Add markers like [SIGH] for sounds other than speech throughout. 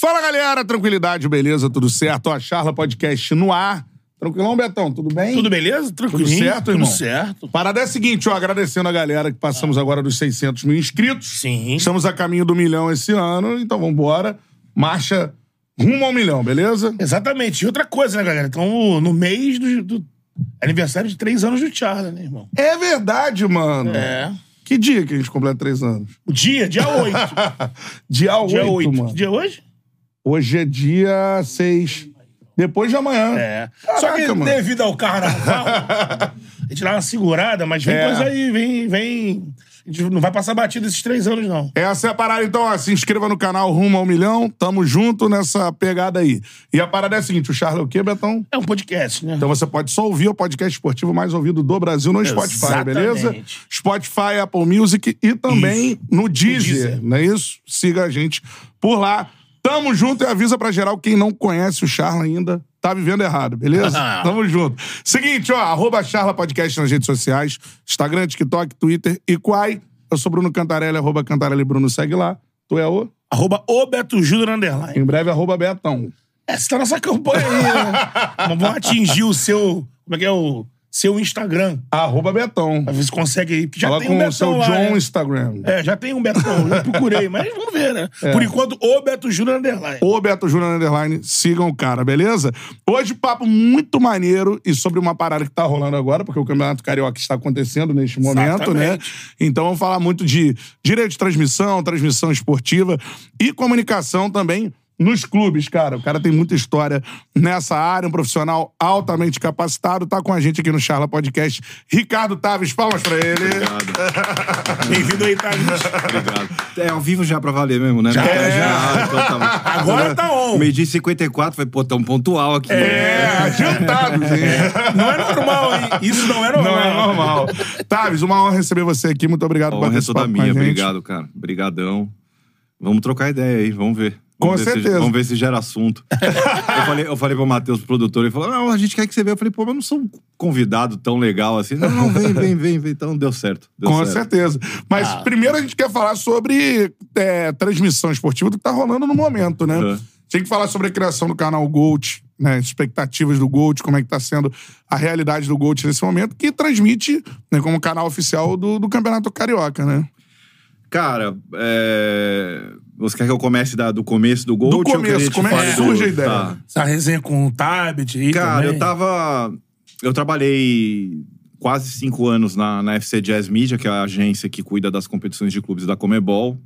Fala galera, tranquilidade, beleza, tudo certo? Ó, a Charla Podcast no ar. Tranquilão, Betão, tudo bem? Tudo beleza? Tranquilo. Tudo certo, irmão? Tudo certo. Parada é a seguinte, ó, agradecendo a galera que passamos agora dos 600 mil inscritos. Sim. Estamos a caminho do milhão esse ano, então vambora. Marcha rumo ao milhão, beleza? Exatamente. E outra coisa, né, galera? Então, no mês do, do aniversário de três anos do Charlie, né, irmão? É verdade, mano. É. Que dia que a gente completa três anos? O dia, dia 8. [LAUGHS] Dia 8, dia 8. mano. Que dia hoje? Hoje é dia 6. Depois de amanhã. É. Caraca, Só que mano. devido ao carnaval, [LAUGHS] a gente dá uma segurada, mas vem É. coisa aí, vem, vem. A gente não vai passar batido esses três anos, não. Essa é a parada, então, ó, se inscreva no canal Rumo ao Milhão. Tamo junto nessa pegada aí. E a parada é a seguinte: o Charles é o quê, Betão? É um podcast, né? Então você pode só ouvir o podcast esportivo mais ouvido do Brasil no Spotify, Exatamente. beleza? Spotify, Apple Music e também no Deezer, Deezer. não é isso? Siga a gente por lá. Tamo junto e avisa pra geral quem não conhece o Charla ainda. Tá vivendo errado, beleza? [LAUGHS] Tamo junto. Seguinte, ó, arroba Charla Podcast nas redes sociais, Instagram, TikTok, Twitter e Quai. Eu sou Bruno Cantarelli, arroba Cantarelli Bruno, segue lá. Tu é o? Arroba o Beto Júnior Underline. Em breve, arroba Betão. Essa tá nossa campanha aí, né? [LAUGHS] Vamos atingir o seu. Como é que é o. Seu Instagram. Arroba Betão. Ver se consegue aí. Já Fala tem com um o Betão seu lá. John né? Instagram. É, já tem um Betão. Eu procurei, [LAUGHS] mas vamos ver, né? Por enquanto, o Beto Júnior Underline. o Beto Júnior Underline, sigam o cara, beleza? Hoje, papo muito maneiro e sobre uma parada que tá rolando agora, porque o Campeonato Carioca está acontecendo neste momento, né? Exatamente. Então vamos falar muito de direito de transmissão, transmissão esportiva e comunicação também. Nos clubes, cara. O cara tem muita história nessa área, um profissional altamente capacitado. Tá com a gente aqui no Charla Podcast. Ricardo Taves, palmas pra ele. [LAUGHS] Bem-vindo aí, Thales. Obrigado. É ao vivo já pra valer mesmo, né? Já é. já então tá. [LAUGHS] Agora tá on. Meio dia e 54, foi, pô, tão pontual aqui. É, adiantado, gente. Não é normal, hein? Isso não é normal. Não é normal. Taves, uma honra receber você aqui. Muito obrigado por honra é esse toda papo com a minha. gente. Obrigado, cara. Obrigadão. Vamos trocar ideia aí, vamos ver. Com Vamos ver se- certeza. vamos ver se gera assunto. [LAUGHS] eu, falei, eu falei pro Matheus, produtor, ele falou: não, a gente quer que você venha. Eu falei, pô, mas eu não sou um convidado tão legal assim. Não, não, vem, vem, vem, vem. Então deu certo. Deu Com certo. certeza. Mas primeiro a gente quer falar sobre é, transmissão esportiva do que tá rolando no momento, né? É. Tem que falar sobre a criação do canal Gold, né? Expectativas do Gold, como é que tá sendo a realidade do Gold nesse momento, que transmite né, como canal oficial do, do Campeonato Carioca, né? Cara, é... você quer que eu comece da- do começo do gol? Do começo, como é que surge a ideia? Tá. Essa resenha com o Tabit aí Cara, também. eu tava. Eu trabalhei quase cinco anos na, na FC Jazz Media, que é a agência que cuida das competições de clubes da Comebol.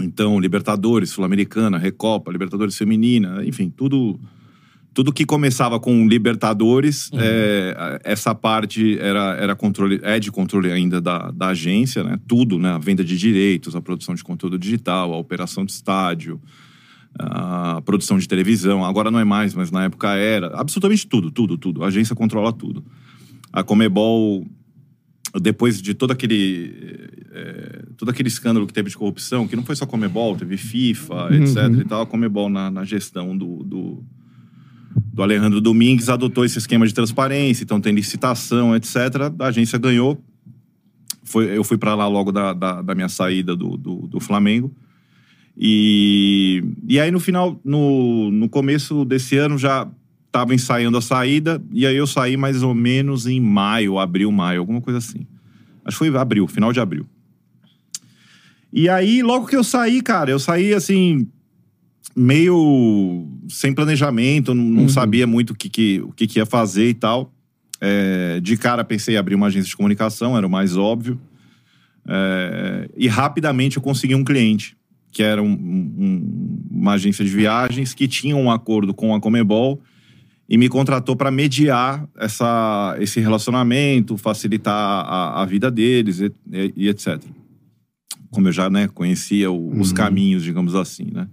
Então, Libertadores, Sul-Americana, Recopa, Libertadores Feminina, enfim, tudo. Tudo que começava com Libertadores, é, essa parte era, era controle, é de controle ainda da, da agência, né? Tudo, né? A venda de direitos, a produção de conteúdo digital, a operação de estádio, a produção de televisão. Agora não é mais, mas na época era. Absolutamente tudo, tudo, tudo. A agência controla tudo. A Comebol, depois de todo aquele, eh, todo aquele escândalo que teve de corrupção, que não foi só Comebol, teve FIFA, etc. e tal, a Comebol na, na gestão do, do, do Alejandro Domingues adotou esse esquema de transparência, então tem licitação, etc. A agência ganhou. Foi, eu fui para lá logo da, da, da minha saída do, do, do Flamengo. E, e aí no final, no, no começo desse ano já tava ensaiando a saída, e aí eu saí mais ou menos em maio, abril, maio, alguma coisa assim. Acho que foi abril, final de abril. E aí, logo que eu saí, cara, eu saí assim, meio sem planejamento, não, não sabia muito o que, que, o que, que ia fazer e tal. É, de cara pensei em abrir uma agência de comunicação, era o mais óbvio. É, e rapidamente eu consegui um cliente, que era um- um- uma agência de viagens que tinha um acordo com a Comebol e me contratou para mediar essa, esse relacionamento, facilitar a, a vida deles e, e- e etc. Como eu já né, conhecia o- os caminhos, digamos assim, né?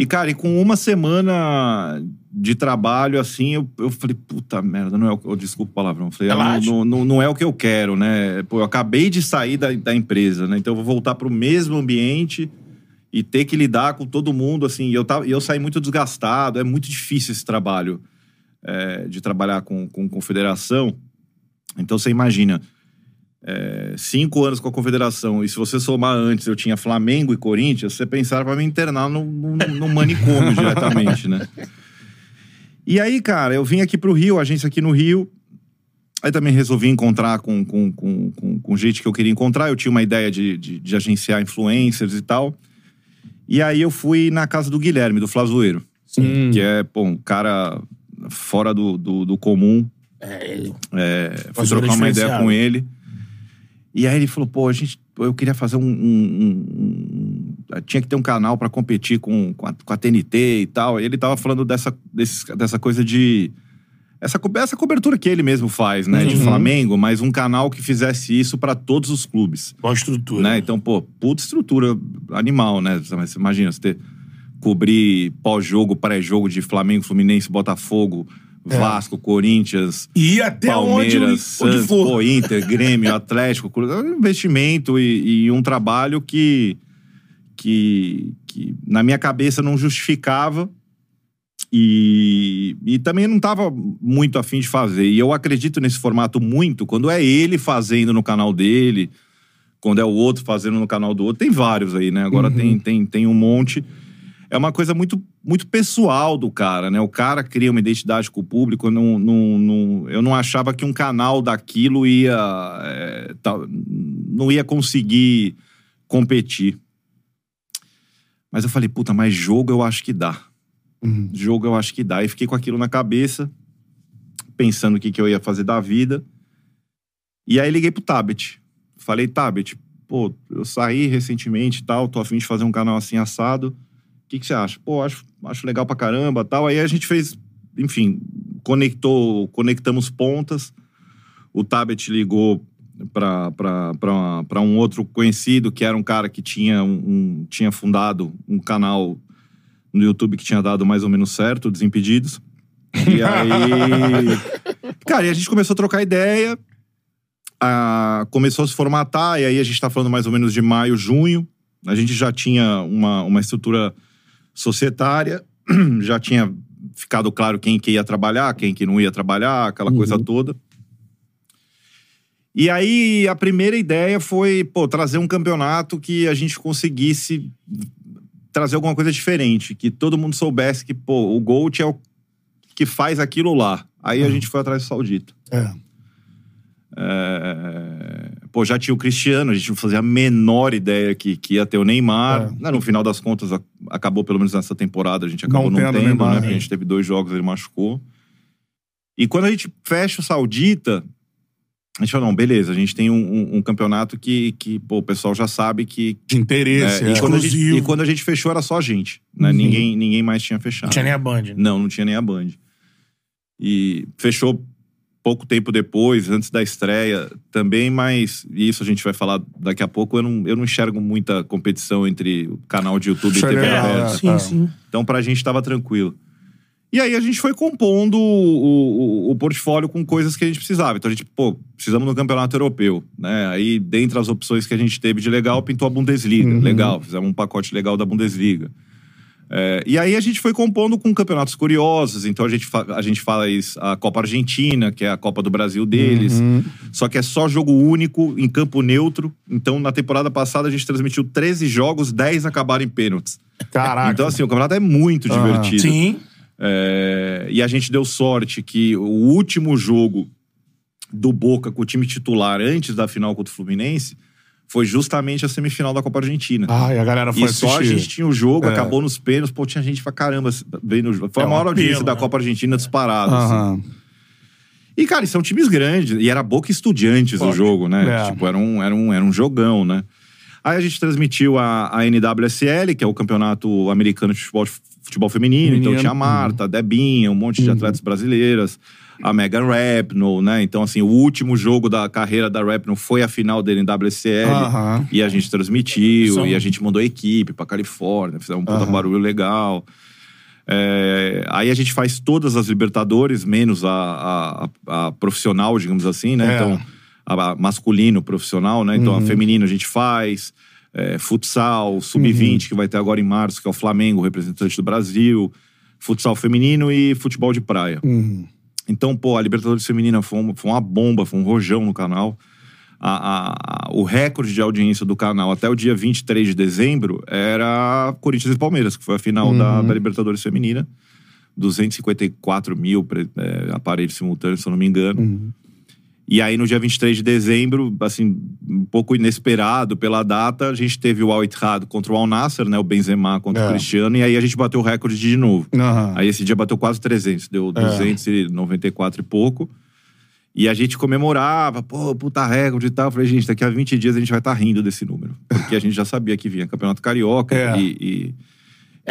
E, cara, e com uma semana de trabalho, assim, eu, eu falei, puta merda, não é o Desculpa o palavrão. Falei, ah, não, não, não é o que eu quero, né? Pô, eu acabei de sair da, da empresa, né? Então eu vou voltar pro mesmo ambiente e ter que lidar com todo mundo, assim. E eu, tava, eu saí muito desgastado, é muito difícil esse trabalho é, de trabalhar com, com confederação. Então você imagina, é, cinco anos com a confederação, e se você somar antes, eu tinha Flamengo e Corinthians, você pensava pra me internar no, no, no manicômio [LAUGHS] diretamente, né? E aí, cara, eu vim aqui pro Rio, agência aqui no Rio. Aí também resolvi encontrar com, com, com, com, com gente que eu queria encontrar. Eu tinha uma ideia de, de, de agenciar influencers e tal. E aí eu fui na casa do Guilherme, do Flazoeiro. Sim. Que é, pô, um cara fora do, do, do comum. É, ele- É, fui trocar uma ideia com ele. E aí ele falou, pô, a gente, eu queria fazer um... um- um- tinha que ter um canal pra competir com, com, a, com a TNT e tal. E ele tava falando dessa, desse- dessa coisa de... Essa, essa cobertura que ele mesmo faz, né? De Uhum. Flamengo, mas um canal que fizesse isso pra todos os clubes boa estrutura. né? Então, pô, puta estrutura animal, né? Mas Imagina, você ter, cobrir pós-jogo, pré-jogo de Flamengo, Fluminense, Botafogo, Vasco, Corinthians, E até onde, Palmeiras, onde Santos, for. pô, Inter, Grêmio, [LAUGHS] Atlético, é um investimento e, e um trabalho que, que, que na minha cabeça não justificava e, e também não estava muito afim de fazer. E eu acredito nesse formato muito quando é ele fazendo no canal dele, quando é o outro fazendo no canal do outro. Tem vários aí, né? Agora tem, tem, tem um monte. É uma coisa muito, muito pessoal do cara, né? O cara cria uma identidade com o público. Eu não, não, não- eu não achava que um canal daquilo ia. é, tá- não ia conseguir competir. Mas eu falei, puta, mas jogo eu acho que dá. Jogo eu acho que dá. E fiquei com aquilo na cabeça, pensando o que, que eu ia fazer da vida. E aí liguei pro Tabet. Falei, Tabet, pô, eu saí recentemente e tal, tô afim de fazer um canal assim assado. Que, que você acha? Pô, acho, acho legal pra caramba tal. Aí a gente fez, enfim, conectou, conectamos pontas. O Tabet ligou para um outro conhecido, que era um cara que tinha, um, um- tinha fundado um canal no YouTube que tinha dado mais ou menos certo, Desimpedidos. E aí. cara, e a gente começou a trocar ideia, ah, começou a se formatar, e aí a gente tá falando mais ou menos de maio, junho. A gente já tinha uma, uma estrutura societária, [CLEARS THROAT] já tinha ficado claro quem que ia trabalhar, quem que não ia trabalhar, aquela coisa toda. E aí a primeira ideia foi, pô, trazer um campeonato que a gente conseguisse trazer alguma coisa diferente, que todo mundo soubesse que, pô, o Gold é o que faz aquilo lá. Aí a gente foi atrás do Saudita. É. É, Pô, já tinha o Cristiano, a gente não fazia a menor ideia que, que ia ter o Neymar. É. Né, No final das contas, acabou, pelo menos nessa temporada, a gente acabou Não não, tendo tendo, Neymar, né? né? A gente teve dois jogos, ele machucou. E quando a gente fecha o Saudita, a gente fala, não, beleza, a gente tem um, um- um campeonato que, que pô, o pessoal já sabe que... De interesse. é, é. e, quando a gente, e quando a gente fechou, era só a gente. Né? Uhum. Ninguém, ninguém mais tinha fechado. Não tinha nem a Band. né? Não, não tinha nem a Band. E fechou pouco tempo depois, antes da estreia também, mas e isso a gente vai falar daqui a pouco. Eu não, eu não enxergo muita competição entre o canal de YouTube e é TV legal, aberta. é. Sim, sim. Então, pra gente tava tranquilo. E aí a gente foi compondo o, o, o portfólio com coisas que a gente precisava. Então a gente, pô, precisamos no campeonato europeu, né? Aí, dentre as opções que a gente teve de legal, pintou a Bundesliga. Uhum. Legal, fizemos um pacote legal da Bundesliga. É, e aí a gente foi compondo com campeonatos curiosos. Então a gente, a gente fala isso, a Copa Argentina, que é a Copa do Brasil deles. Uhum. Só que é só jogo único, em campo neutro. Então, na temporada passada, a gente transmitiu 13 jogos, 10 acabaram em pênaltis. Caraca. Então, assim, o campeonato é muito divertido. Sim. É, e a gente deu sorte que o último jogo do Boca com o time titular antes da final contra o Fluminense foi justamente a semifinal da Copa Argentina. Ai, a galera foi e só a assistir. gente tinha o jogo, É. acabou nos pênaltis, pô, tinha gente pra caramba vendo o jogo. Foi É a maior audiência da né? Copa Argentina disparada. assim. Aham. E, cara, e são times grandes. E era Boca e Estudiantes o Lógico. jogo, né? É. Tipo, era um, era, um, era um jogão, né? Aí a gente transmitiu a, a NWSL, que é o campeonato americano de futebol, futebol feminino. Feminino. Então tinha a Marta, a Debinha, um monte de Uhum. atletas brasileiras. A Megan Rapinoe, né? Então, assim, o último jogo da carreira da Rapinoe foi a final da NWSL. Aham. E a gente transmitiu, São- e a gente mandou equipe pra Califórnia, fizemos um puta Aham. barulho legal. É, aí a gente faz todas as Libertadores, menos a, a- a- profissional, digamos assim, né? É. Então, a, a masculino profissional, né? Então, Uhum. a feminino a gente faz, é, futsal, sub-20, Uhum. que vai ter agora em março, que é o Flamengo, representante do Brasil, futsal feminino e futebol de praia. Uhum. Então, pô, a Libertadores Feminina foi uma, foi uma bomba, foi um rojão no canal. a- a- a- o recorde de audiência do canal até o dia 23 de dezembro era Corinthians e Palmeiras, que foi a final da, da Libertadores Feminina. 254 mil é, aparelhos simultâneos, se eu não me engano. E aí, no dia 23 de dezembro, assim, um pouco inesperado pela data, a gente teve o Al Ittihad contra o Al Nasser, né? O Benzema contra É. o Cristiano. E aí a gente bateu o recorde de novo. Aham. Aí esse dia bateu quase 300, deu 294 e pouco. E a gente comemorava, pô, puta recorde e tal. Eu falei, gente, daqui a 20 dias a gente vai estar rindo desse número. Porque a gente já sabia que vinha Campeonato Carioca É. e, e,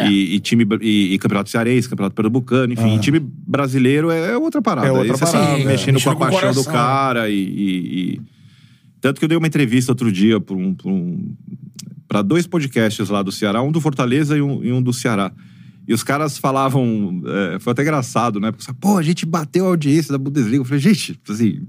e- e time, e, e Campeonato Cearense, Campeonato Pernambucano, enfim. time brasileiro é outra parada. É outra Esse, assim, parada, é. mexendo com a com paixão do cara e, e- e- Tanto que eu dei uma entrevista outro dia para um, um- dois podcasts lá do Ceará, um do Fortaleza e um, e um do Ceará. E os caras falavam, é, foi até engraçado, né? Porque, pô, a gente bateu a audiência da Bundesliga. Eu falei, gente, assim,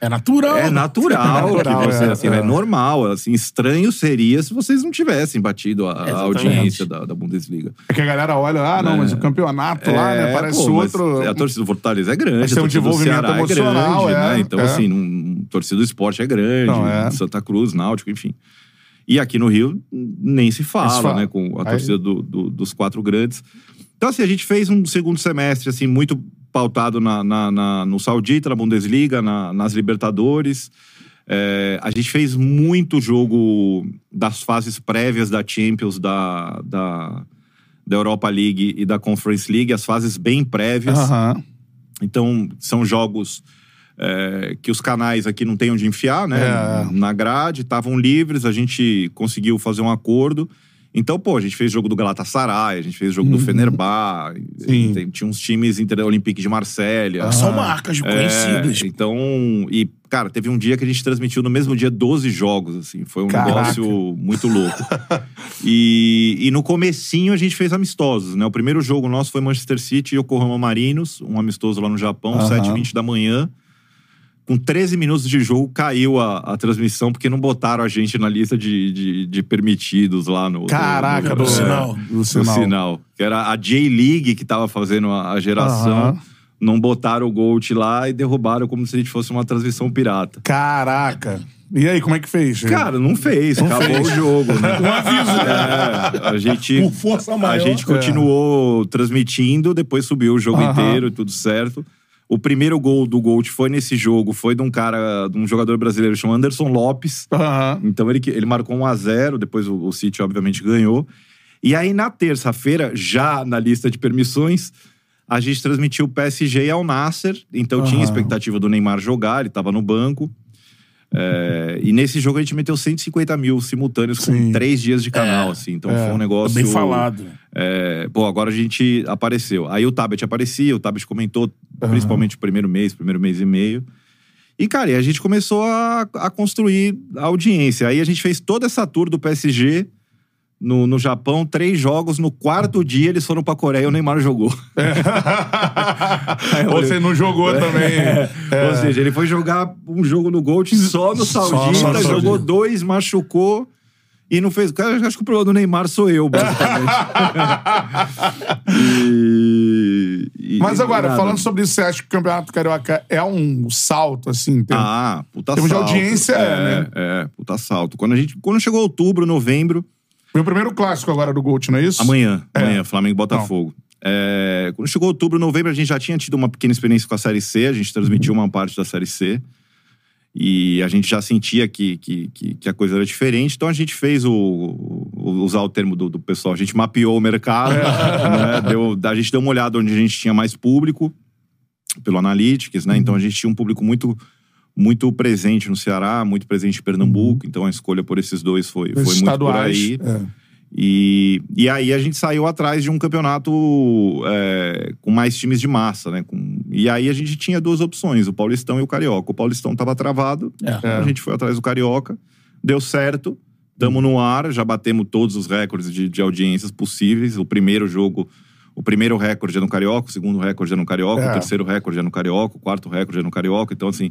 É natural. é natural, [LAUGHS] É natural, que você, é, assim, é. é. normal. Assim, estranho seria se vocês não tivessem batido a, a audiência da, da Bundesliga. É que a galera olha, ah, não, mas o campeonato lá, né? É, Parece pô, outro. A torcida do Fortaleza é grande, a tem um desenvolvimento é emocional, grande, é, né? Então, é. assim, um, torcida do esporte é grande, Não, é. Santa Cruz, Náutico, enfim. E aqui no Rio, nem se fala, se fala. né? Com a Aí- torcida do- do- dos quatro grandes. Então, assim, a gente fez um segundo semestre, assim, muito pautado na, na- na- no Saudita, na Bundesliga, na- nas Libertadores. É, a gente fez muito jogo das fases prévias da Champions, da, da, da Europa League e da Conference League, as fases bem prévias. Aham. Então, são jogos é, que os canais aqui não têm onde enfiar, né? É. Na grade, estavam livres, a gente conseguiu fazer um acordo. Então, pô, a gente fez jogo do Galatasaray, a gente fez jogo do Fenerbahçe, Uhum. Tem- tinha uns times Olympique de Marselha. São marcas É, conhecidas. então, e, cara, teve um dia que a gente transmitiu no mesmo dia 12 jogos, assim. Foi um Caraca. negócio muito louco. [LAUGHS] e, e no comecinho a gente fez amistosos, né? O primeiro jogo nosso foi Manchester City e Yokohama Marinos, um amistoso lá no Japão, Aham. 7h20 da manhã. Com 13 minutos de jogo, caiu a, a transmissão, porque não botaram a gente na lista de, de, de permitidos lá no... Caraca, no, do, do sinal. Do no sinal. sinal. Que era a J-League que tava fazendo a, a geração. Aham. Não botaram o Gold lá e derrubaram como se a gente fosse uma transmissão pirata. Caraca. E aí, como é que fez? Cara, não fez. acabou o jogo, né? [LAUGHS] Um aviso, né? É, a gente, Por força maior. a gente continuou transmitindo, depois subiu o jogo inteiro, tudo certo. O primeiro gol do Gold foi nesse jogo, foi de um cara, de um jogador brasileiro chamado Anderson Lopes. Aham. Então ele, ele marcou 1 a 0 depois o, o City obviamente ganhou. E aí na terça-feira, já na lista de permissões, a gente transmitiu o PSG Al Nasser. Então tinha Aham. expectativa do Neymar jogar, ele estava no banco. É, e nesse jogo a gente meteu 150 mil simultâneos com Sim. três dias de canal, É. assim. Então É. foi um negócio. Bem falado. É, pô, agora a gente apareceu. Aí o Tabet aparecia, o Tabet comentou, principalmente o primeiro mês, primeiro mês e meio. E, cara, e a gente começou a, a construir a audiência. Aí a gente fez toda essa tour do PSG no, no Japão, três jogos. No quarto dia eles foram pra Coreia e o Neymar jogou. [LAUGHS] Eu Ou você não jogou também. É. Ou seja, ele foi jogar um jogo no Gold só no Saudita, jogou dois, machucou e não fez. Cara, acho que o problema do Neymar sou eu, basicamente. [LAUGHS] E- e- Mas agora, nada. falando sobre isso, você acha que o Campeonato Carioca é um salto, assim, em termos- Ah, puta termos de salto. audiência, é, né? É, puta salto. Quando, a gente, quando chegou outubro, novembro, O primeiro clássico agora do Gold, não é isso? amanhã, É. amanhã, Flamengo e Botafogo. É, quando chegou outubro, novembro, a gente já tinha tido uma pequena experiência com a Série C, a gente transmitiu uma parte da Série C. E a gente já sentia que, que, que, que a coisa era diferente, então a gente fez o. o- usar o termo do, do pessoal, a gente mapeou o mercado, [LAUGHS] né? Deu, a gente deu uma olhada onde a gente tinha mais público, pelo Analytics, né? Então a gente tinha um público muito muito presente no Ceará, muito presente em Pernambuco, então a escolha por esses dois foi, foi muito por aí. É. E, e aí a gente saiu atrás de um campeonato é, com mais times de massa, né? Com- e aí a gente tinha duas opções, o Paulistão e o Carioca. O Paulistão tava travado, É. a gente foi atrás do Carioca, deu certo, estamos no ar, já batemos todos os recordes de, de audiências possíveis. O primeiro jogo, o primeiro recorde é no Carioca, o segundo recorde é no Carioca, É. o terceiro recorde é no Carioca, o quarto recorde é no Carioca. Então, assim.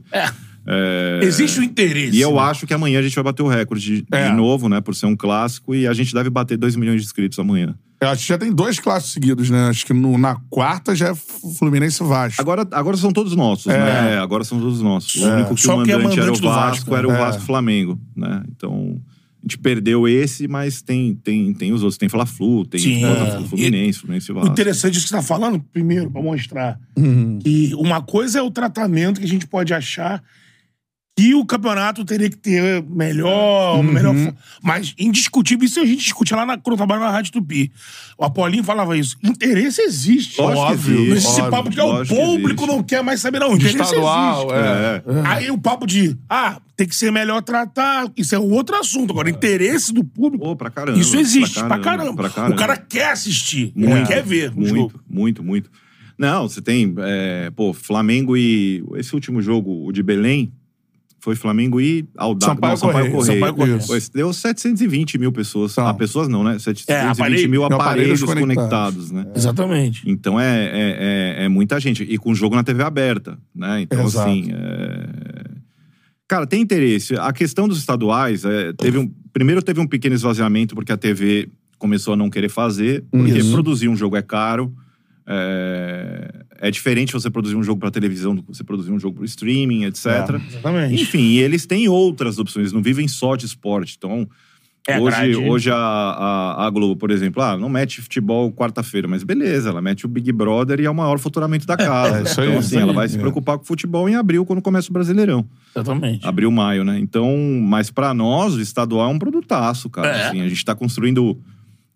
é, Existe o interesse. e eu né? acho que amanhã a gente vai bater o recorde de, É. de novo, né? Por ser um clássico. E a gente deve bater 2 milhões de inscritos amanhã. Eu acho que já tem dois clássicos seguidos, né? Acho que no- na quarta já é Fluminense e Vasco. Agora, agora são todos nossos, né? Agora são todos nossos. O único que Só o que é mandante, era o mandante do Vasco, Vasco, era o né? Vasco Flamengo, né? Então, a gente perdeu esse, mas tem, tem, tem os outros. Tem Fla-Flu, tem Sim, Botafogo, é. Fluminense, Fluminense e O Vasco. interessante disso que você tá falando, primeiro, pra mostrar que uma coisa é o tratamento que a gente pode achar que o campeonato teria que ter melhor, melhor fo- mas indiscutível, isso a gente discute lá na, quando eu trabalho na Rádio Tupi. O Apolinho falava isso. Interesse existe. Que Óbvio, existe óbvio, papo de que ah, o que público existe. não quer mais saber, não. Interesse Estadual, existe. é. É. Aí o papo de, ah, tem que ser melhor tratar, isso é outro assunto. Agora, interesse do público, Pô, pra caramba. isso existe pra caramba. pra caramba. O cara quer assistir, ele Muito, quer ver Muito, jogo. muito, muito. Não, você tem, é, pô, Flamengo e... Esse último jogo, o de Belém, foi Flamengo e Aldax. Sampaio não, Sampaio Correia, Correia. Sampaio Correia. Esse deu 720 mil pessoas. Tá. Ah, pessoas não, né? 720 aparelho- mil aparelhos aparelhos, conectados. conectados, né? Exatamente. Então é, é, é, é muita gente. E com jogo na TV aberta, né? Então, Exato. assim. é- Cara, tem interesse. A questão dos estaduais, é, teve um. Primeiro teve um pequeno esvaziamento, porque a TV começou a não querer fazer, porque Isso. produzir um jogo é caro. É, é diferente você produzir um jogo para televisão do que você produzir um jogo para streaming, etc. Exatamente. Enfim, e eles têm outras opções, eles não vivem só de esporte. Então, É hoje, hoje a, a, a Globo, por exemplo, ah, não mete futebol quarta-feira, mas beleza, ela mete o Big Brother e é o maior faturamento da casa. é isso aí, então, isso assim, aí, ela vai se é. preocupar com futebol em abril, quando começa o Brasileirão. Exatamente. Abril, maio, né? Então, mas pra nós, o estadual é um produtaço, cara. É. Assim, a gente tá construindo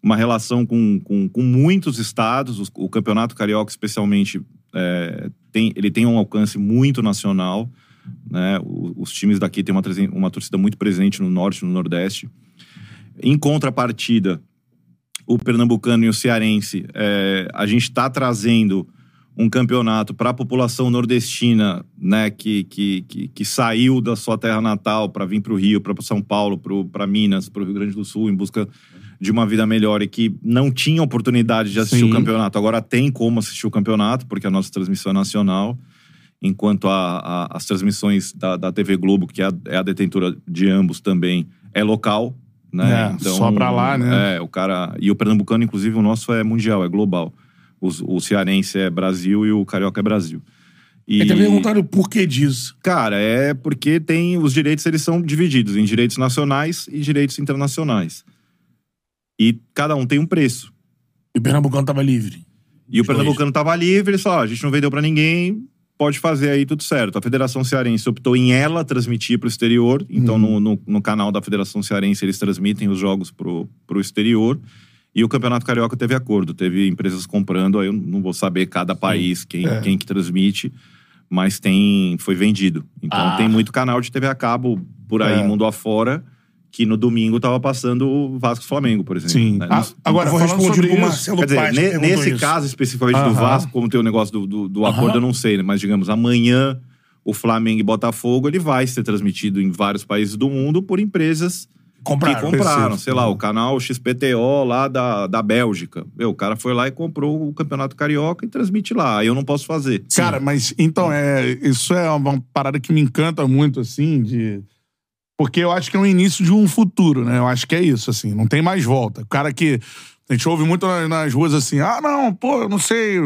uma relação com, com, com muitos estados, os- o Campeonato Carioca, especialmente, é, tem, ele tem um alcance muito nacional. Né? O- Os times daqui têm uma, uma torcida muito presente no norte e no nordeste. Em contrapartida, o pernambucano e o cearense, é, a gente está trazendo um campeonato para a população nordestina, né, que, que, que, que saiu da sua terra natal para vir para o Rio, para São Paulo, para Minas, para o Rio Grande do Sul, em busca de uma vida melhor e que não tinha oportunidade de assistir Sim. o campeonato. Agora tem como assistir o campeonato, porque a nossa transmissão é nacional, enquanto a- a- as transmissões da, da TV Globo, que é a, é a detentora de ambos também, é local. Né? É, só pra lá, né? É, o cara. E o pernambucano, inclusive, o nosso é mundial, é global. Os- o cearense é Brasil e o carioca é Brasil. E, Ele tá perguntando o porquê disso. Cara, é porque tem os direitos, eles são divididos em direitos nacionais e direitos internacionais. E cada um tem um preço. E o Pernambucano tava livre. E o pernambucano tava livre, ele falou: "Ó, a gente não vendeu pra ninguém, pode fazer aí tudo certo. A Federação Cearense optou em ela transmitir pro exterior, então no, no, no canal da Federação Cearense eles transmitem os jogos pro, pro exterior. E o Campeonato Carioca teve acordo, teve empresas comprando, aí eu não vou saber cada país quem, É. quem que transmite, mas tem foi vendido. Então Ah. tem muito canal de TV a cabo por aí, É. mundo afora, que no domingo tava passando o Vasco e Flamengo, por exemplo. Sim. né? Ah, agora, Eu vou responder sobre. Marcelo Quer dizer, Paz, ne- nesse isso. caso especificamente do Aham. Vasco, como tem o negócio do, do, do acordo, Aham. eu não sei, né? mas digamos, amanhã o Flamengo e Botafogo ele vai ser transmitido em vários países do mundo por empresas Compraram. que compraram. Perfeito. Sei lá, o canal XPTO lá da, da Bélgica. Meu, o cara foi lá e comprou o Campeonato Carioca e transmite lá. Aí eu não posso fazer. Cara, mas então, é, isso é uma parada que me encanta muito, assim, de. Porque eu acho que é o início de um futuro, né? Eu acho que é isso, assim, não tem mais volta. O cara que. A gente ouve muito nas, nas ruas assim, ah, não, pô, eu não sei.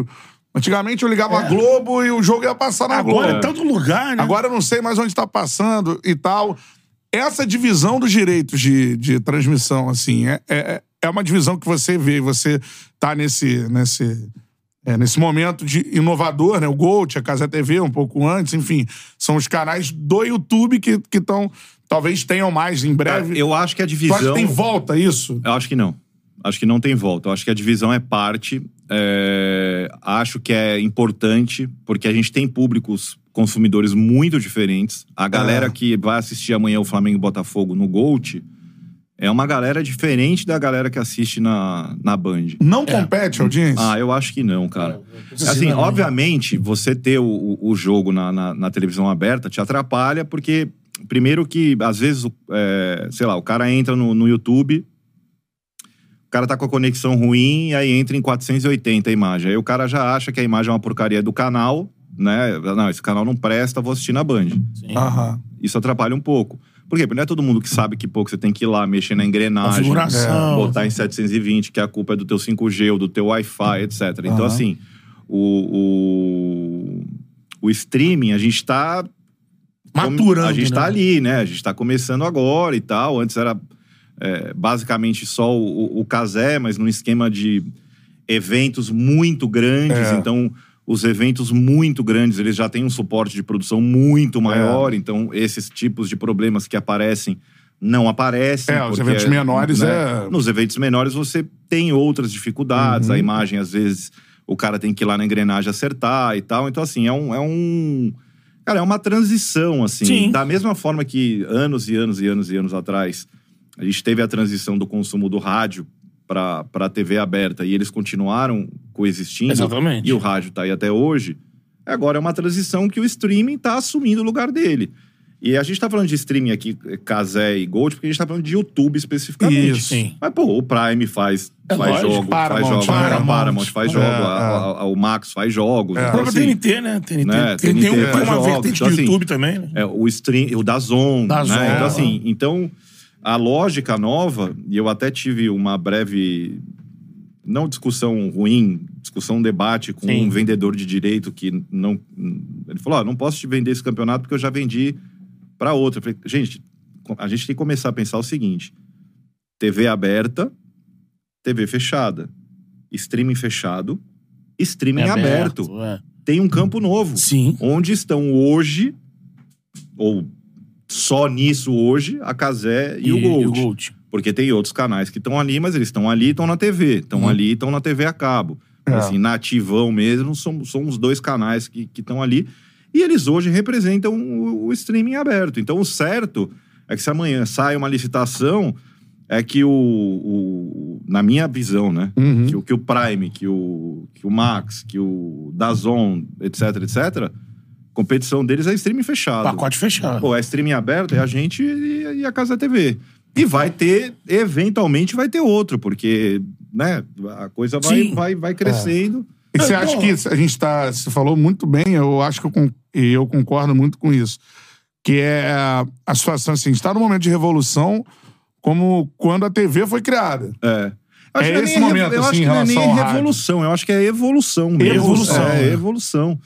Antigamente eu ligava a Globo e o jogo ia passar na Agora Globo. é tanto lugar, né? Agora eu não sei mais onde tá passando e tal. Essa divisão dos direitos de, de transmissão, assim, é, é, é uma divisão que você vê, você tá nesse, nesse, é, nesse momento de inovador, né? O Gold, a Casa TV, um pouco antes, enfim, são os canais do YouTube que estão, talvez tenham mais em Cara, breve. eu acho que a tu acha divisão. que tem volta isso? Eu acho que não. Acho que não tem volta. Eu acho que a divisão é parte. É, Acho que é importante, porque a gente tem públicos consumidores muito diferentes. A galera É. que vai assistir amanhã o Flamengo e Botafogo no Gold é uma galera diferente da galera que assiste na, na Band. Não compete, audiência? Ah, eu acho que não, cara. Assim, Assim, obviamente, você ter o, o- o jogo na, na- na televisão aberta te atrapalha, porque, primeiro que, às vezes, é, sei lá, o cara entra no, no YouTube, o cara tá com a conexão ruim, e aí entra em 480 a imagem. Aí o cara já acha que a imagem é uma porcaria do canal, né? Não, esse canal não presta, vou assistir na Band. Sim. Aham. Isso atrapalha um pouco. Por quê? Porque não é todo mundo que sabe que pouco você tem que ir lá mexer na engrenagem, Configuração. é, botar em 720, que a culpa é do teu 5G ou do teu Wi-Fi, etc. Então, Aham. assim, o, o, o streaming, a gente tá Maturando, A gente né? tá ali, né? A gente tá começando agora e tal. Antes era é, basicamente só o, o casé, mas num esquema de eventos muito grandes. É. Então, os eventos muito grandes, eles já têm um suporte de produção muito maior. Então, esses tipos de problemas que aparecem não aparecem. É, os eventos menores é- Nos eventos menores você tem outras dificuldades. Uhum. A imagem, às vezes, o cara tem que ir lá na engrenagem acertar e tal. Então, assim, é um... É um Cara, é uma transição, assim. Sim. Da mesma forma que anos e anos e anos e anos atrás, a gente teve a transição do consumo do rádio para a TV aberta e eles continuaram coexistindo. Exatamente. E o rádio tá aí até hoje. Agora é uma transição que o streaming tá assumindo o lugar dele. E a gente tá falando de streaming aqui, Casé e Gold, porque a gente tá falando de YouTube especificamente. Isso. Sim. Mas, pô, o Prime faz, É faz lógico. jogo, Paramount, faz jogo, Paramount. a Paramount faz É, jogo, é. a- a- o Max faz jogos. É. Então, próprio assim, TNT, né? TNT. né, tem, um, TNT tem uma jogos. vertente Então, do assim, YouTube também, né? é, o stream, o Dazon, Dazon, né? Então, é. assim, então, a lógica nova, e eu até tive uma breve, não discussão ruim, discussão, debate com Sim. um vendedor de direito que não... Ele falou, ó, não posso te vender esse campeonato porque eu já vendi para outra. Eu falei, gente, a gente tem que começar a pensar o seguinte, TV aberta, TV fechada, streaming fechado, streaming É aberto. é. Tem um campo novo Sim. onde estão hoje, ou só nisso hoje, a Casé e, o Gold. Gold. Porque tem outros canais que estão ali, mas eles estão ali e estão na TV. Estão Uhum. ali e estão na TV a cabo. É. Assim, nativão mesmo, são, são os dois canais que estão ali. E eles hoje representam o, o streaming aberto. Então, o certo é que se amanhã sai uma licitação, é que o, o- na minha visão, né? Uhum. Que, o- que o Prime, que o, que o Max, que o Dazon, etc, etc, competição deles é streaming fechado. Pacote fechado. Pô, é streaming aberto, é a gente e, e a Casa TV. E vai ter, eventualmente vai ter outro, porque, né, a coisa vai, Sim. vai, vai crescendo. E você Não, acha que a gente tá. Você falou muito bem, eu acho que eu, e eu concordo muito com isso. Que é a, a situação assim, a gente tá num momento de revolução, como quando a TV foi criada. É. Acho É que não esse momento, eu assim, acho que não é nem revolução, eu acho que é evolução mesmo. Evolução, É, né? evolução.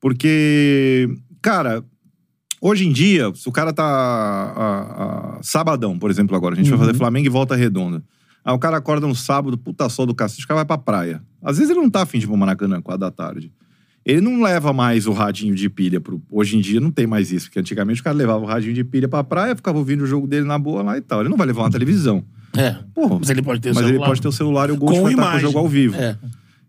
Porque, cara, hoje em dia, se o cara tá. a- a- sabadão, por exemplo, agora, a gente vai Uhum. fazer Flamengo e volta redonda. Aí o cara acorda no sábado, puta sol do cacete, o cara vai pra praia. Às vezes ele não tá afim de ir pro Maracanã, 4 da tarde. Ele não leva mais o radinho de pilha pro. Hoje em dia não tem mais isso, porque antigamente o cara levava o radinho de pilha pra praia, ficava ouvindo o jogo dele na boa lá e tal. Ele não vai levar uma televisão. É. Porra, Mas ele pode ter o mas ele celular. pode ter o celular e o Gol Com vai estar com o imagem. jogo ao vivo. É.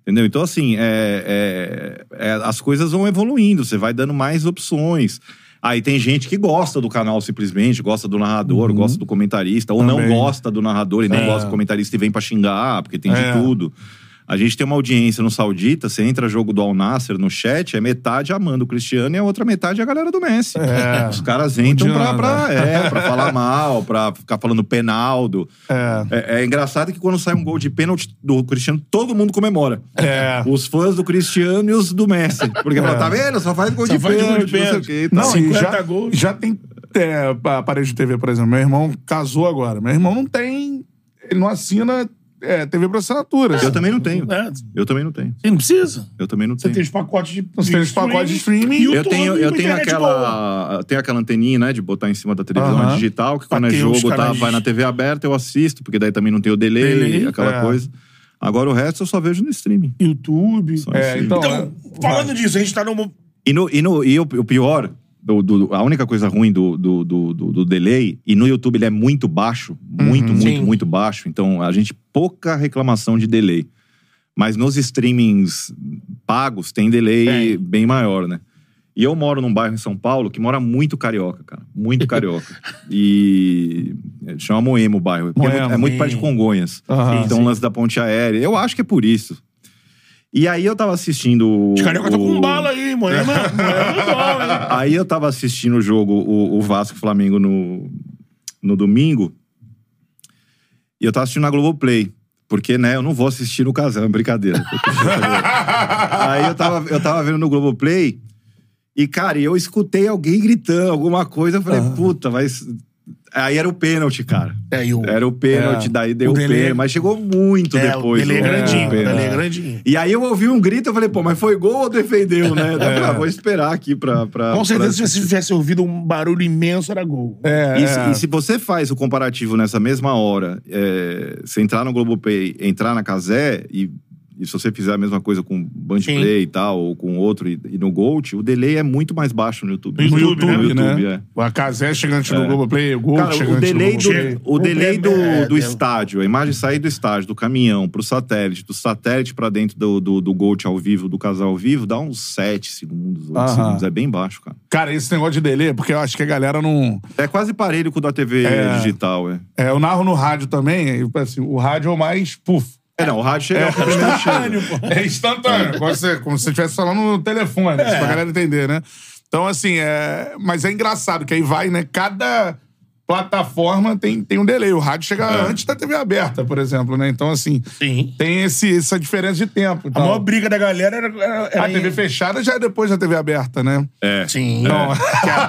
Entendeu? Então, assim, é, é- é- as coisas vão evoluindo, você vai dando mais opções. Aí tem gente que gosta do canal simplesmente, gosta do narrador, gosta do comentarista, ou não Também. gosta do narrador e nem É. gosta do comentarista e vem pra xingar, porque tem É. de tudo. A gente tem uma audiência no Saudita, você entra jogo do Al Nasser no chat, é metade amando o Cristiano e a outra metade é a galera do Messi. É. Os caras entram pra, pra, é, pra falar [LAUGHS] mal, pra ficar falando penaldo. É. É, é engraçado que quando sai um gol de pênalti do Cristiano, todo mundo comemora. É. Os fãs do Cristiano e os do Messi. Porque fala, tá vendo? Só faz gol Só de faz gol pênalti, de não sei o quê. Não, e 50 já, gols. já tem é, aparelho de TV, por exemplo. Meu irmão casou agora. Meu irmão não tem. Ele não assina é, TV por assinatura. Eu também não tenho. É. Eu também não tenho. Você não precisa. Eu também não Você tenho. tem os pacotes de. Você tem os pacotes de streaming. YouTube Eu tenho, eu tenho boa. aquela. Tenho aquela anteninha, né? De botar em cima da televisão Aham. digital, que Pra quando é jogo, tá, vai na TV aberta, eu assisto, porque daí também não tem o delay, Delay, aquela é. coisa. Agora o resto eu só vejo no streaming. YouTube. É, então, Então, é, falando disso, a gente tá num. E, no, e, no, e o, o pior, do- do- a única coisa ruim do, do, do, delay, e no YouTube ele é muito baixo, muito, muito, Sim. muito baixo. Então a gente, pouca reclamação de delay. Mas nos streamings pagos tem delay Tem. bem maior, né? E eu moro num bairro em São Paulo que mora muito carioca, cara. Muito [LAUGHS] carioca. e. é, Chama Moema o bairro. porque é muito- Moema. é muito perto de Congonhas. Aham. então, o lance da ponte aérea. Eu acho que é por isso. E aí eu tava assistindo. Os carioca estão o- com bala aí. Moema é hein? [LAUGHS] Aí eu tava assistindo o jogo, o, o Vasco Flamengo no, no domingo. E eu tava assistindo na Globoplay. Porque, né, eu não vou assistir no casal, é brincadeira. [LAUGHS] Aí eu tava, eu tava vendo no Globoplay. E, cara, eu escutei alguém gritando alguma coisa. Eu falei, puta, vai. Aí era o pênalti, cara. É, o, Era o pênalti, É. daí deu O o pênalti. Mas chegou muito é, depois. o Delay é grandinho, o pênalti. Delay é grandinho. E aí eu ouvi um grito, eu falei, pô, mas foi gol ou defendeu, né? Daí falei, ah, vou esperar aqui pra... pra Com certeza, pra... se você tivesse ouvido um barulho imenso, era gol. É, E, é. se, e se você faz o comparativo nessa mesma hora, é, você entrar no Globopay, entrar na Casé e, e se você fizer a mesma coisa com Bandplay e tal, ou com outro e, e no Gold, o delay é muito mais baixo no YouTube. No YouTube, no né? YouTube, é. A Casé chegante no Globoplay, o Gol Cara, chegante o delay, no do, o delay do, É, do é, estádio, a imagem sair do estádio, do caminhão pro satélite, do satélite pra dentro do, do, do Gold ao vivo, do casal ao vivo, dá uns 7 segundos, 8 Aham. segundos. É bem baixo, cara. Cara, esse negócio de delay, porque eu acho que a galera não... É quase parelho com o da TV É. digital, é. É, eu narro no rádio também, assim, o rádio é o mais... Puf, É, não, o rádio chega primeiro chega. É instantâneo, como se, como se você estivesse falando no telefone, pra galera entender, né? Então, assim, é... Mas é engraçado, que aí vai, né? Cada plataforma tem, tem um delay. O rádio chega É. antes da TV aberta, por exemplo, né? Então, assim, Sim. tem esse, essa diferença de tempo. A Então, maior briga da galera era. era, era a TV fechada já é depois da TV aberta, né? É. Sim. Não,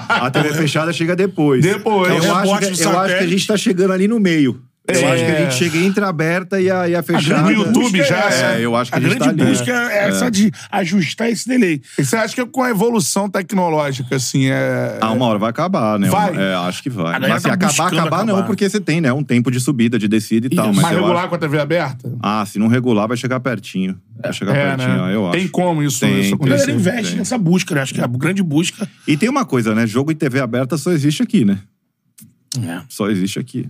A TV fechada chega depois. Depois. Então, É o eu, acho que, eu acho que a gente tá chegando ali no meio. Eu É. acho que a gente chega entre a aberta e a, e a fechada. grande YouTube já é. É, eu acho que a a gente grande tá ali. busca é essa de ajustar esse delay. E você acha que com a evolução tecnológica, assim, é. Ah, uma hora vai acabar, né? Vai. É, acho que vai. A Mas se tá acabar, buscando acabar, não, acabar. porque você tem, né? Um tempo de subida, de descida e tal. Mas mais eu regular acho... com a TV aberta? Ah, se não regular, vai chegar pertinho. Vai chegar É, pertinho, né? eu acho. Tem como isso, Tem, isso tem. A acontecer. galera investe tem. nessa busca, né? Acho que a grande busca. E tem uma coisa, né? Jogo em TV aberta só existe aqui, né? Só existe aqui.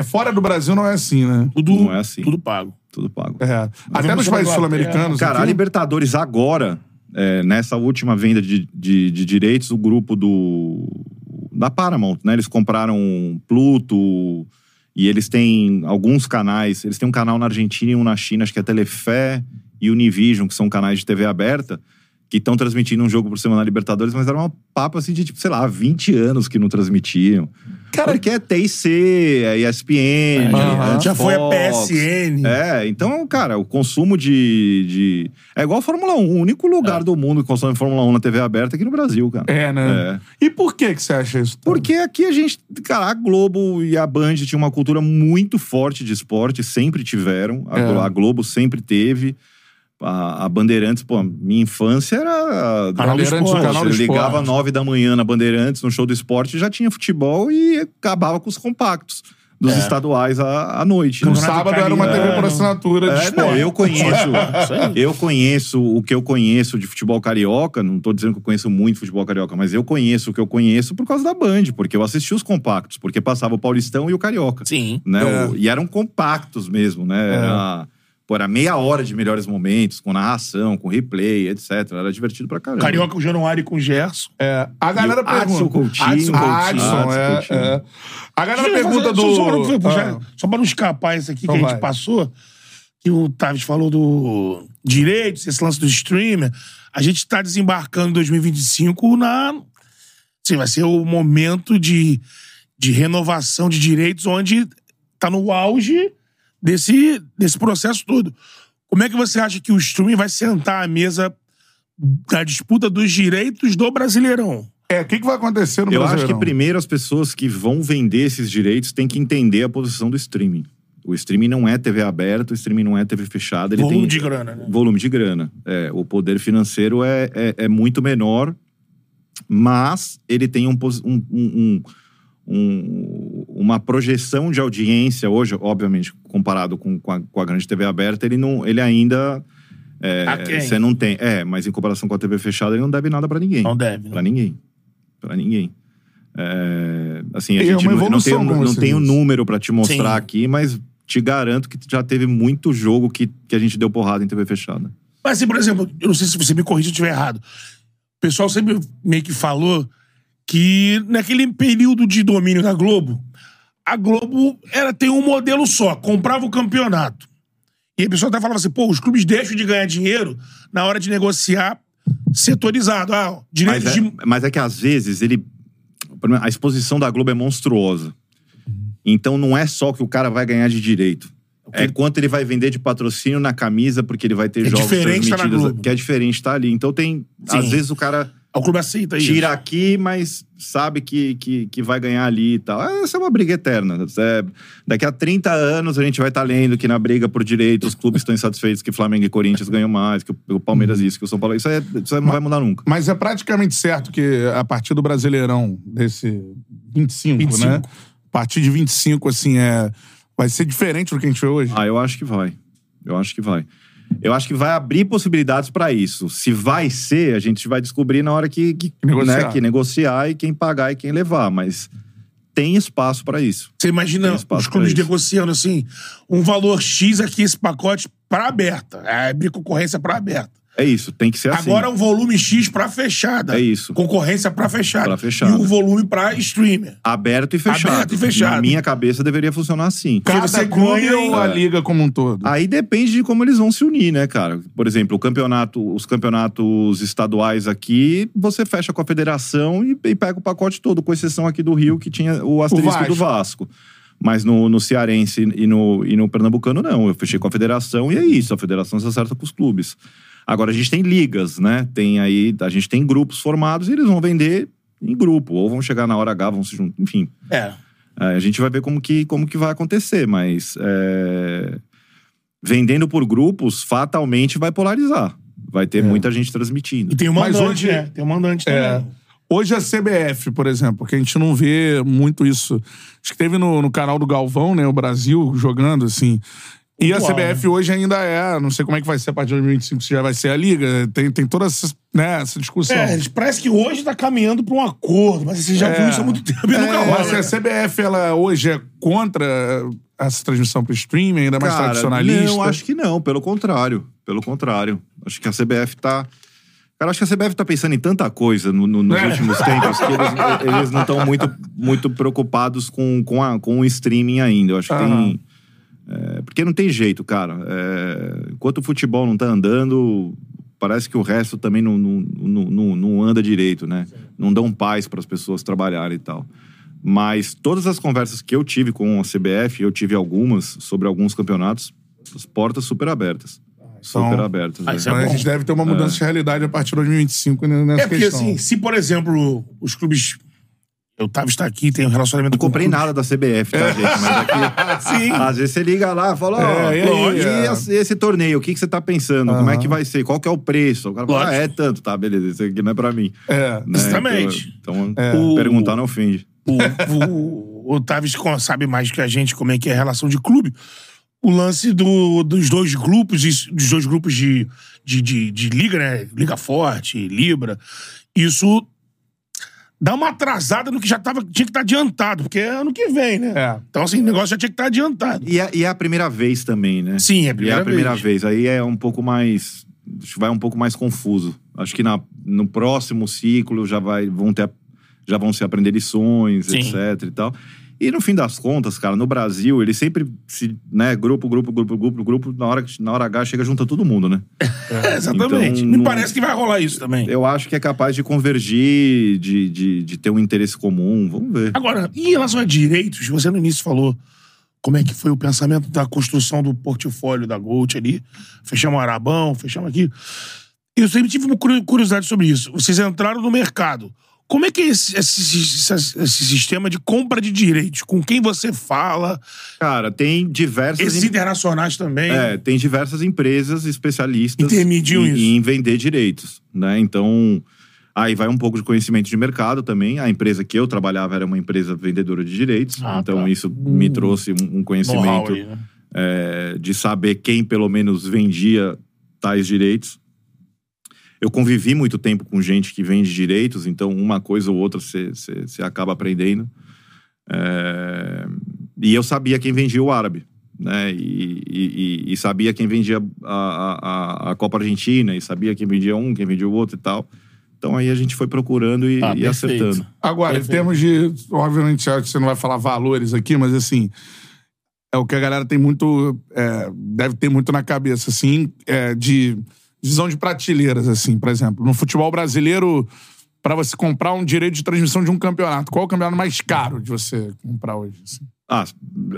É fora do Brasil não é assim, né? Tudo, Não é assim. tudo pago. Tudo pago. É. Até nos países sul-americanos. Cara, a aqui, Libertadores agora, é, nessa última venda de, de, de direitos, o grupo do da Paramount, né? Eles compraram Pluto e eles têm alguns canais. Eles têm um canal na Argentina e um na China, acho que é Telefé e Univision, que são canais de TV aberta, que estão transmitindo um jogo por semana na Libertadores, mas era uma papo assim de, tipo, sei lá, 20 anos que não transmitiam. Cara, que é TIC, é ESPN, Aham. é Já foi a. PSN. É, então, cara, o consumo de. de... É igual a Fórmula 1. O único lugar do mundo que consome Fórmula 1 na TV aberta é aqui no Brasil, cara. É, né? E por que que você acha isso? Porque aqui a gente. Cara, a Globo e a Band tinham uma cultura muito forte de esporte, sempre tiveram. A, É. A Globo sempre teve. A, a Bandeirantes, pô, minha infância era. Canal do o Esporte. canal do Eu ligava esporte. nove da manhã na Bandeirantes, no show do esporte, já tinha futebol e acabava com os compactos dos estaduais à, à noite. No né? sábado era uma TV por assinatura de É, esporte. não, eu conheço. [LAUGHS] Eu conheço o que eu conheço de futebol carioca. Não tô dizendo que eu conheço muito futebol carioca, mas eu conheço o que eu conheço por causa da Band, porque eu assisti os compactos, porque passava o Paulistão e o Carioca. Sim. Né? É. O- e eram compactos mesmo, né? Era, pô, era meia hora de melhores momentos, com narração, com replay, etc. Era divertido pra caramba. Carioca com o Januário e com o Gerson. É, a galera o Adson pergunta. Coutinho. Adson, Adson, Adson é, Coutinho. é. A galera pergunta fazer- do... Só, só, Ah, só pra não escapar isso aqui Então que a vai. gente passou, que o Tavis falou do direitos, esse lance do streamer. A gente tá desembarcando em 2025 na. Assim, vai ser o momento de, de renovação de direitos, onde tá no auge desse, desse processo todo. Como é que você acha que o streaming vai sentar à mesa da disputa dos direitos do Brasileirão? É, o que, que vai acontecer no Eu acho Brasileirão? que primeiro as pessoas que vão vender esses direitos têm que entender a posição do streaming. O streaming não é TV aberta, o streaming não é TV fechada. Ele Volume tem de grana, né? volume de grana. É, o poder financeiro é, é, é muito menor, mas ele tem um- um- um- um- uma projeção de audiência hoje, obviamente, comparado com, com, a, com a grande TV aberta, ele, não, ele ainda. é. Você não tem. É, mas em comparação com a TV fechada, ele não deve nada pra ninguém. Não deve. né? Pra ninguém. Pra ninguém. É, assim, a É gente uma não, não tem, não tem o disse. número pra te mostrar Sim. aqui, mas te garanto que já teve muito jogo que, que a gente deu porrada em TV fechada. Mas, assim, por exemplo, eu não sei se você me corrige se eu estiver errado. O pessoal sempre meio que falou que naquele período de domínio da Globo, a Globo era, tem um modelo só, comprava o campeonato. E aí o pessoal até falava assim, pô, os clubes deixam de ganhar dinheiro na hora de negociar setorizado. Ah, Mas direitos é, de... mas é que às vezes ele. A exposição da Globo é monstruosa. Então não é só que o cara vai ganhar de direito. É quanto ele vai vender de patrocínio na camisa, porque ele vai ter É jogos diferente tá na transmitidos. Globo. que é diferente estar ali. Então tem. Às Sim. vezes o cara O clube aceita isso. tira aqui, mas sabe que, que, que vai ganhar ali e tal. Essa é uma briga eterna. É, daqui a 30 anos a gente vai estar lendo que na briga por direito os clubes estão insatisfeitos que Flamengo e Corinthians ganham mais, que o- Palmeiras isso, que o São Paulo. Isso, é, isso não vai mudar nunca. Mas é praticamente certo que a partir do Brasileirão, desse 25, 25. né? A partir de 25, assim, é... vai ser diferente do que a gente vê hoje. Ah, eu acho que vai. Eu acho que vai. Eu acho que vai abrir possibilidades pra isso. Se vai ser, a gente vai descobrir na hora que, que, Negociar. Né, que negociar e quem pagar e quem levar. Mas tem espaço pra isso. Você imagina os clubes negociando assim, um valor X aqui, esse pacote pra aberta. É abrir concorrência pra aberta. É isso, tem que ser assim. Agora um volume X pra fechada. É isso. Concorrência pra fechada. Pra fechada. E um volume pra streamer. Aberto e fechado. Aberto e fechado. Na minha cabeça deveria funcionar assim. Cada você clube ganha ou a liga como um todo? Aí depende de como eles vão se unir, né, cara? Por exemplo, o campeonato, os campeonatos estaduais aqui, você fecha com a federação e, e pega o pacote todo, com exceção aqui do Rio, que tinha o asterisco Vasco. do Vasco. Mas no, no Cearense e no, e no Pernambucano, não. Eu fechei com a federação e é isso. A federação se acerta com os clubes. Agora, a gente tem ligas, né? Tem aí, a gente tem grupos formados e eles vão vender em grupo. Ou vão chegar na hora H, vão se juntar, enfim. É. É, a gente vai ver como que, como que vai acontecer, mas é, vendendo por grupos, fatalmente vai polarizar. Vai ter muita gente transmitindo. E tem o Mas mandante, hoje- né? Tem o mandante É. também. Hoje a CBF, por exemplo, porque a gente não vê muito isso. Acho que teve no, no canal do Galvão, né? O Brasil jogando, assim. E a CBF hoje ainda é, não sei como é que vai ser a partir de 2025, se já vai ser a Liga. Tem, tem toda essa, né, essa discussão. É, parece que hoje tá caminhando pra um acordo, mas você já É. viu isso há muito tempo e nunca rola. Mas se a CBF, ela hoje é contra essa transmissão pro streaming, ainda mais tradicionalista. Não, acho que não. Pelo contrário. Pelo contrário. Acho que a CBF tá... Cara, acho que a CBF tá pensando em tanta coisa no- no- nos É. últimos tempos que eles, [LAUGHS] eles não estão muito, muito preocupados com, com, a- com o streaming ainda. Eu acho que tem... é, porque não tem jeito, cara. É, enquanto o futebol não tá andando, parece que o resto também não, não, não, não, anda direito, né? Não dão paz para as pessoas trabalharem e tal. Mas todas as conversas que eu tive com a CBF, eu tive algumas sobre alguns campeonatos, as portas super abertas. Super abertas. Ah, né? Então, é a gente deve ter uma mudança de realidade a partir de 2025 nessa É porque, questão. assim, se, por exemplo, os clubes. Eu tava está aqui, tem um relacionamento Não comprei com nada da CBF, tá, gente? Mas aqui, [LAUGHS] Sim. às vezes você liga lá e fala, ó, É, e é. esse, esse torneio, o que, que você tá pensando? Como é que vai ser? Qual que é o preço? O cara fala, ah, é tanto, tá, beleza, isso aqui não é pra mim. É. Né? Exatamente. Então, É. então perguntar não ofende. O, o, o Otávio sabe mais que a gente como é que é a relação de clube. O lance do, dos dois grupos, dos dois grupos de, de, de, de liga, né? Liga Forte, Libra. Isso dá uma atrasada no que já tava, tinha que estar adiantado, porque é ano que vem, né? É. Então, assim, o negócio já tinha que estar adiantado. E é, e é a primeira vez também, né? Sim, é a E é primeira a primeira vez. vez. Aí é um pouco mais. acho que Vai um pouco mais confuso. Acho que na, no próximo ciclo já, vai, vão ter, já vão se aprender lições, Sim. etc e tal. E no fim das contas, cara, no Brasil, ele sempre se, né, grupo, grupo, grupo, grupo, grupo, na hora, que- na hora H chega junta todo mundo, né? É, [LAUGHS] exatamente. Então, Me não- parece que vai rolar isso também. Eu acho que é capaz de convergir, de, de, de ter um interesse comum. Vamos ver. Agora, em relação a direitos, você no início falou como é que foi o pensamento da construção do portfólio da Gold ali. Fechamos o Arabão, fechamos aqui. Eu sempre tive uma curi- curiosidade sobre isso. Vocês entraram no mercado. Como é que é esse, esse, esse- sistema de compra de direitos? Com quem você fala? Cara, tem diversas. Esses internacionais também? É, tem diversas empresas especialistas Intermediam em, isso. em vender direitos, né? Então, aí vai um pouco de conhecimento de mercado também. A empresa que eu trabalhava era uma empresa vendedora de direitos, Ah, então tá. isso me trouxe um, conhecimento ali, né? é, de saber quem pelo menos vendia tais direitos. Eu convivi muito tempo com gente que vende direitos, então uma coisa ou outra você acaba aprendendo. É, e eu sabia quem vendia o árabe, né? E, e- e- sabia quem vendia a, a- a- Copa Argentina, e sabia quem vendia um, quem vendia o outro e tal. Então aí a gente foi procurando e, Ah, e acertando. Agora, em Perfeito. termos de. Obviamente, você não vai falar valores aqui, mas assim. É o que a galera tem muito. é, deve ter muito na cabeça, assim, é, de visão de prateleiras, assim, por exemplo. No futebol brasileiro, para você comprar um direito de transmissão de um campeonato, qual é o campeonato mais caro de você comprar hoje? assim? Ah,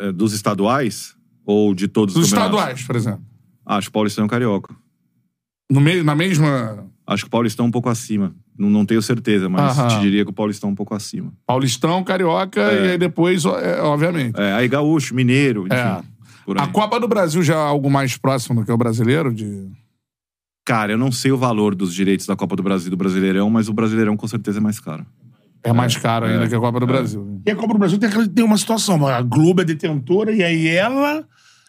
é, dos estaduais ou de todos Dos os campeonatos? estaduais, por exemplo. Acho que o Paulistão é carioca. No meio, na mesma. Acho que o Paulistão é um pouco acima. Não, não tenho certeza, mas Aham. te diria que o Paulistão é um pouco acima. Paulistão, Carioca e aí depois, é, obviamente. É, aí Gaúcho, Mineiro, enfim. É. Por aí. A Copa do Brasil já é algo mais próximo do que o brasileiro? De... Cara, eu não sei o valor dos direitos da Copa do Brasil e do Brasileirão, mas o Brasileirão com certeza é mais caro. É mais caro ainda é, que a Copa do é. Brasil. E a Copa do Brasil tem, tem uma situação. A Globo é detentora e aí ela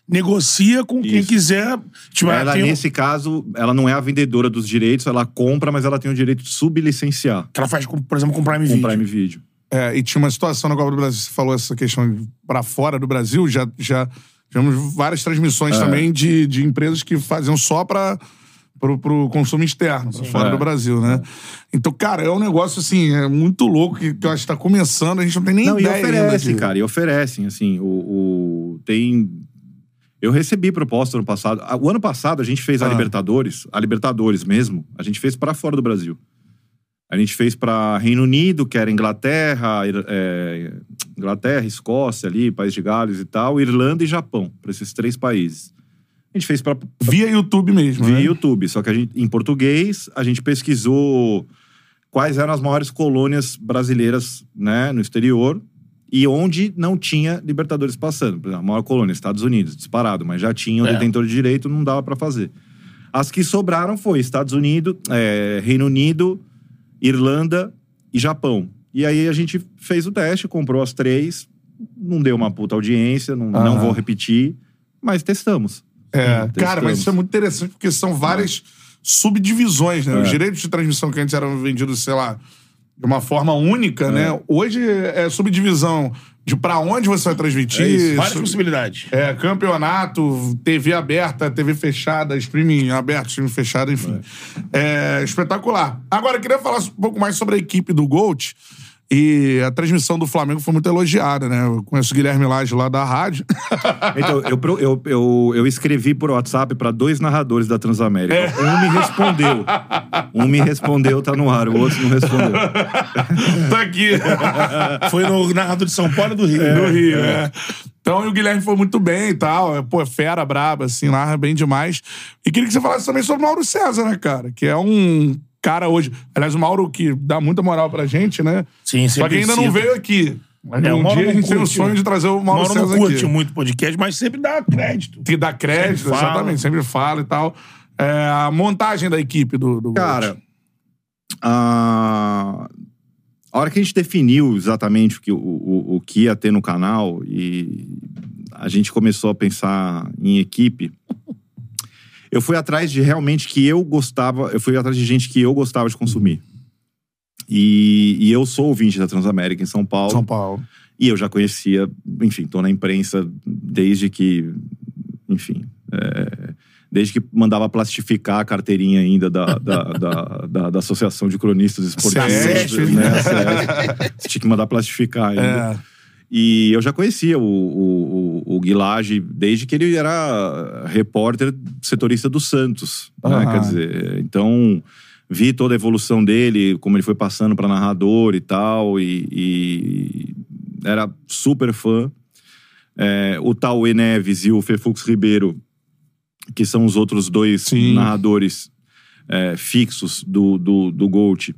negocia com quem Isso. quiser. Tipo, ela ela, tem nesse caso, ela não é a vendedora dos direitos, ela compra, mas ela tem o direito de sublicenciar que ela faz, por exemplo, com o Prime com Video. Prime Video. É, e tinha uma situação na Copa do Brasil, você falou essa questão pra fora do Brasil, já, já tivemos várias transmissões É. também de, de empresas que faziam só para pro, pro consumo externo, fora É. do Brasil, né? Então, cara, é um negócio assim, é muito louco que, que eu acho que tá começando, a gente não tem nem Não, e ideia ainda oferecem, cara, e oferecem, assim, o, o- tem... Eu recebi proposta no passado. O ano passado a gente fez a Ah. Libertadores, a Libertadores mesmo, a gente fez pra fora do Brasil. A gente fez pra Reino Unido, que era Inglaterra, é, Inglaterra, Escócia ali, País de Gales e tal, Irlanda e Japão, pra esses três países. A gente fez pra Via YouTube mesmo, via né? YouTube. Só que a gente, em português, a gente pesquisou quais eram as maiores colônias brasileiras né, no exterior e onde não tinha Libertadores passando. Por exemplo, a maior colônia, Estados Unidos, disparado, mas já tinha o É. detentor de direito, não dava pra fazer. As que sobraram foi Estados Unidos, é, Reino Unido, Irlanda e Japão. E aí a gente fez o teste, comprou as três, não deu uma puta audiência, não, não Aham. vou repetir, mas testamos. É, Hum, cara, mas isso é muito interessante porque são várias subdivisões, né? Os É. direitos de transmissão que antes eram vendidos, sei lá, de uma forma única, né? Hoje é subdivisão de pra onde você vai transmitir. É isso, várias possibilidades. É, campeonato, TV aberta, TV fechada, streaming aberto, streaming fechado, enfim. É. espetacular. Agora, eu queria falar um pouco mais sobre a equipe do Gold. E a transmissão do Flamengo foi muito elogiada, né? Eu conheço o Guilherme Lage lá da rádio. [LAUGHS] Então, eu, eu, eu, eu escrevi por WhatsApp pra dois narradores da Transamérica. É. Um me respondeu. Um me respondeu, tá no ar. O outro não respondeu. [LAUGHS] tá aqui. Foi no narrador de São Paulo e do Rio. do Rio, é. Então, e o Guilherme foi muito bem e tal. É, Pô, fera, braba, assim, narra bem demais. E queria que você falasse também sobre o Mauro César, né, cara? Que é um cara hoje. Aliás, o Mauro que dá muita moral pra gente, né? Sim, Só que ainda não veio aqui. Mas É, o um Mauro dia a não gente tem o sonho de trazer o Mauro, Mauro não César curte aqui. muito podcast, mas sempre dá crédito. Que dá crédito, Sempre fala. exatamente. Sempre fala e tal. É, a montagem da equipe do, do Cara, a... a hora que a gente definiu exatamente o que, o, o, o que ia ter no canal e a gente começou a pensar em equipe, eu fui atrás de realmente que eu gostava, eu fui atrás de gente que eu gostava de consumir. E, e eu sou ouvinte da Transamérica em São Paulo. São Paulo. E eu já conhecia, enfim, tô na imprensa desde que, enfim, é, desde que mandava plastificar a carteirinha ainda da, da, da, da- da Associação de Cronistas Esportivos. Né, a CESP. Tinha que mandar plastificar ainda. É. E eu já conhecia o, o, o, o Guilage desde que ele era repórter setorista do Santos. né? Aham. Quer dizer, então vi toda a evolução dele, como ele foi passando para narrador e tal, e, e era super fã. É, o Tauê Neves e o Fefux Ribeiro, que são os outros dois Sim. narradores é, fixos do, do, do Gold.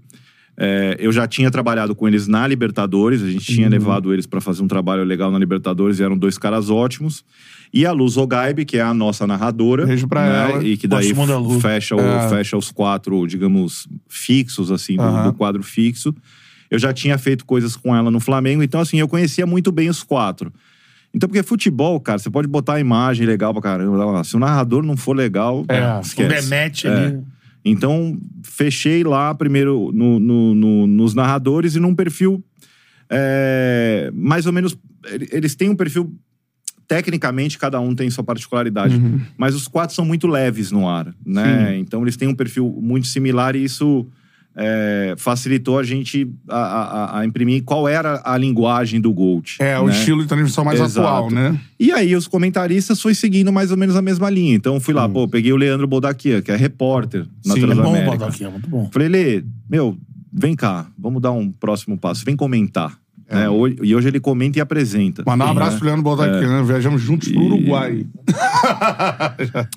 É, eu já tinha trabalhado com eles na Libertadores, a gente Uhum. tinha levado eles para fazer um trabalho legal na Libertadores, e eram dois caras ótimos. E a Luz Ogaibe, que é a nossa narradora. Beijo pra né, ela. E que daí fecha, o- É. fecha os quatro, digamos, fixos, assim, do, Aham. do quadro fixo. Eu já tinha feito coisas com ela no Flamengo, então, assim, eu conhecia muito bem os quatro. Então, porque futebol, cara, você pode botar a imagem legal pra caramba. Se o narrador não for legal, É, O esquece. Demet É. ali. Então, fechei lá primeiro no- no- no- nos narradores e num perfil é, mais ou menos. ele- Eles têm um perfil. Tecnicamente, cada um tem sua particularidade. Uhum. Mas os quatro são muito leves no ar, né? Então, eles têm um perfil muito similar e isso é, facilitou a gente a, a- a imprimir qual era a linguagem do Gold. É, o né? estilo de transmissão mais Exato. atual, né? E aí os comentaristas foi seguindo mais ou menos a mesma linha. Então fui lá, pô, peguei o Leandro Bodaquia, que é repórter na Sim, é É bom o Transamérica. Baldaquinha, muito bom. Falei, Lê, meu, vem cá, vamos dar um próximo passo. Vem comentar. Né? Hoje- E hoje ele comenta e apresenta. Mandar um abraço né? pro Leandro Baldaquian. Viajamos juntos pro Uruguai. [LAUGHS]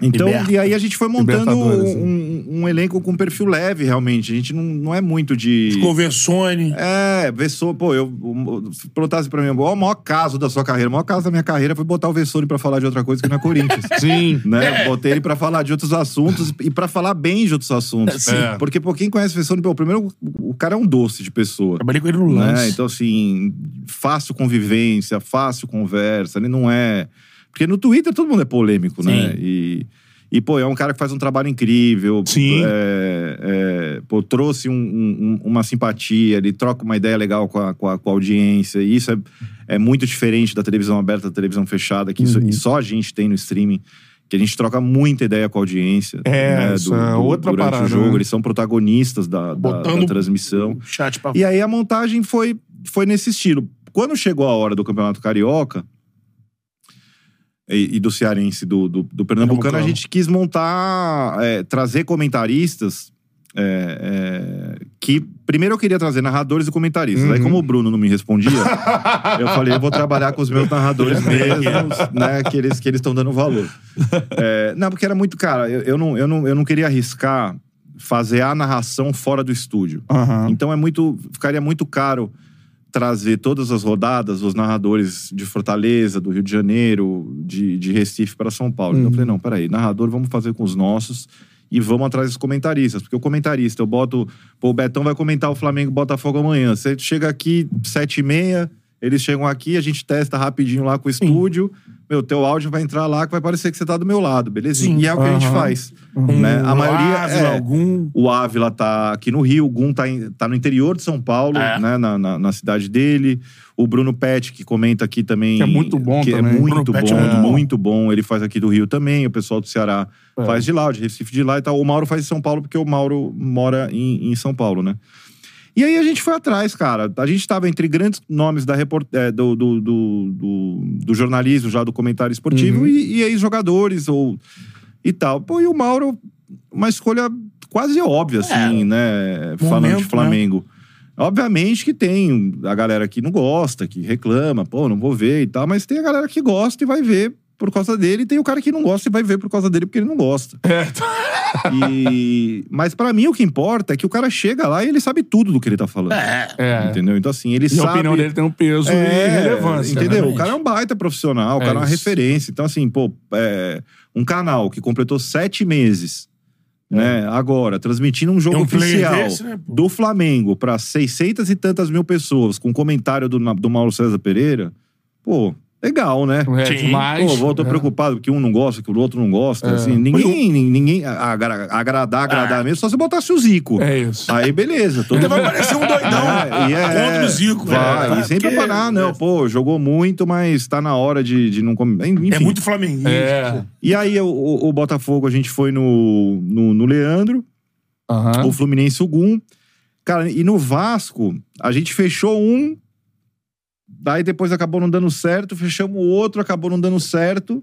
Então, Liberta. e aí a gente foi montando né? um, um elenco com perfil leve, realmente. A gente não, não é muito de. Conversone. É, Vessone, pô, eu, eu se perguntasse pra mim, é o maior caso da sua carreira? O maior caso da minha carreira foi botar o Vessone pra falar de outra coisa que não é Corinthians. [LAUGHS] Sim. né? Botei ele pra falar de outros assuntos e pra falar bem de outros assuntos. Sim. É. Porque, pô, quem conhece o Vessone, pô, primeiro, o cara é um doce de pessoa. Trabalhei com ele no lance. Né? Então, assim, fácil convivência, fácil conversa. Ele não é. Porque no Twitter todo mundo é polêmico, né? Sim. E, e, pô, é um cara que faz um trabalho incrível. Sim. É, é, pô, trouxe um- um- uma simpatia, ele troca uma ideia legal com a, com a, com a audiência. E isso é, é muito diferente da televisão aberta, da televisão fechada, que isso, Uhum. só a gente tem no streaming. Que a gente troca muita ideia com a audiência. É, né, isso é outra durante parada, o jogo. né? Eles são protagonistas da, da, da transmissão. chat pra E aí a montagem foi, foi nesse estilo. Quando chegou a hora do Campeonato Carioca e, e do Cearense, do, do, do Pernambucano, a gente quis montar, é, trazer comentaristas é, é, que... Primeiro eu queria trazer narradores e comentaristas. Aí como o Bruno não me respondia, [LAUGHS] eu falei, eu vou trabalhar com os meus narradores mesmos, né? Que eles que eles estão dando valor. [LAUGHS] É, não, porque era muito... Cara, eu, eu, não, eu, não, eu não queria arriscar fazer a narração fora do estúdio. Aham. Então é muito. Ficaria muito caro trazer todas as rodadas, os narradores de Fortaleza, do Rio de Janeiro, de, de Recife para São Paulo. Então eu falei, não, peraí, narrador vamos fazer com os nossos e vamos atrás dos comentaristas. Porque o comentarista, eu boto. Pô, o Betão vai comentar o Flamengo Botafogo amanhã. Você chega aqui, sete e meia, eles chegam aqui, a gente testa rapidinho lá com o estúdio. Meu, teu áudio vai entrar lá que vai parecer que você tá do meu lado, belezinha? Sim. E é o que a gente faz. Né? A maioria. Ávila, é, algum. o Ávila tá aqui no Rio, o Gum tá, em- tá no interior de São Paulo, É. né? Na, na, na cidade dele. O Bruno Pet, que comenta aqui também. Que é muito bom que também. É muito Bruno bom, Pet é muito, muito bom. bom. Ele faz aqui do Rio também, o pessoal do Ceará É. faz de lá, o de Recife de lá e tal. O Mauro faz de São Paulo, porque o Mauro mora em, em São Paulo, né? E aí a gente foi atrás, cara. A gente estava entre grandes nomes da report... é, do, do, do, do- do jornalismo, já do comentário esportivo, Uhum. e, e ex-jogadores ou e tal. Pô, e o Mauro, uma escolha quase óbvia, assim, né? Falando de É. Momento, Flamengo. Obviamente que tem a galera que não gosta, que reclama, pô, não vou ver e tal, mas tem a galera que gosta e vai ver por causa dele, e tem o cara que não gosta e vai ver por causa dele porque ele não gosta. É. [LAUGHS] E... Mas pra mim o que importa é que o cara chega lá e ele sabe tudo do que ele tá falando. É. É. Entendeu? Então, assim, ele E sabe. a opinião dele tem um peso É, e relevância. Entendeu? né? realmente. O cara é um baita profissional, o É cara é uma isso. referência. Então, assim, pô, é, um canal que completou sete meses, né, agora, transmitindo um jogo É um oficial desse, né, do Flamengo pra 600 e tantas mil pessoas, com comentário do, do Mauro César Pereira, pô, legal, né? É Sim. demais. Pô, eu tô É. preocupado porque um não gosta, que o outro não gosta. É. Assim, ninguém, ninguém agra- agradar, agradar Ah. mesmo, só se botasse o Zico. É isso. Aí, beleza. Todo Ainda vai mundo- parecer um doidão. É, e é- Contra o Zico. Vai, né? e sempre Porque ah, não, pô, jogou muito, mas tá na hora de, de não comer. Enfim. É muito flamenguista. É. E aí, o, o- o Botafogo, a gente foi no, no, no Leandro, Aham. o Fluminense, o Gum. Cara, e no Vasco, a gente fechou um, daí depois acabou não dando certo, fechamos o outro, acabou não dando certo.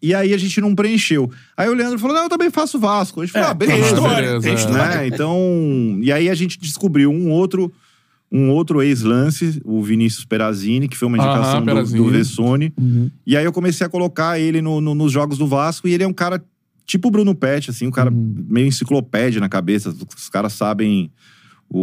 E aí a gente não preencheu. Aí o Leandro falou: não, eu também faço Vasco. A gente falou: É, ah, tem beleza. história, beleza, tem é. história. né? Então, e aí a gente descobriu um outro um outro ex-lance, o Vinícius Perazini, que foi uma indicação do, Perazini. do Vessone. Uhum. E aí eu comecei a colocar ele no- no- nos jogos do Vasco e ele é um cara tipo o Bruno Pet, assim, um cara Uhum. meio enciclopédia na cabeça. Os caras sabem o,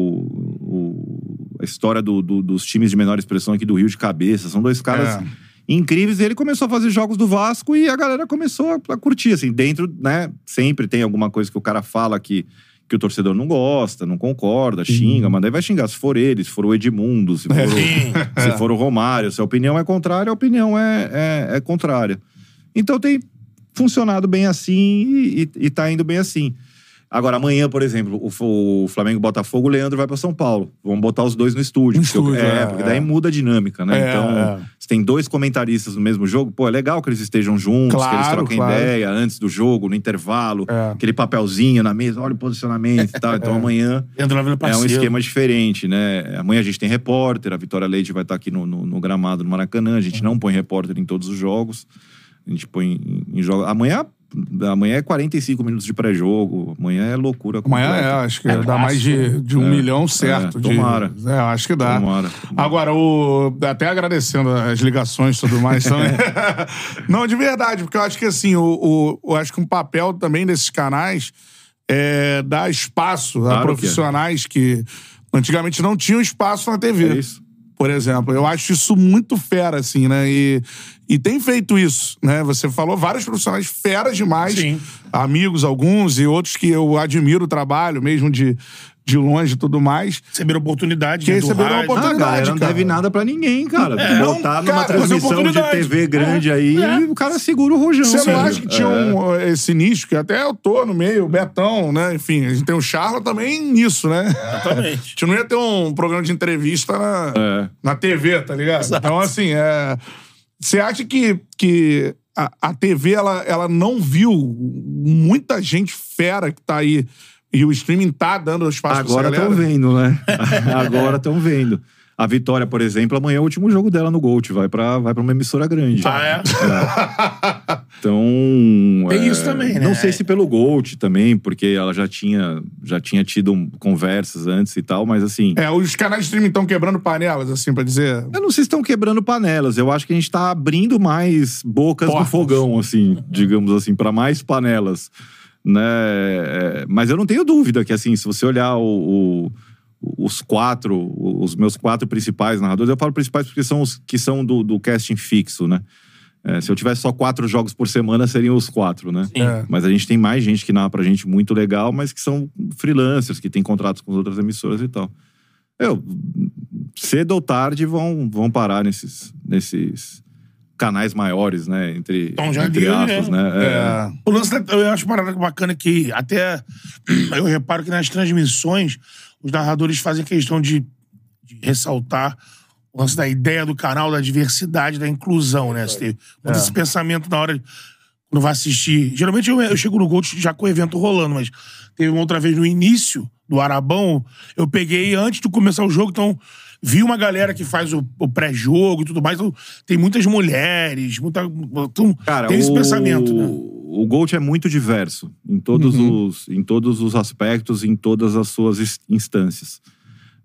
o- a história do- do- dos times de menor expressão aqui do Rio de cabeça. São dois caras É. incríveis. E ele começou a fazer jogos do Vasco e a galera começou a, a curtir, assim, dentro, né? Sempre tem alguma coisa que o cara fala que, que o torcedor não gosta, não concorda, xinga, mas daí vai xingar. Se for ele, se for o Edmundo, se for, o, [LAUGHS] se for o Romário, se a opinião é contrária, a opinião é, é, é contrária. Então tem funcionado bem assim e, e, e tá indo bem assim. Agora, amanhã, por exemplo, o, o Flamengo e Botafogo, o Leandro vai para São Paulo. Vamos botar os dois no estúdio. No porque eu- estúdio, é, é, porque é. daí muda a dinâmica, né? É, então, é. se tem dois comentaristas no mesmo jogo, pô, é legal que eles estejam juntos, que eles Claro, troquem claro. ideia antes do jogo, no intervalo, É. aquele papelzinho na mesa, olha o posicionamento e tal. [LAUGHS] Então amanhã é um esquema diferente, né? Amanhã a gente tem repórter, a Vitória Leite vai estar aqui no, no- no gramado do Maracanã. A gente não põe repórter em todos os jogos. A gente põe em, em jogos. Amanhã Amanhã é 45 minutos de pré-jogo. Amanhã é loucura. Amanhã completa. é, acho que dá mais de, de um milhão certo. É, de- tomara. É, acho que dá. Tomara. Agora, o, até agradecendo as ligações e tudo mais também. [LAUGHS] [LAUGHS] Não, de verdade, porque eu acho que assim, o, o- eu acho que um papel também desses canais é dar espaço a Claro que é. profissionais que, antigamente não tinham espaço na TV. É isso. Por exemplo, eu acho isso muito fera, assim, né? E, e tem feito isso, né? Você falou vários profissionais feras demais, Sim. amigos alguns e outros que eu admiro o trabalho, mesmo de, de longe e tudo mais. Receberam oportunidade. Que né, receberam rádio. Ah, oportunidade. galera, não cara. deve nada pra ninguém, cara. É, não, Botar cara, numa é transmissão de. TV grande aí, É. o cara segura o rojão. Você não acha que tinha um, esse nicho, que até eu tô no meio, o Betão, né? Enfim, a gente tem o Charla também nisso, né? [LAUGHS] A Exatamente. gente não ia ter um programa de entrevista na, É. na TV, tá ligado? Então, assim, é... Você acha que, que a, a TV, ela, ela não viu muita gente fera que tá aí e o streaming tá dando espaço Agora estão vendo, né? [LAUGHS] Agora estão vendo. A Vitória, por exemplo, amanhã é o último jogo dela no Gold. Vai pra, vai pra uma emissora grande. Ah, é? Então. [LAUGHS] Tem é, isso também, né? Não sei se pelo Gold também, porque ela já tinha, já tinha tido conversas antes e tal, mas assim. É, os canais de streaming estão quebrando panelas, assim, pra dizer... Eu não sei se estão quebrando panelas. Eu acho que a gente tá abrindo mais bocas Portas. no fogão, assim, digamos assim, para mais panelas. Né? É, Mas eu não tenho dúvida que, assim, se você olhar o- o- os quatro, os meus quatro principais narradores, eu falo principais porque são os que são do, do casting fixo, né? É, se eu tivesse só quatro jogos por semana, seriam os quatro, né? É. Mas a gente tem mais gente que narra pra gente muito legal, mas que são freelancers, que têm contratos com as outras emissoras e tal. Eu, cedo ou tarde vão, vão parar nesses, nesses canais maiores, né? Entre, Tom entre aspas, né? né? É. É, O lance eu acho parada bacana que até [CLEARS THROAT] eu reparo que nas transmissões os narradores fazem questão de, de ressaltar o lance da ideia do canal, da diversidade, da inclusão, né? Você muito esse pensamento na hora de, quando vai assistir. Geralmente eu, eu chego no Gold já com o evento rolando, mas teve uma outra vez no início do Arabão, eu peguei antes de começar o jogo, então vi uma galera que faz o, o pré-jogo e tudo mais, então tem muitas mulheres, muita, então, Cara, tem esse o, pensamento, né? O Gold é muito diverso em todos, os, em todos os aspectos, em todas as suas instâncias.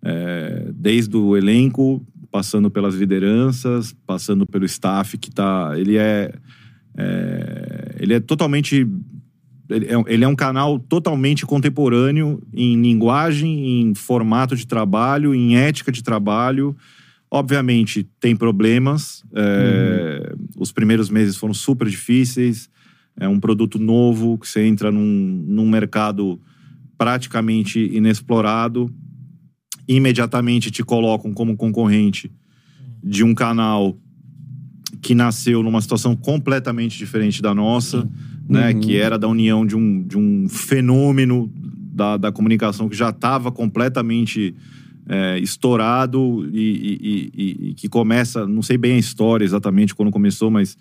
É, desde o elenco, passando pelas lideranças, passando pelo staff que tá. Ele é. é, ele é totalmente. Ele é, ele é um canal totalmente contemporâneo em linguagem, em formato de trabalho, em ética de trabalho. Obviamente, tem problemas. é, Os primeiros meses foram super difíceis. É um produto novo que você entra num, num mercado praticamente inexplorado. Imediatamente te colocam como concorrente de um canal que nasceu numa situação completamente diferente da nossa, né? Que era da união de um, de um fenômeno da, da comunicação que já estava completamente é, estourado e- e- e- e que começa, não sei bem a história exatamente quando começou, mas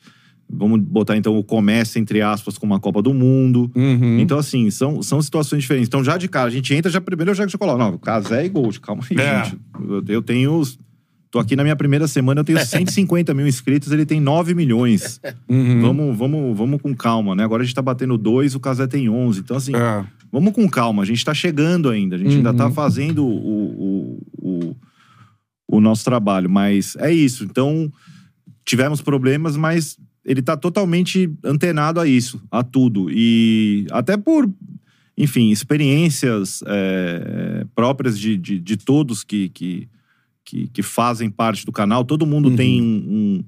vamos botar então o começa entre aspas com uma Copa do Mundo. Uhum. Então assim, são, são situações diferentes. Então já de cara, a gente entra já primeiro eu já coloco, não, Casé e Gold, calma aí, É. gente. Eu, eu tenho Tô aqui na minha primeira semana, eu tenho [LAUGHS] 150 mil inscritos, ele tem 9 milhões. Uhum. Vamos, vamos, vamos com calma, né? Agora a gente tá batendo dois, o Casé tem 11. Então, assim, É. vamos com calma. A gente tá chegando ainda. A gente ainda Uhum. tá fazendo o, o, o, o nosso trabalho. Mas é isso. Então, tivemos problemas, mas ele tá totalmente antenado a isso, a tudo. E até por, enfim, experiências é, próprias de, de, de todos que, que, que, que fazem parte do canal. Todo mundo Uhum. tem um,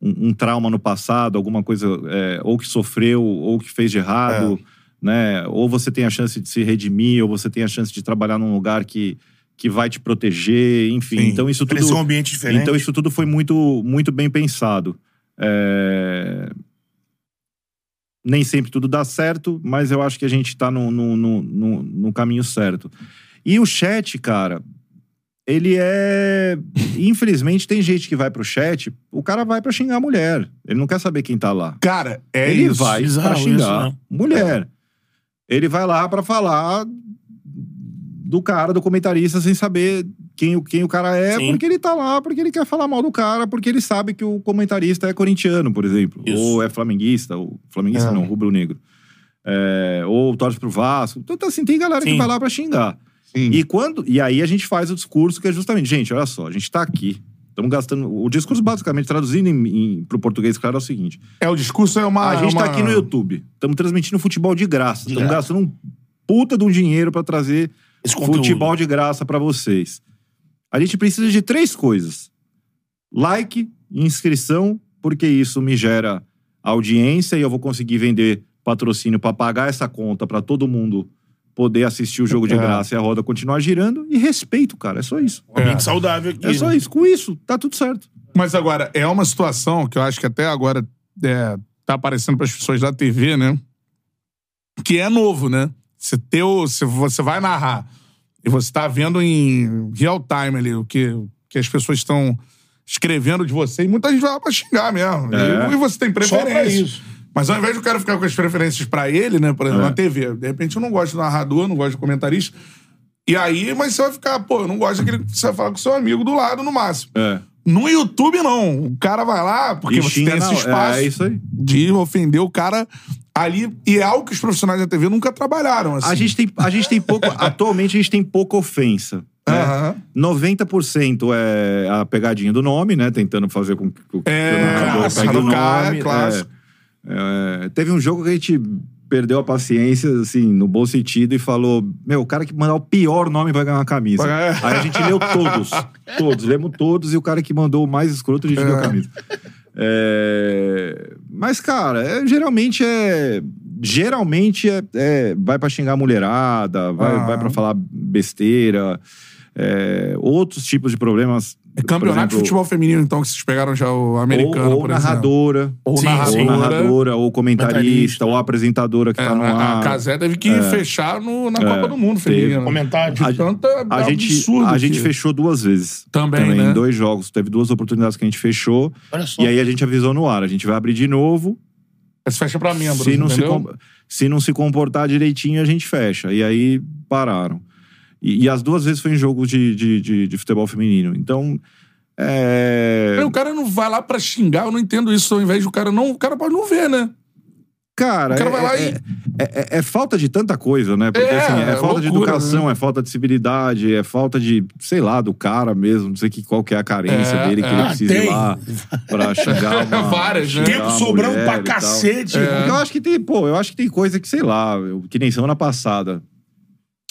um, um trauma no passado, alguma coisa, é, ou que sofreu, ou que fez de errado, É. né? Ou você tem a chance de se redimir, ou você tem a chance de trabalhar num lugar que, que vai te proteger, enfim. Sim. Então isso tudo. Um ambiente diferente. Então isso tudo foi muito, muito bem pensado. É, Nem sempre tudo dá certo, mas eu acho que a gente tá no, no, no, no- no caminho certo. E o chat, cara, ele é. Infelizmente, tem gente que vai pro chat, o cara vai pra xingar a mulher. Ele não quer saber quem tá lá. Cara, é ele isso. vai bizarro pra xingar isso, né? mulher. Ele vai lá pra falar do cara, do comentarista, sem saber quem, o- quem o cara é, Sim. porque ele tá lá, porque ele quer falar mal do cara, porque ele sabe que o comentarista é corintiano, por exemplo. Isso. Ou é flamenguista, ou flamenguista É. não, rubro-negro. é, ou torce pro Vasco. Então, assim, tem galera que Sim. vai lá pra xingar. Sim. E quando e aí a gente faz o discurso que é justamente, gente, olha só, a gente tá aqui. Estamos gastando. O discurso, basicamente, traduzindo em, em, pro português, claro, é o seguinte: É, o discurso é uma. a gente uma... tá aqui no YouTube, estamos transmitindo futebol de graça. Estamos graça. gastando um puta de um dinheiro pra trazer futebol de graça pra vocês. A gente precisa de três coisas: like, inscrição, porque isso me gera audiência e eu vou conseguir vender patrocínio pra pagar essa conta pra todo mundo poder assistir o jogo de É. graça e a roda continuar girando e respeito, cara. É só isso. Um ambiente saudável aqui. É só isso. Com isso, tá tudo certo. Mas agora, é uma situação que eu acho que até agora é, tá aparecendo para as pessoas da TV, né? Que é novo, né? Você, se você vai narrar e você tá vendo em real time ali o que, que as pessoas estão escrevendo de você, e muita gente vai lá pra xingar mesmo. É. E, e você tem preferência. Mas ao invés do cara ficar com as preferências pra ele, né? Por exemplo, É. na TV. De repente eu não gosto do narrador, não gosto do comentarista. E aí, mas você vai ficar, pô, eu não gosto daquele que você vai falar com seu amigo do lado no máximo. É. No YouTube, não. O cara vai lá, porque E você xinga tem esse na- espaço É isso aí. de ofender o cara ali. E é algo que os profissionais da TV nunca trabalharam, assim. A gente tem, a gente tem pouco. [LAUGHS] atualmente a gente tem pouca ofensa. né? Aham. 90% é a pegadinha do nome, né? Tentando fazer com que o É, o clássico, cara, nome. é clássico. É, é, teve um jogo que a gente perdeu a paciência, assim, no bom sentido, e falou: Meu, o cara que mandar o pior nome vai ganhar uma camisa. Ganhar. Aí a gente leu todos. [LAUGHS] Todos, lemos todos, e o cara que mandou o mais escroto, a gente deu a camisa. É, Mas, cara, é, geralmente é. Geralmente é, é- vai pra xingar a mulherada, vai, Ah. vai pra falar besteira, é, outros tipos de problemas. É campeonato de exemplo, futebol feminino, então, que vocês pegaram já o americano, ou, ou narradora, Ou Sim, narradora. ou narradora, ou comentarista, Comentarista. ou apresentadora que É, tá no a, ar. a Casé teve que fechar no, na É, Copa do Mundo feminina. Comentário. De tanta A gente, absurdo a gente que- fechou duas vezes. Também, né? Em dois jogos. Teve duas oportunidades que a gente fechou. Olha só. E aí a gente avisou no ar. A gente vai abrir de novo. Mas fecha pra membros, se, não se, entendeu? com- se não se comportar direitinho, a gente fecha. E aí pararam. E, e as duas vezes foi em jogos de, de, de, de futebol feminino. Então. É... Aí O cara não vai lá pra xingar, eu não entendo isso. Ao invés do cara não, o cara pode não ver, né? Cara, O cara é, vai lá é, e- é- é- é falta de tanta coisa, né? Porque É, assim, é é falta de loucura, educação, é falta de civilidade, é falta de, sei lá, do cara mesmo, não sei que, qual que é a carência É, dele, que é. ele Ah, precisa ir lá pra xingar [LAUGHS] uma... Várias, né? Tempo sobrando pra cacete. Porque eu acho que tem, pô, eu acho que tem coisa que, sei lá, eu- que nem semana passada.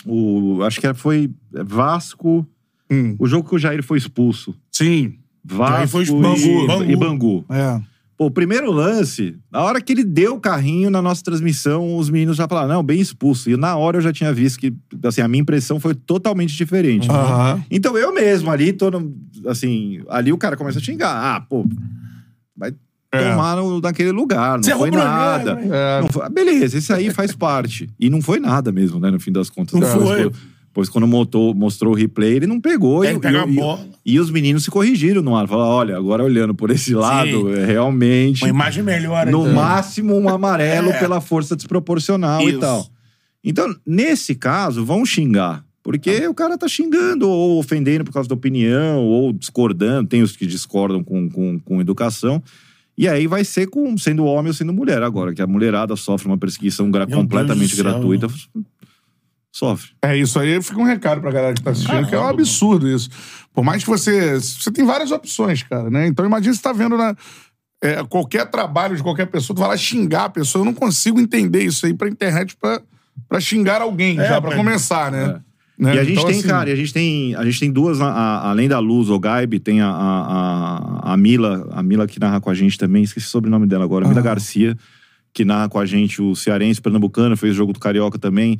O, acho que foi Vasco, Hum. o jogo que o Jair foi expulso. Sim. Vasco foi e, expulso. Bangu. e Bangu. É. Pô, o primeiro lance, na hora que ele deu o carrinho na nossa transmissão, os meninos já falaram, não, bem expulso. E na hora eu já tinha visto que, assim, a minha impressão foi totalmente diferente. Aham. Então eu mesmo ali, tô no- assim, ali o cara começa a xingar. Ah, pô, vai É. tomar no, naquele lugar, não Você foi nada. hein? É. Não foi- ah, beleza, esse aí faz parte. E não foi nada mesmo, né, no fim das contas. Não foi. pô, Depois, quando mostrou, mostrou o replay, ele não pegou. Ele e, pega e- a e- bola. e os meninos se corrigiram no ar. Falaram, olha, agora olhando por esse lado, é realmente... Uma imagem melhor. No então. máximo, um amarelo [LAUGHS] É. pela força desproporcional Isso. e tal. Então, nesse caso, vão xingar. Porque o cara tá xingando, ou ofendendo por causa da opinião, ou discordando. Tem os que discordam com, com, com educação. E aí vai ser com, sendo homem ou sendo mulher agora, que a mulherada sofre uma perseguição gra- completamente gratuita. Sofre. É, isso aí fica um recado pra galera que tá assistindo, que é um absurdo isso. Por mais que você. Você tem várias opções, cara, né? Então imagina você tá vendo na. é, qualquer trabalho de qualquer pessoa, tu vai lá xingar a pessoa. Eu não consigo entender isso aí pra internet pra, pra xingar alguém, É, já pra mas- começar, né? É. Né? E a gente Então, tem, assim, cara, a gente tem, a gente tem duas, a- a- além da Luz, o Gaib, tem a, a, a, Mila, a Mila que narra com a gente também, esqueci o sobrenome dela agora, Mila Ah. Garcia, que narra com a gente o Cearense, Pernambucano, fez o jogo do Carioca também.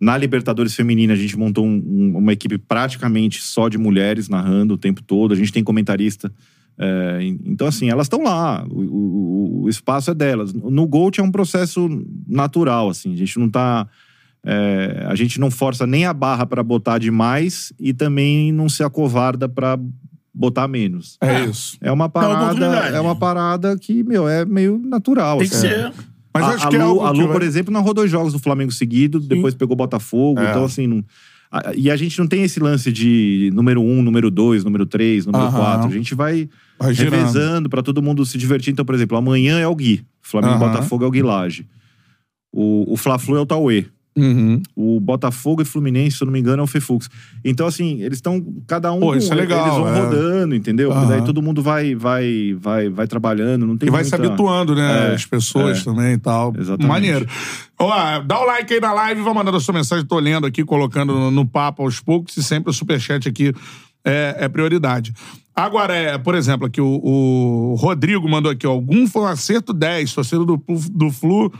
Na Libertadores Feminina, a gente montou um- um- uma equipe praticamente só de mulheres narrando o tempo todo. A gente tem comentarista. É, en- então, assim, elas estão lá. O, o- o espaço é delas. No Gold é um processo natural, assim. A gente não tá... é, a gente não força nem a barra para botar demais e também não se acovarda para botar menos. É isso. É uma parada, oportunidade. é uma parada que, meu, é meio natural. Tem que assim. ser. Mas a, acho a que é Lu, a que Lu, vai- por exemplo, narrou dois jogos do Flamengo seguido, depois pegou Botafogo. É. Então, assim, não- a- e a gente não tem esse lance de número um, número dois, número três, número Aham. quatro. A gente vai vai revezando pra todo mundo se divertir. Então, por exemplo, amanhã é o Gui. Flamengo e Aham. Botafogo é o Gui Laje. O, o Fla-Flu é o Tauê. Uhum. O Botafogo e Fluminense, se eu não me engano, é o Fefux. Então, assim, eles estão. Cada um. Pô, isso é legal, Eles vão é. rodando, entendeu? Aham. daí todo mundo vai, vai, vai, vai trabalhando. Não tem E vai se muita- habituando, né? É, As pessoas é. também e tal. Exatamente. Maneiro. Ó, dá o like aí na live, vai mandando a sua mensagem. Tô lendo aqui, colocando no, no papo aos poucos. E sempre o superchat aqui é, é prioridade. Agora, é, por exemplo, aqui o, o Rodrigo mandou aqui, ó. Algum foi um acerto 10, torcedor do, do Flu.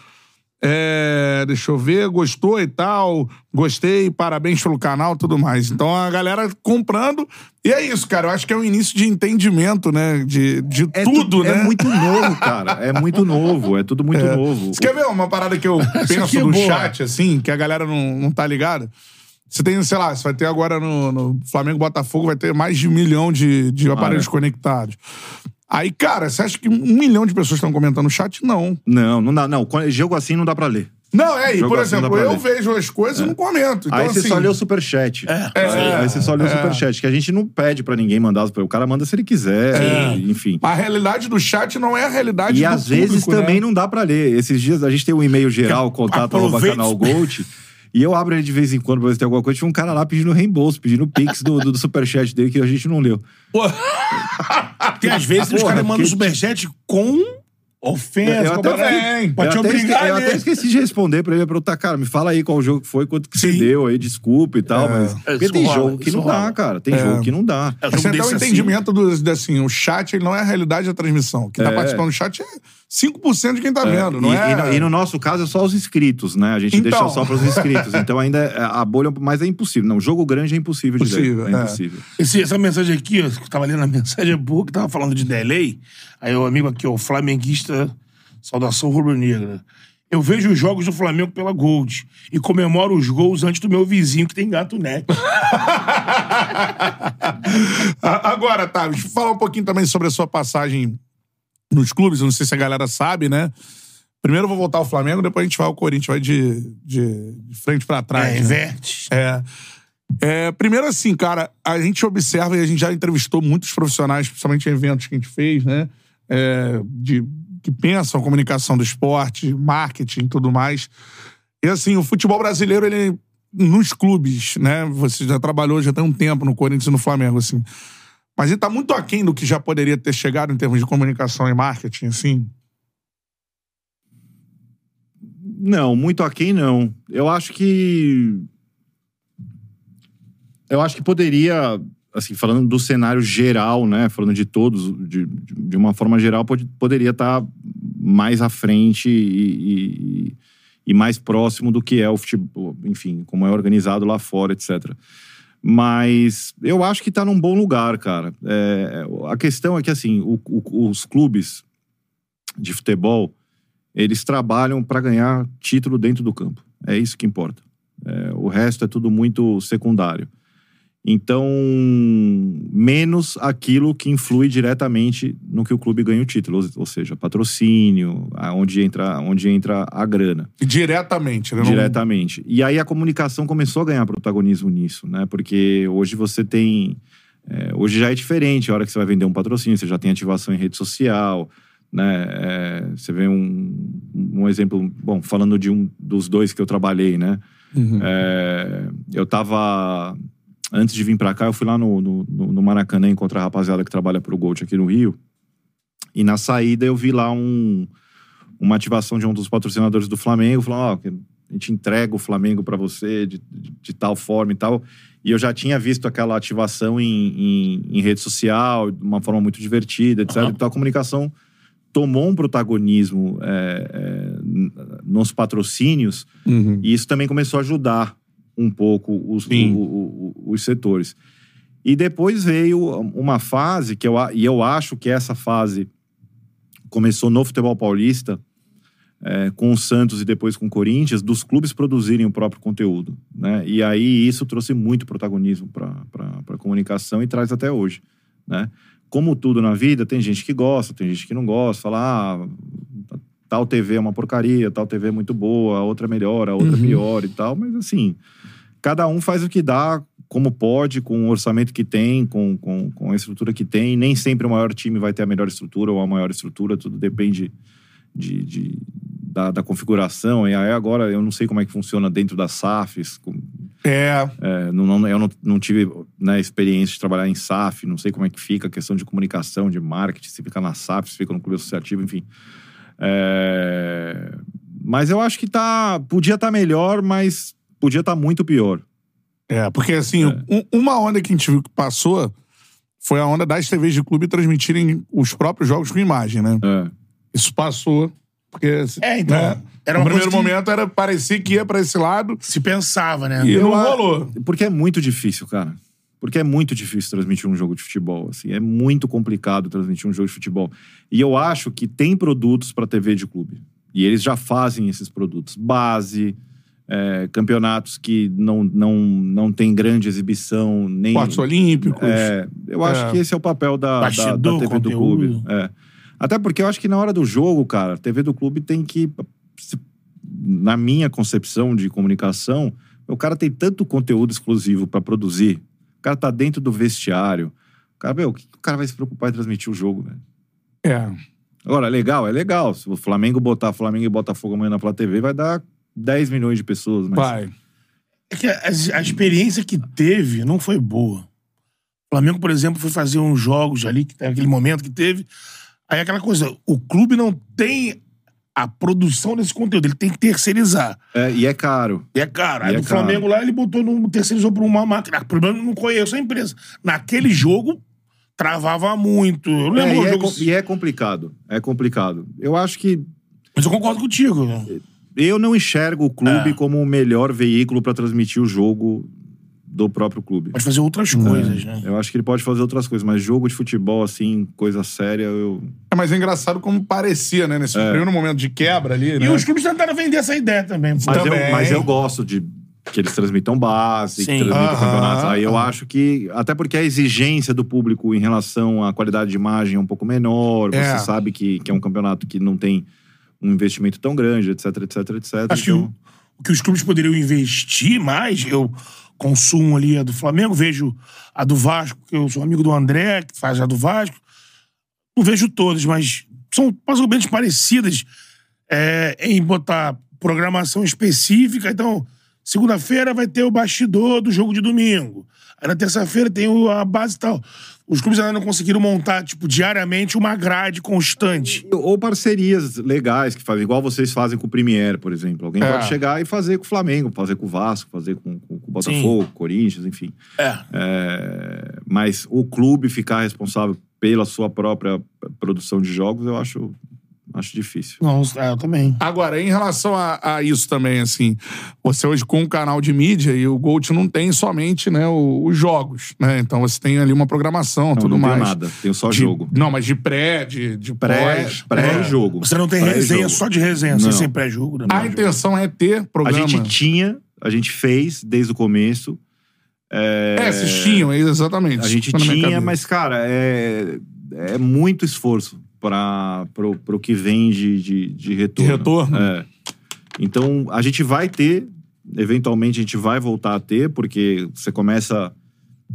É, deixa eu ver, gostou e tal, gostei, parabéns pelo canal tudo mais. Então a galera comprando. E é isso, cara. Eu acho que é um início de entendimento, né? De, de É tudo, tu- né? É muito novo, cara. É muito novo. É tudo muito novo. Você quer ver uma parada que eu [LAUGHS] penso é do boa. chat, assim, que a galera não, não tá ligada? Você tem, sei lá, você vai ter agora no, no Flamengo Botafogo, vai ter mais de um milhão de, de aparelhos é. conectados. Aí, cara, você acha que um milhão de pessoas estão comentando no chat? Não. Não, não dá. Não, jogo assim não dá pra ler. Não, é, e Jogo por assim exemplo, eu ler. vejo as coisas e não comento. Então, aí você assim, só lê o superchat. É. Aí, aí você só lê o É. superchat, que a gente não pede pra ninguém mandar. O cara manda se ele quiser, enfim. A realidade do chat não é a realidade E do às vezes público, também né? não dá pra ler. Esses dias a gente tem um e-mail geral, [LAUGHS] contato arroba canal Gold. E eu abro ele de vez em quando pra ver se tem alguma coisa. Tinha um cara lá pedindo reembolso, pedindo pix do, do, do superchat dele que a gente não leu. [LAUGHS] Porque às vezes os caras mandam porque- superchat com ofensa. Eu até- ofensa. Pode te eu, até obrigar eu até esqueci de responder pra ele, pra perguntar, cara, me fala aí qual jogo que foi, quanto que você Sim. deu aí, desculpa e tal, mas... Porque Isso tem rola, jogo que não dá, cara, tem É. jogo que não dá. É, o Você um desse assim, entendimento do, assim, o chat ele não é a realidade da transmissão. Quem tá É. participando do chat é 5% de quem tá vendo, não e, é? e no, e no nosso caso é só os inscritos, né? A gente Então. deixa só pros inscritos. [LAUGHS] Então ainda é- a bolha, mas é impossível. Não, jogo grande é impossível de Impossível, ler. É é. impossível. Esse- essa mensagem aqui, ó, que eu tava lendo a [LAUGHS] mensagem é boa, que tava falando de delay. Aí o amigo aqui, o flamenguista, saudação rubro-negra. Eu vejo os jogos do Flamengo pela Gold e comemoro os gols antes do meu vizinho que tem gato net. [LAUGHS] Agora, tá, deixa eu falar um pouquinho também sobre a sua passagem nos clubes. Eu não sei se a galera sabe, né? Primeiro eu vou voltar ao Flamengo, depois a gente vai ao Corinthians, vai de, de, de frente pra trás. É, né? inverte. É. É, primeiro, assim, cara, a gente observa e a gente já entrevistou muitos profissionais, principalmente em eventos que a gente fez, né? É, de, que pensam comunicação do esporte, marketing e tudo mais. E, assim, o futebol brasileiro, ele, nos clubes, né? Você já trabalhou já tem um tempo no Corinthians e no Flamengo, assim. Mas ele tá muito aquém do que já poderia ter chegado em termos de comunicação e marketing, assim. Não, muito aquém não. Eu acho que. Eu acho que poderia, assim, falando do cenário geral, né? Falando de todos, de, de uma forma geral, pode, poderia estar mais à frente e, e- e mais próximo do que é o futebol, enfim, como é organizado lá fora, etc. Mas eu acho que está num bom lugar, cara. É, a questão é que, assim, o- o- os clubes de futebol eles trabalham para ganhar título dentro do campo. É isso que importa. É, o resto é tudo muito secundário. Então, menos aquilo que influi diretamente no que o clube ganha o título, ou, seja, patrocínio, onde entra, onde entra a grana Diretamente, né? Diretamente. E aí a comunicação começou a ganhar protagonismo nisso, né? Porque hoje você tem. é, hoje já é diferente. A hora que você vai vender um patrocínio, você já tem ativação em rede social, né? É, você vê um, um exemplo, bom, falando de um dos dois que eu trabalhei, né? Uhum. É, eu tava. Antes de vir pra cá, eu fui lá no, no, no Maracanã encontrar a rapaziada que trabalha pro Gold aqui no Rio. E na saída eu vi lá um, uma ativação de um dos patrocinadores do Flamengo, falando, ó, que a gente entrega o Flamengo pra você de, de, de tal forma e tal. E eu já tinha visto aquela ativação em, em, em rede social, de uma forma muito divertida, etc. Então a comunicação tomou um protagonismo é, é, nos patrocínios Uhum. e isso também começou a ajudar um pouco os, o- o- o- os setores. E depois veio uma fase que eu, e eu acho que essa fase começou no futebol paulista, é, com o Santos e depois com o Corinthians, dos clubes produzirem o próprio conteúdo. Né? E aí isso trouxe muito protagonismo para a comunicação e traz até hoje. Né? Como tudo na vida, tem gente que gosta, tem gente que não gosta, fala, ah, tal TV é uma porcaria, tal TV é muito boa, a outra é melhor, a outra é pior e tal, mas assim, cada um faz o que dá, como pode, com o orçamento que tem, com, com, com a estrutura que tem. Nem sempre o maior time vai ter a melhor estrutura ou a maior estrutura, tudo depende de, de, da, da configuração. E aí agora eu não sei como é que funciona dentro das SAFs. com- É. é, não, não- eu não, não tive né, experiência de trabalhar em SAF, não sei como é que fica a questão de comunicação, de marketing, se fica na SAF, se fica no clube associativo, enfim. É, mas eu acho que tá. Podia estar melhor, mas podia estar muito pior. É, porque assim, um- uma onda que a gente viu que passou foi a onda das TVs de clube transmitirem os próprios jogos com imagem, né? É. Isso passou. Porque, É, então, né, era no primeiro que- momento era, parecia que ia pra esse lado Se pensava, né? e Eu não rolou. Porque é muito difícil, cara. Porque é muito difícil transmitir um jogo de futebol. Assim, é muito complicado transmitir um jogo de futebol. E eu acho que tem produtos para TV de clube. E eles já fazem esses produtos. Base, é, campeonatos que não, não, não tem grande exibição, nem. Esportes Olímpicos. É, eu acho É. que esse é o papel da, da, da Bastidor, TV do conteúdo. clube. É. Até porque eu acho que na hora do jogo, cara, a TV do clube tem que. Na minha concepção de comunicação, o cara tem tanto conteúdo exclusivo pra produzir. O cara tá dentro do vestiário. O cara, meu, o que o cara vai se preocupar em transmitir o jogo, velho? É. Agora, legal, é legal. Se o Flamengo botar Flamengo e Botafogo amanhã na Flá TV, vai dar 10 milhões de pessoas. Mas... Vai. É que a, a experiência que teve não foi boa. O Flamengo, por exemplo, foi fazer uns jogos ali, que teve aquele momento que teve. Aí aquela coisa, o clube não tem a produção desse conteúdo, ele tem que terceirizar. É, e é caro. E é caro. Aí E é do Flamengo lá, ele botou no, terceirizou por uma máquina. O problema eu não conheço a empresa. Naquele jogo, travava muito. Eu lembro É, e, é, jogo. com- e é complicado. É complicado. Eu acho que Mas eu concordo contigo. Eu não enxergo o clube É. como o melhor veículo para transmitir o jogo do próprio clube. Pode fazer outras coisas, né? Eu acho que ele pode fazer outras coisas, mas jogo de futebol, assim, coisa séria, eu. É, mas é engraçado como parecia, né? Nesse primeiro momento de quebra ali, né? E os clubes tentaram vender essa ideia também. Mas, eu, Também. mas eu gosto de que eles transmitam base, que Sim. transmitam Aham, campeonatos. Aí eu acho que. Até porque a exigência do público em relação à qualidade de imagem é um pouco menor. É. Você sabe que, que é um campeonato que não tem um investimento tão grande, etc, etc, etc. Acho que Então, o, o que os clubes poderiam investir mais, eu consumo ali a do Flamengo, vejo a do Vasco, que eu sou amigo do André, que faz a do Vasco. Não vejo todas, mas são mais ou menos parecidas é, em botar programação específica. Então, segunda-feira vai ter o bastidor do jogo de domingo. Aí na terça-feira tem a base e tal. Os clubes ainda não conseguiram montar, tipo, diariamente uma grade constante. Ou parcerias legais que fazem, igual vocês fazem com o Premier, por exemplo. Alguém É. pode chegar e fazer com o Flamengo, fazer com o Vasco, fazer com, com- com o Botafogo, Corinthians, enfim. É. É, mas o clube ficar responsável pela sua própria produção de jogos, eu acho, acho difícil. Não, é, eu também. Agora, em relação a, a isso também, assim, você hoje com o canal de mídia e o Gold não tem somente né, o- os jogos, né? Então você tem ali uma programação, Não, tudo não mais. tenho nada, tenho só De- jogo. Não, mas de pré, de, de Pré- pós. Pré-jogo. Você não tem Pré-jogo. resenha só de resenha, sem Não. ser pré-jogo. né? A intenção é ter A programa. gente tinha, a gente fez desde o começo. É, É, vocês tinham, exatamente. A gente tinha, mas, cara, é, é muito esforço para pro que vem de, de, de retorno. De retorno. É. Então, a gente vai ter, eventualmente a gente vai voltar a ter, porque você começa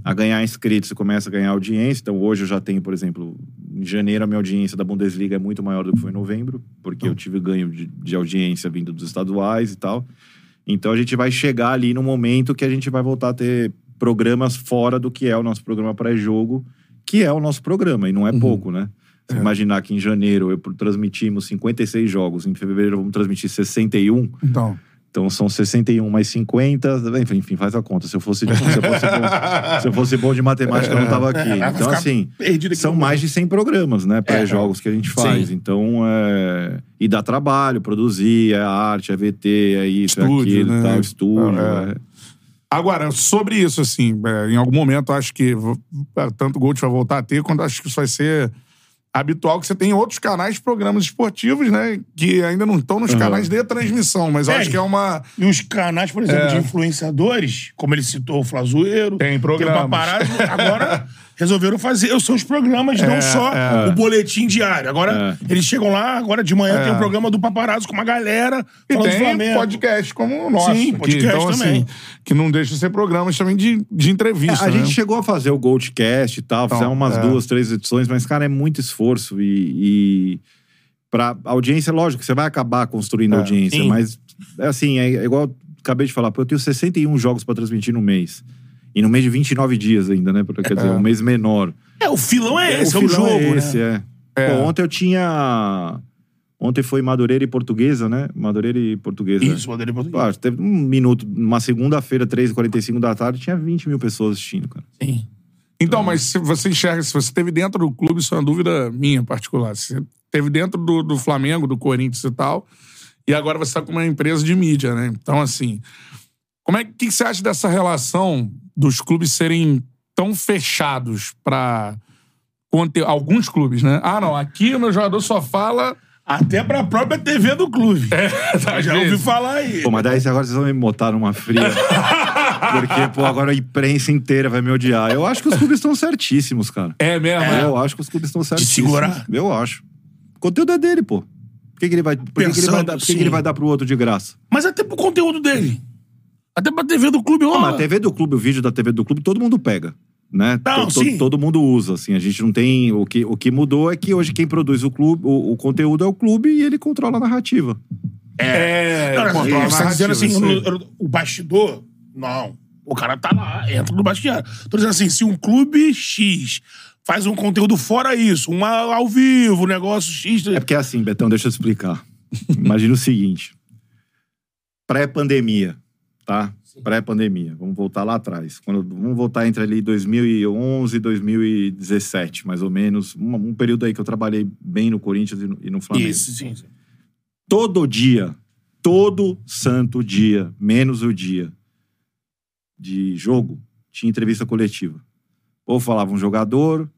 a ganhar inscritos, você começa a ganhar audiência. Então, hoje eu já tenho, por exemplo, em janeiro a minha audiência da Bundesliga é muito maior do que foi em novembro, porque eu tive ganho de, de audiência vindo dos estaduais e tal. Então, a gente vai chegar ali no momento que a gente vai voltar a ter programas fora do que é o nosso programa pré-jogo, que é o nosso programa, e não é pouco, né? Se imaginar que em janeiro eu transmitimos 56 jogos, em fevereiro vamos transmitir 61, Então. então são 61 mais 50, enfim, enfim, faz a conta. Se eu fosse, se eu fosse, bom, se eu fosse bom de matemática, eu não tava aqui. É, Então, assim, são mais de 100 programas, né? Pré-jogos que a gente faz. Sim. Então, é... e dá trabalho, produzir, é arte, é VT, é isso, Estúdio, é aquilo, né? tal, estúdio. É. é. Agora, sobre isso, assim, é, em algum momento eu acho que é, tanto o Gold vai voltar a ter, quanto acho que isso vai ser habitual, que você tem outros canais de programas esportivos, né? Que ainda não estão nos canais de transmissão, mas eu É. acho que é uma. E os canais, por exemplo, É. de influenciadores, como ele citou o Flazoeiro, Tem tem programas. Paparazzo, agora [LAUGHS] resolveram fazer os seus programas, não É, só é. o boletim diário. Agora, eles chegam lá, agora de manhã tem um programa do Paparazzo com uma galera E falando do tem Flamengo. podcast como o nosso. Sim, podcast então, também. assim, que não deixa de ser programas também de, de entrevista. É, a né? gente chegou a fazer o Goldcast e tal, fizemos umas é. duas, três edições, mas, cara, é muito esforço e, e, Pra audiência, lógico, você vai acabar construindo É, audiência, sim. mas é assim, é igual acabei de falar, eu tenho 61 jogos pra transmitir no mês. E no mês de 29 dias ainda, né? Quer dizer, um mês menor. É, o filão é esse, é o, filão jogo, é esse, é. É. Pô, ontem eu tinha. Ontem foi Madureira e Portuguesa, né? Madureira e Portuguesa. Isso, poderia Pô, acho que teve um minuto, uma segunda-feira, 3h45 da tarde, tinha 20 mil pessoas assistindo, cara. Sim. Então, mas se você enxerga, se você esteve dentro do clube, isso é uma dúvida minha particular. Se você esteve dentro do, do Flamengo, do Corinthians e tal, e agora você está com uma empresa de mídia, né? Então, assim, como é que, que você acha dessa relação dos clubes serem tão fechados para alguns clubes, né? Ah, não, aqui o meu jogador só fala. Até pra própria TV do clube. É, às Já ouvi falar aí. Pô, mas daí agora vocês vão me botar numa fria. [LAUGHS] Porque, pô, agora a imprensa inteira vai me odiar. Eu acho que os clubes estão certíssimos, cara. É mesmo, é. Eu acho que os clubes estão certíssimos. segurar. Eu acho. O conteúdo é dele, pô. Por que, que ele vai, por que, que ele vai Pensando, dar, por que, que ele vai dar pro outro de graça? Mas até pro conteúdo dele. Até pra TV do clube. Não, ó. mas a TV do clube, o vídeo da TV do clube, todo mundo pega. Né? Não, To- to- sim. todo mundo usa, assim. A gente não tem. O que, o que mudou é que hoje quem produz o clube, o, o conteúdo é o clube e ele controla a narrativa. É, Não, não, controla a você tá dizendo assim, eu- o bastidor, não. O cara tá lá, entra no bastidor. Tô dizendo assim, se um clube X faz um conteúdo fora isso, um ao ao vivo, um negócio X... É porque é assim, Betão, deixa eu explicar. Imagina o seguinte: pré-pandemia, tá? Pré-pandemia. Vamos voltar lá atrás. Quando, vamos voltar entre ali 2011 e 2017, mais ou menos. Um, um período aí que eu trabalhei bem no Corinthians e no, e no Flamengo. Isso, sim, sim. Todo dia, todo santo dia, menos o dia de jogo, tinha entrevista coletiva. Ou falava um jogador,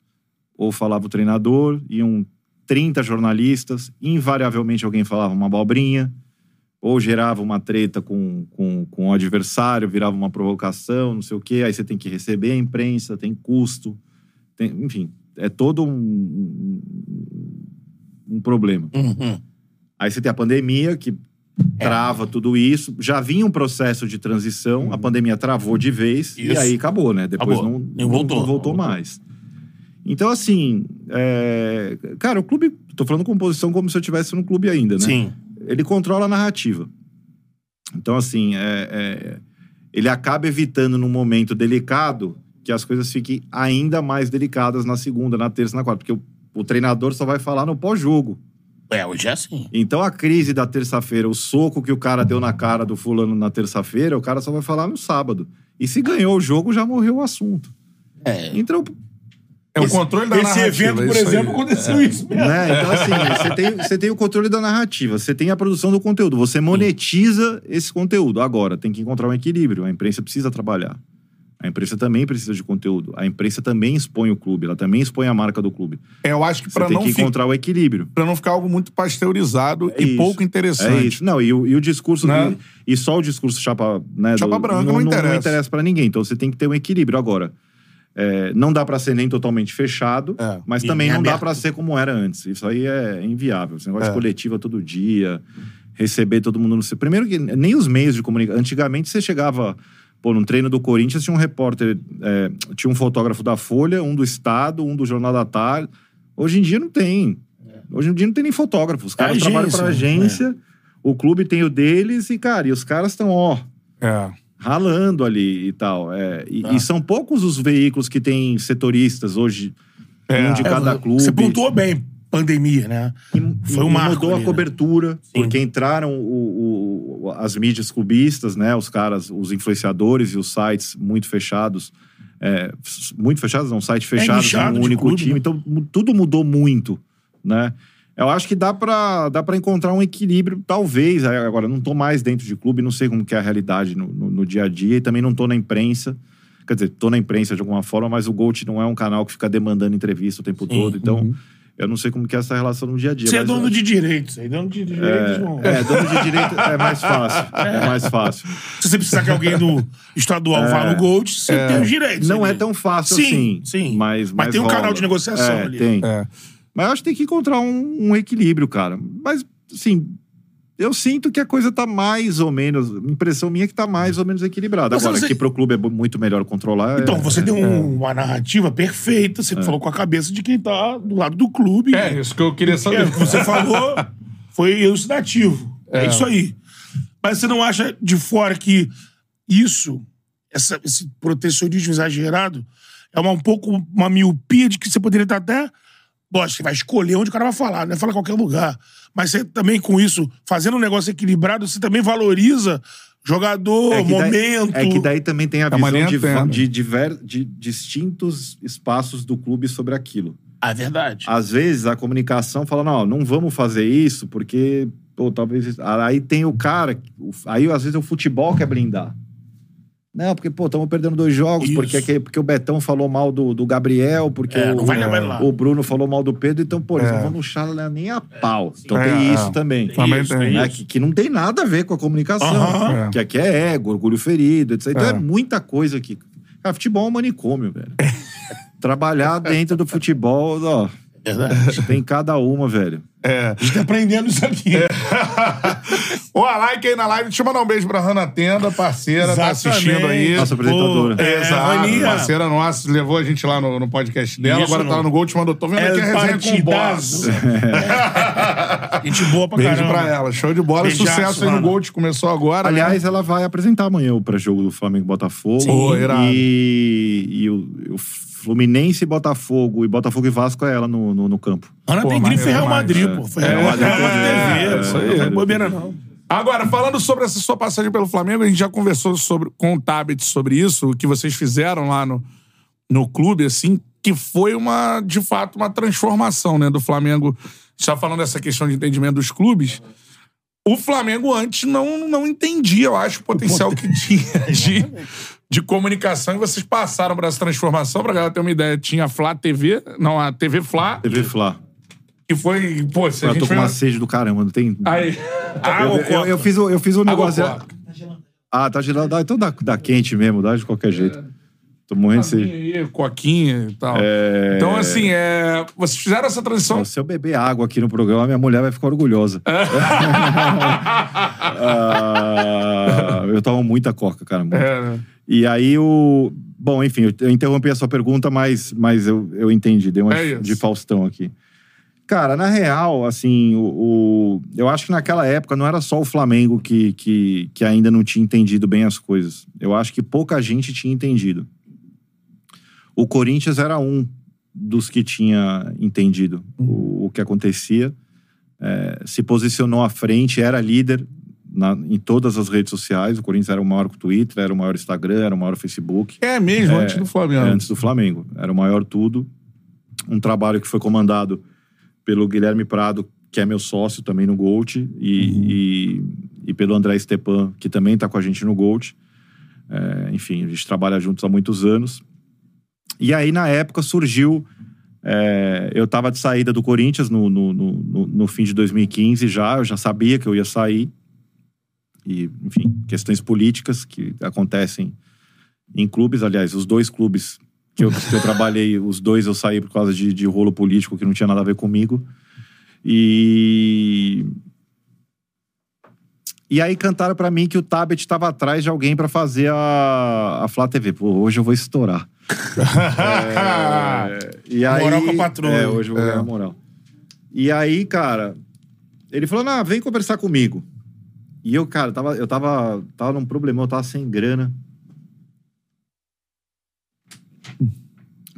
ou falava o treinador, iam 30 jornalistas, invariavelmente alguém falava uma abobrinha, ou gerava uma treta com, com, com o adversário, virava uma provocação, não sei o quê, aí você tem que receber a imprensa, tem custo, tem- enfim, é todo um, um, um problema. Uhum. Aí você tem a pandemia, que trava tudo isso. Já vinha um processo de transição, a pandemia travou de vez e Isso. aí acabou, né? Depois Acabou. não, não voltou Não voltou. mais. Então, assim, é, cara, o clube, tô falando composição como se eu estivesse no clube ainda, né? Sim. Ele controla a narrativa. Então, assim, é- é, ele acaba evitando num momento delicado que as coisas fiquem ainda mais delicadas na segunda, na terça, na quarta. Porque o, o treinador só vai falar no pós-jogo. É, hoje é assim. Então a crise da terça-feira, o soco que o cara deu na cara do fulano na terça-feira, o cara só vai falar no sábado. E se ganhou o jogo, já morreu o assunto. É. Então, É o controle da Esse narrativa. evento, por isso aí. exemplo, aconteceu isso mesmo. né? Então assim, você tem, você tem o controle da narrativa, você tem a produção do conteúdo, você monetiza esse conteúdo. Agora, tem que encontrar um equilíbrio. A imprensa precisa trabalhar. A imprensa também precisa de conteúdo. A imprensa também expõe o clube, ela também expõe a marca do clube. É, Eu acho que para tem não, que fi- encontrar o equilíbrio. pra não ficar algo muito pasteurizado É e isso. pouco interessante. É isso. Não, e o, e o discurso. Né? E, e só o discurso chapa, né, Chapa do- branca não não, interessa. não interessa pra ninguém. Então você tem que ter um equilíbrio. Agora, é, não dá pra ser nem totalmente fechado, É. mas E também não dá pra ser como era antes. Isso aí é inviável. Esse negócio É. de coletiva todo dia, receber todo mundo no seu. Primeiro que nem os meios de comunicação. Antigamente você chegava. Pô, num treino do Corinthians tinha um repórter, é, tinha um fotógrafo da Folha, um do Estado, um do Jornal da Tarde. Hoje em dia não tem. Hoje em dia não tem nem fotógrafo. Os caras agência, trabalham pra né? agência, o clube tem o deles e, cara, e os caras estão, ó, É. ralando ali e tal. É, e, Ah. e são poucos os veículos que têm setoristas hoje, É. um de cada É, clube. Você pontuou bem, pandemia, né? E- Foi um marco mudou ali, a né? cobertura, Sim. porque entraram o- o- as mídias clubistas, né? Os caras, os influenciadores e os sites muito fechados. é, muito fechados, não, site fechado, nichado um único clube, time. né? Então, tudo mudou muito, né? Eu acho que dá pra, dá pra encontrar um equilíbrio, talvez. Agora, não tô mais dentro de clube, não sei como que é a realidade no, no- no dia a dia, e também não tô na imprensa. Quer dizer, tô na imprensa de alguma forma, mas o Gold não é um canal que fica demandando entrevista o tempo todo. Então, eu não sei como que é essa relação no dia a dia. Você é mas dono eu- de direitos. Aí dono de direitos, não. é, dono de direito é mais fácil. [LAUGHS] É mais fácil. Se você precisar que alguém do estadual vá no Gold, você tem os direitos. Não é tão fácil Sim, assim. sim. Mas, Mas tem um rola. canal de negociação É, ali. Tem. É. Mas eu acho que tem que encontrar um, um equilíbrio, cara. Mas, assim, eu sinto que a coisa tá mais ou menos. Impressão minha é que tá mais ou menos equilibrada. Você- Agora, você- que pro clube é muito melhor controlar. Então, é- você deu um- uma narrativa perfeita. Você falou com a cabeça de quem tá do lado do clube. É, isso que eu queria É, saber. o que você falou foi elucidativo. É. É. isso aí. Mas você não acha de fora que isso, essa- esse protecionismo exagerado, é uma, um pouco uma miopia de que você poderia estar até. Lógico, você vai escolher onde o cara vai falar, não é falar em qualquer lugar. Mas você também, com isso, fazendo um negócio equilibrado, você também valoriza jogador, É que daí- momento. é que daí também tem a É visão de, de, diver- de distintos espaços do clube sobre aquilo. Ah, é verdade. Às vezes a comunicação fala, não, não vamos fazer isso porque, pô, talvez. Aí tem o cara, aí às vezes o futebol quer blindar. Não, porque, pô, estamos perdendo dois jogos, Isso. porque, porque o Betão falou mal do, do Gabriel, porque É, o, o Bruno falou mal do Pedro, então, pô, eles É. não vão puxar nem a pau. Então É, tem é. isso também. Também Isso, tem. né, isso. que, que não tem nada a ver com a comunicação. Aham. É. Que aqui é ego, orgulho ferido, etc. Então É. é, muita coisa aqui. Cara, futebol é um manicômio, velho. [LAUGHS] Trabalhar dentro do futebol, ó. Verdade. Tem cada uma, velho. É. A gente tá aprendendo isso aqui. [LAUGHS] Ô, a like aí na live. Deixa eu mandar um beijo pra Hanna Tenda, parceira, tá assistindo aí. Nossa apresentadora. Pô, é, Exato, parceira nossa, levou a gente lá no, no podcast dela, Isso, agora tá no- lá no Gol, te mandou. Tô vendo aqui a É resenha com o boss. partidaço. [LAUGHS] Gente boa pra Beijo caramba. pra ela, show de bola. Beijaço, Sucesso aí no mano. Gol, começou agora. né? Aliás, ela vai apresentar amanhã o pré-jogo do Flamengo e Botafogo. Pô, irado. E, e o, o Fluminense e Botafogo, e Botafogo e Vasco é ela no, no, no campo. Ana tem grife maneiro Real demais, Madrid, é. pô. Foi É, Real Madrid é, é, Isso aí, é, não é é, bobeira, não. Agora, falando sobre essa sua passagem pelo Flamengo, a gente já conversou sobre, com o Tabet sobre isso, o que vocês fizeram lá no, no clube, assim, que foi uma, de fato, uma transformação, né, do Flamengo. Já falando dessa questão de entendimento dos clubes, o Flamengo antes não, não entendia, eu acho, o potencial que tinha de, [LAUGHS] de comunicação, e vocês passaram por essa transformação, pra galera ter uma ideia. Tinha a Flá TV, não, a TV Flá, TV Fla. que foi, pô, se a Eu gente tô com uma sede do caramba, não tem. Aí, eu, o eu, eu fiz, o- eu fiz um Água negócio. Coca. Ah, tá gelado. Ah, então dá, dá quente mesmo, dá de qualquer jeito. Tô morrendo de sede. aí, coquinha e tal. É. Então, assim, é... vocês fizeram essa transição. Se eu beber água aqui no programa, minha mulher vai ficar orgulhosa. [LAUGHS] Ah, eu tomo muita coca, cara. muito. É, né? E aí o. Bom, enfim, eu- eu interrompi a sua pergunta, mas, mas eu, eu entendi, dei uma É de Faustão aqui. Cara, na real, assim, o, o- eu acho que naquela época não era só o Flamengo que, que, que ainda não tinha entendido bem as coisas. Eu acho que pouca gente tinha entendido. O Corinthians era um dos que tinha entendido o, o que acontecia. É, se posicionou à frente, era líder na- em todas as redes sociais. O Corinthians era o maior Twitter, era o maior Instagram, era o maior Facebook. É mesmo, É, antes do Flamengo. É, antes do Flamengo. Era o maior tudo. Um trabalho que foi comandado pelo Guilherme Prado, que é meu sócio também no Gold, e, e, e pelo André Stepan, que também está com a gente no Gold. É, enfim, a gente trabalha juntos há muitos anos. E aí, na época, surgiu. é, eu estava de saída do Corinthians no, no, no, no- no fim de 2015 já, eu já sabia que eu ia sair. E, enfim, questões políticas que acontecem em clubes. Aliás, os dois clubes que eu, que eu trabalhei, [LAUGHS] os dois eu saí por causa de, de rolo político que não tinha nada a ver comigo. E. E aí cantaram pra mim que o Tabet estava atrás de alguém pra fazer a, a Flá TV. Pô, hoje eu vou estourar. [LAUGHS] É, e aí, Moral com a patroa. É, hoje eu vou ganhar moral. E aí, cara, ele falou: não, vem conversar comigo. E eu, cara, tava, eu tava, tava num problemão, eu tava sem grana.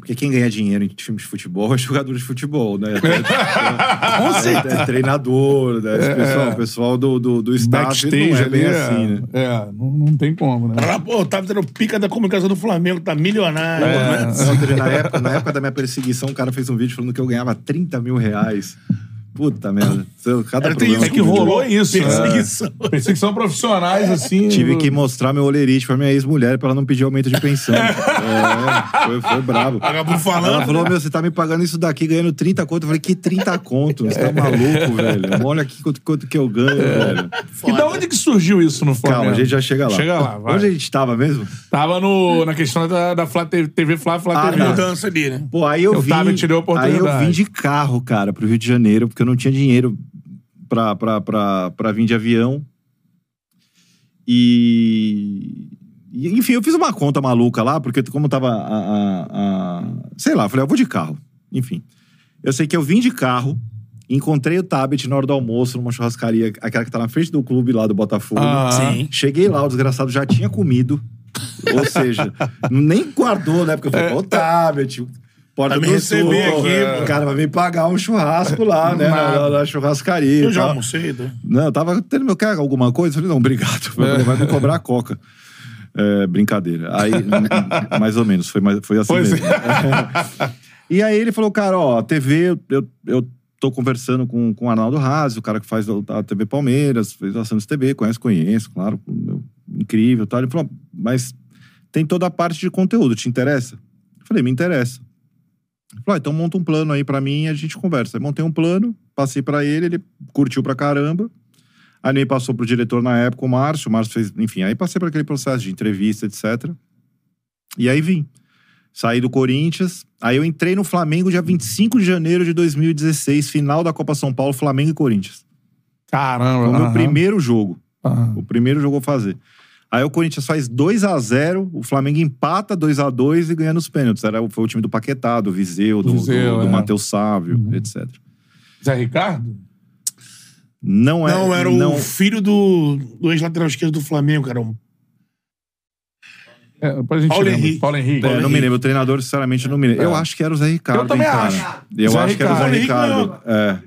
Porque quem ganha dinheiro em times de futebol é [LAUGHS] jogador de futebol, né? [LAUGHS] Com É, é treinador, né? Esse pessoal, o pessoal do, do, do staff Backstage não é bem é, assim, né? é, não, não tem como, né? Ela, pô, tava tendo pica da comunicação do Flamengo, tá milionário. É. né? Na, época, na época da minha perseguição, um cara fez um vídeo falando que eu ganhava 30 mil reais. Puta merda. Cada Era, tem problema isso É que rolou isso, né? Perseguição. Perseguição profissionais, assim. Tive que mostrar meu olerite pra minha ex-mulher pra ela não pedir aumento de pensão. [LAUGHS] é, foi, foi brabo. Vagabundo falando. Ela falou, meu, você tá me pagando isso daqui ganhando 30 conto. Eu falei, que 30 conto? Você tá maluco, velho? Olha aqui quanto, quanto que eu ganho, velho. E da onde que surgiu isso no Flamengo? Calma, a gente já chega lá. Chega lá, vai. Onde a gente tava mesmo? Tava no, na questão da, da Flá TV, Flá, Flá Ah, TV. tá. Mudança ali, né? Pô, aí eu O vim. Tabet deu a Aí eu oportunidade. vim de carro, cara, pro Rio de Janeiro, porque eu não tinha dinheiro pra, pra, pra, pra vir de avião. E, e, Enfim, eu fiz uma conta maluca lá, porque como tava a. a- a- sei lá, eu falei, eu vou de carro. Enfim. Eu sei que eu vim de carro, encontrei o tablet na hora do almoço, numa churrascaria, aquela que tá na frente do clube lá do Botafogo. Ah. Sim. Cheguei lá, o desgraçado já tinha comido. Ou seja, [LAUGHS] nem guardou, né? Porque eu falei, ô, tablet, porta me do receber sul, aqui, é. cara vai me pagar um churrasco lá, né? Na, na- churrascaria. Eu já almocei, tá? Não, eu tava tendo meu quer alguma coisa? Eu falei, não, obrigado. Falei, vai me cobrar a coca. É, brincadeira. Aí, mais ou menos, foi, foi assim Pois mesmo. [LAUGHS] e aí ele falou, cara, ó, a TV, eu, eu, tô conversando com, com o Arnaldo Razzi, o cara que faz a, TV Palmeiras, fez a Santos TV, conhece, conheço, claro, incrível e tal. Ele falou, mas tem toda a parte de conteúdo, te interessa? Eu falei, me interessa. Ele falou, ah, então monta um plano aí pra mim e a gente conversa. Aí montei um plano, passei pra ele, ele curtiu pra caramba. Aí me passou pro diretor na época, o Márcio. O Márcio fez, enfim, aí passei por aquele processo de entrevista, etc. E aí vim. Saí do Corinthians. Aí eu entrei no Flamengo dia 25 de janeiro de 2016, final da Copa São Paulo, Flamengo e Corinthians. Caramba. Foi o meu aham. primeiro jogo. Aham. O primeiro jogo eu fazer. Aí o Corinthians faz 2 a 0 o Flamengo empata 2 a 2 e ganha nos pênaltis. Era, foi o time do Paquetá, do Viseu, do, Viseu, do, do é. Matheus Sávio, etc. Zé Ricardo? Não é. Não, era não, o filho do, do ex-lateral esquerdo do Flamengo, cara. Um... É, depois a gente Paulo lembra. Henrique. Paulo Henrique. É, não me lembro. O treinador, sinceramente, não me lembro. Eu acho que era o Zé Ricardo. Eu também hein, cara. acho. Eu Zé acho que era o Zé Ricardo. Ricardo. É,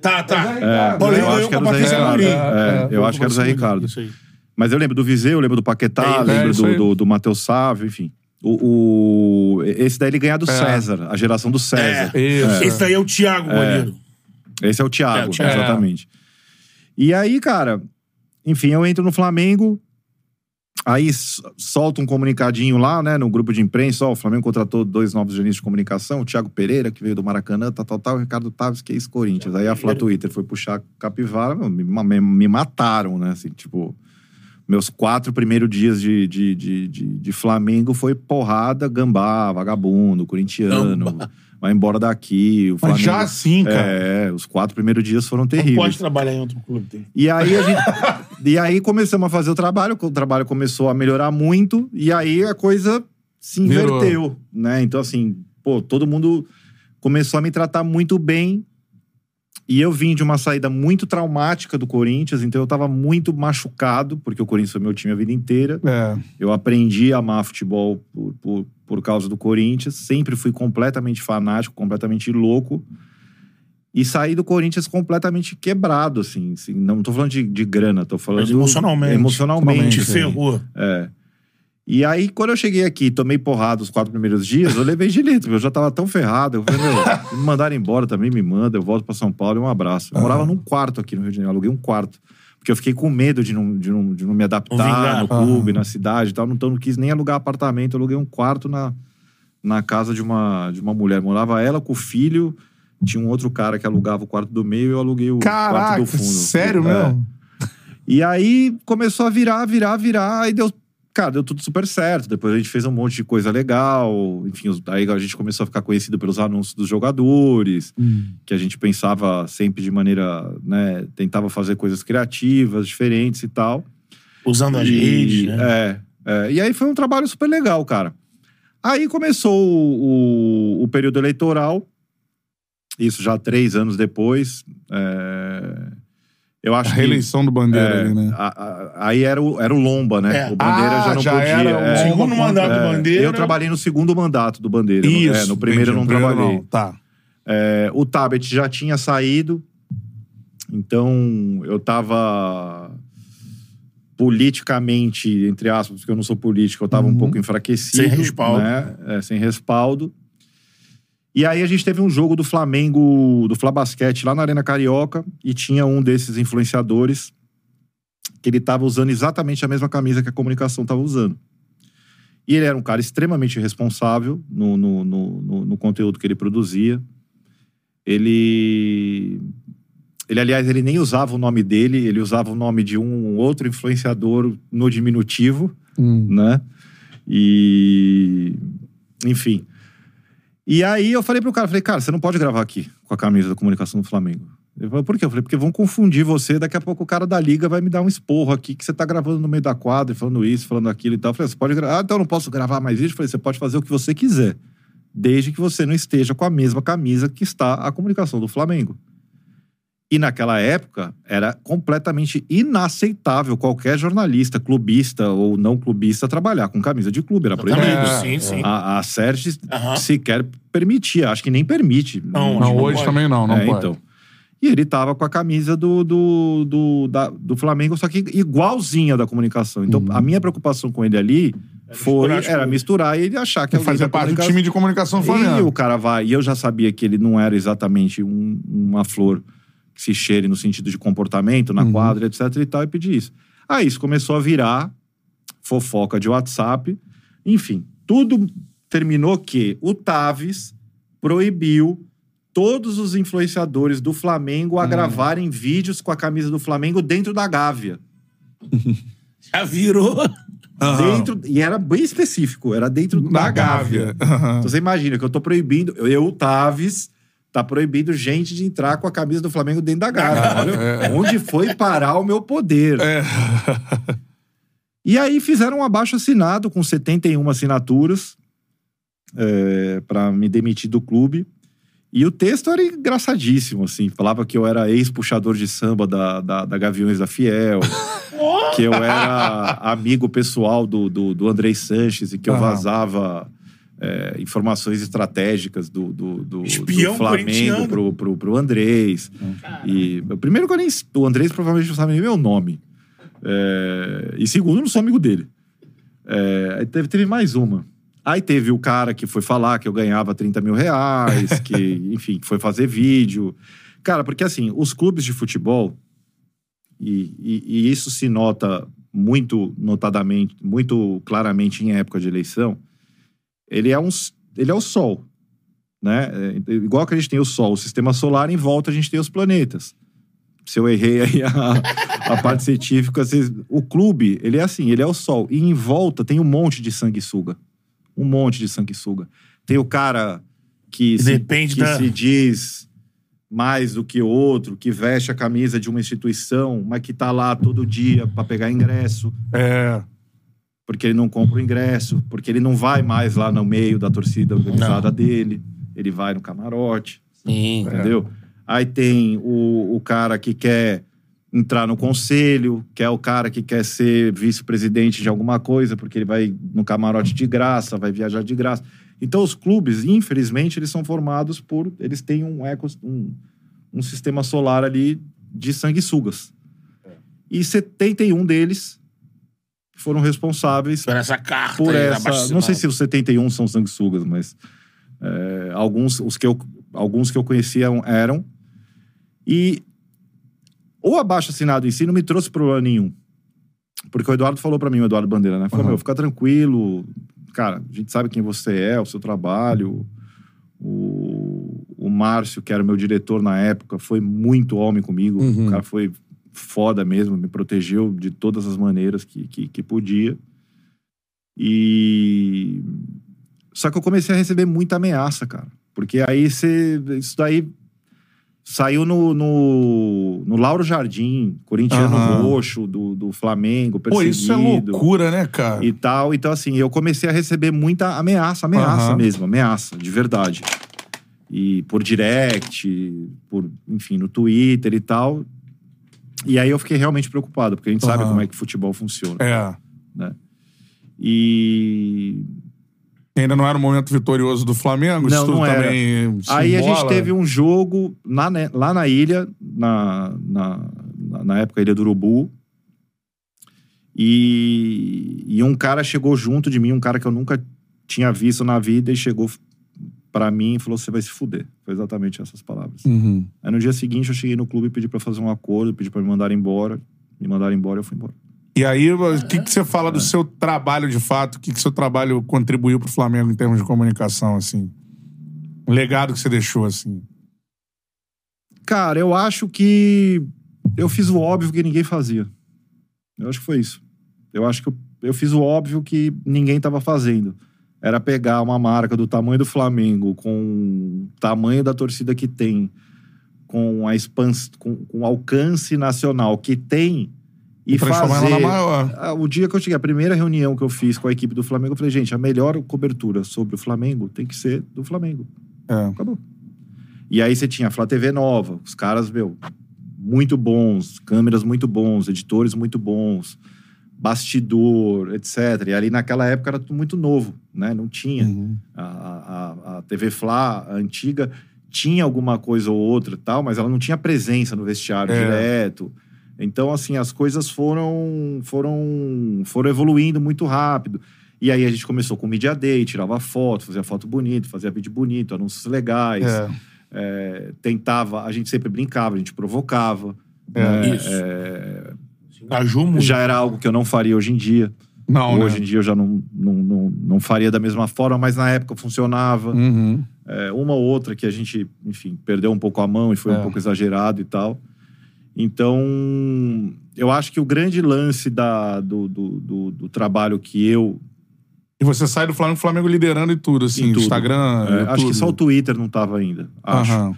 Tá, tá. é, Paulo eu Henrique acho que era o ganhou com a Zé Patrícia Ricardo. É, eu É, acho que era o Zé Ricardo. Isso aí. Mas eu lembro do Viseu, eu lembro do Paquetá, É, lembro isso do, do, do Matheus Sávio, enfim. O, o- esse daí ele ganha do É. César, a geração do César. Isso. Esse daí é o Thiago, goleiro. Esse é o Thiago, É, o Thiago. exatamente. E aí, cara, enfim, eu entro no Flamengo, aí solta um comunicadinho lá, né, no grupo de imprensa, ó, o Flamengo contratou dois novos jornalistas de comunicação, o Thiago Pereira, que veio do Maracanã, tal, tal, tal, o Ricardo Taves, que é ex-Corinthians. Aí a Flá Twitter foi puxar capivara, me, me- me mataram, né, assim, tipo... Meus quatro primeiros dias de, de, de, de, de Flamengo foi porrada, gambá, vagabundo, corintiano, Gambá. vai embora daqui. O Mas Flamengo, já assim, cara. é, os quatro primeiros dias foram Não terríveis. pode trabalhar em outro clube. Tem. E aí a gente. [LAUGHS] e aí começamos a fazer o trabalho, o trabalho começou a melhorar muito, e aí a coisa se Virou. inverteu, né? Então, assim, pô, todo mundo começou a me tratar muito bem. E eu vim de uma saída muito traumática do Corinthians, então eu tava muito machucado, porque o Corinthians foi meu time a vida inteira. É. Eu aprendi a amar futebol por, por, por causa do Corinthians. Sempre fui completamente fanático, completamente louco. E saí do Corinthians completamente quebrado, assim. assim, não tô falando de, de grana, tô falando... Mas emocionalmente. Emocionalmente. Te assim. ferrou. É. E aí, quando eu cheguei aqui, tomei porrada os quatro primeiros dias, eu levei de letra, eu já tava tão ferrado. Eu falei, meu, me mandarem embora também, me manda, eu volto pra São Paulo e um abraço. Eu morava num quarto aqui no Rio de Janeiro, aluguei um quarto. Porque eu fiquei com medo de não, de não, de não me adaptar no clube, na cidade e tal. Então, não quis nem alugar apartamento, eu aluguei um quarto na, na casa de uma, de uma mulher. Morava ela com o filho, tinha um outro cara que alugava o quarto do meio e eu aluguei o quarto Caraca, do fundo. sério É. mesmo? E aí começou a virar, virar, virar, aí deu. Cara, deu tudo super certo. Depois a gente fez um monte de coisa legal. Enfim, aí a gente começou a ficar conhecido pelos anúncios dos jogadores, que a gente pensava sempre de maneira, né? Tentava fazer coisas criativas, diferentes e tal. Usando E- redes, né? É, é. E aí foi um trabalho super legal, cara. Aí começou o, o- o período eleitoral, isso já três anos depois. é, Eu A acho que. reeleição do Bandeira É, ali, né? a- a- aí era o, era o Lomba, né? É. O Bandeira Ah, já não já podia. era o é. Segundo mandato do É, Bandeira. Eu trabalhei no segundo mandato do Bandeira. no- Isso. é, no primeiro eu não. No trabalhei. não. Tá. É, o Tabet já tinha saído, então eu tava politicamente, entre aspas, porque eu não sou político, eu tava um Uhum. pouco enfraquecido. Sem respaldo. Né? É, sem respaldo. E aí a gente teve um jogo do Flamengo, do Flabasquete, lá na Arena Carioca, e tinha um desses influenciadores que ele tava usando exatamente a mesma camisa que a comunicação tava usando. E ele era um cara extremamente responsável no, no, no, no- no conteúdo que ele produzia. Ele. Ele, aliás, ele nem usava o nome dele, ele usava o nome de um outro influenciador no diminutivo, Hum. né? E. Enfim. E aí eu falei pro cara, falei, cara, você não pode gravar aqui com a camisa da comunicação do Flamengo. Ele falou, por quê? Eu falei, porque vão confundir você, daqui a pouco o cara da liga vai me dar um esporro aqui, que você tá gravando no meio da quadra, falando isso, falando aquilo e tal. Eu falei, você pode gravar, ah, então eu não posso gravar mais vídeo? Eu falei, você pode fazer o que você quiser, desde que você não esteja com a mesma camisa que está a comunicação do Flamengo. E naquela época era completamente inaceitável qualquer jornalista, clubista ou não clubista, trabalhar com camisa de clube. Era proibido. É, sim, sim. A, a Sérgio sequer permitia, acho que nem permite. Não, Não, não hoje pode. também não, não É, pode. então. E ele tava com a camisa do, do, do, da- do Flamengo, só que igualzinha da comunicação. Então, Uhum. a minha preocupação com ele ali foi misturar era misturar e ele achar que Ele fazia parte do time de comunicação do E Flamengo. o cara vai. E eu já sabia que ele não era exatamente um- uma flor se cheire no sentido de comportamento, na Uhum. quadra, etc e tal, e pedi isso. Aí isso começou a virar fofoca de WhatsApp. Enfim, tudo terminou que o Taves proibiu todos os influenciadores do Flamengo Hum. a gravarem vídeos com a camisa do Flamengo dentro da Gávea. [LAUGHS] Já virou. Dentro, e era bem específico, era dentro da, Da Gávea. Gávea. Aham. Então você imagina que eu tô proibindo, eu, o Taves, tá proibindo gente de entrar com a camisa do Flamengo dentro da Gávea. Olha onde foi parar o meu poder. É. E aí fizeram um abaixo assinado com 71 assinaturas é, para me demitir do clube. E o texto era engraçadíssimo, assim. Falava que eu era ex-puxador de samba da, da, da Gaviões da Fiel, que eu era amigo pessoal do, do, do Andrei Sanches e que eu vazava é, informações estratégicas do, do, do, do Flamengo pro, pro, pro Andrés. E primeiro que eu nem. O Andrés provavelmente não sabe nem meu nome. É, e segundo, eu não sou amigo dele. É, aí teve, teve mais uma. Aí teve o cara que foi falar que eu ganhava 30 mil reais, que, [LAUGHS] enfim, que foi fazer vídeo. Cara, porque assim, os clubes de futebol, e, e- e isso se nota muito notadamente, muito claramente em época de eleição, ele é, um, ele é o Sol. Né? É, igual que a gente tem o Sol, o sistema solar, em volta a gente tem os planetas. Se eu errei aí a, a parte científica, vocês- o clube, ele é assim, ele é o Sol. E em volta tem um monte de sanguessuga. Um monte de sanguessuga. Tem o cara que, se, que da- se diz mais do que outro, que veste a camisa de uma instituição, mas que tá lá todo dia para pegar ingresso, É. porque ele não compra o ingresso, porque ele não vai mais lá no meio da torcida organizada dele, ele vai no camarote, Sim. entendeu? Aí tem o, o cara que quer entrar no conselho, que é o cara que quer ser vice-presidente de alguma coisa, porque ele vai no camarote de graça, vai viajar de graça. Então, os clubes, infelizmente, eles são formados por. Eles têm um, eco, um, um sistema solar ali de sanguessugas. E 71 deles foram responsáveis Por essa carta. por essa. Não sei se os 71 são sanguessugas, mas é, alguns, os que eu, alguns que eu conhecia eram. E o abaixo assinado em si não me trouxe problema nenhum. Porque o Eduardo falou pra mim, o Eduardo Bandeira, né? Falou, Uhum. meu, fica tranquilo. Cara, a gente sabe quem você é, o seu trabalho. O, o Márcio, que era o meu diretor na época, foi muito homem comigo. Uhum. O cara foi foda mesmo, me protegeu de todas as maneiras que, que, que podia. E. Só que eu comecei a receber muita ameaça, cara. Porque aí você. Isso daí saiu no, no, no Lauro Jardim, corintiano Aham. roxo do, do Flamengo, Pô, perseguido isso é loucura, né, cara? e tal. Então, assim, eu comecei a receber muita ameaça, ameaça Aham. mesmo, ameaça, de verdade. E por direct, por, enfim, no Twitter e tal. E aí eu fiquei realmente preocupado, porque a gente sabe Aham. como é que futebol funciona. É. E Ainda não era o momento vitorioso do Flamengo? Não, isso não era. também aí a gente teve um jogo na lá na ilha, na, na, na- na época Ilha do Urubu. E, e um cara chegou junto de mim, um cara que eu nunca tinha visto na vida, e chegou pra mim e falou: Você vai se fuder. Foi exatamente essas palavras. Uhum. Aí no dia seguinte eu cheguei no clube e pedi pra fazer um acordo, pedi pra me mandar embora. Me mandaram embora e eu fui embora. E aí, o que, que você fala do seu trabalho de fato? O que, que seu trabalho contribuiu pro Flamengo em termos de comunicação, assim? O legado que você deixou, assim. Cara, eu acho que eu fiz o óbvio que ninguém fazia. Eu acho que foi isso. Eu acho que eu, eu fiz o óbvio que ninguém estava fazendo. Era pegar uma marca do tamanho do Flamengo, com o tamanho da torcida que tem, com a expansão, com, com o alcance nacional que tem e ela fazer. na maior. O dia que eu cheguei, a primeira reunião que eu fiz com a equipe do Flamengo, eu falei, gente, a melhor cobertura sobre o Flamengo tem que ser do Flamengo. É. Acabou. E aí você tinha a Flá TV nova, os caras, meu, muito bons, câmeras muito bons, editores muito bons, bastidor, etc. E ali naquela época era tudo muito novo, né? Não tinha. Uhum. A, a, a TV Flá, a antiga, tinha alguma coisa ou outra e tal, mas ela não tinha presença no vestiário É. direto. Então, assim, as coisas foram, foram, foram evoluindo muito rápido. E aí a gente começou com o Media Day, tirava foto, fazia foto bonita, fazia vídeo bonito, anúncios legais. É. É, tentava, a gente sempre brincava, a gente provocava. É, né? isso. É, Engajou muito. já era algo que eu não faria hoje em dia. Não, hoje né? em dia eu já não, não, não, não faria da mesma forma, mas na época funcionava. Uhum. É, uma ou outra que a gente, enfim, perdeu um pouco a mão e foi É. um pouco exagerado e tal. Então, eu acho que o grande lance da, do, do, do, do trabalho que eu. E você sai do Flamengo, Flamengo liderando e tudo, assim, tudo. Instagram, é, acho que só o Twitter não estava ainda. Acho. Aham.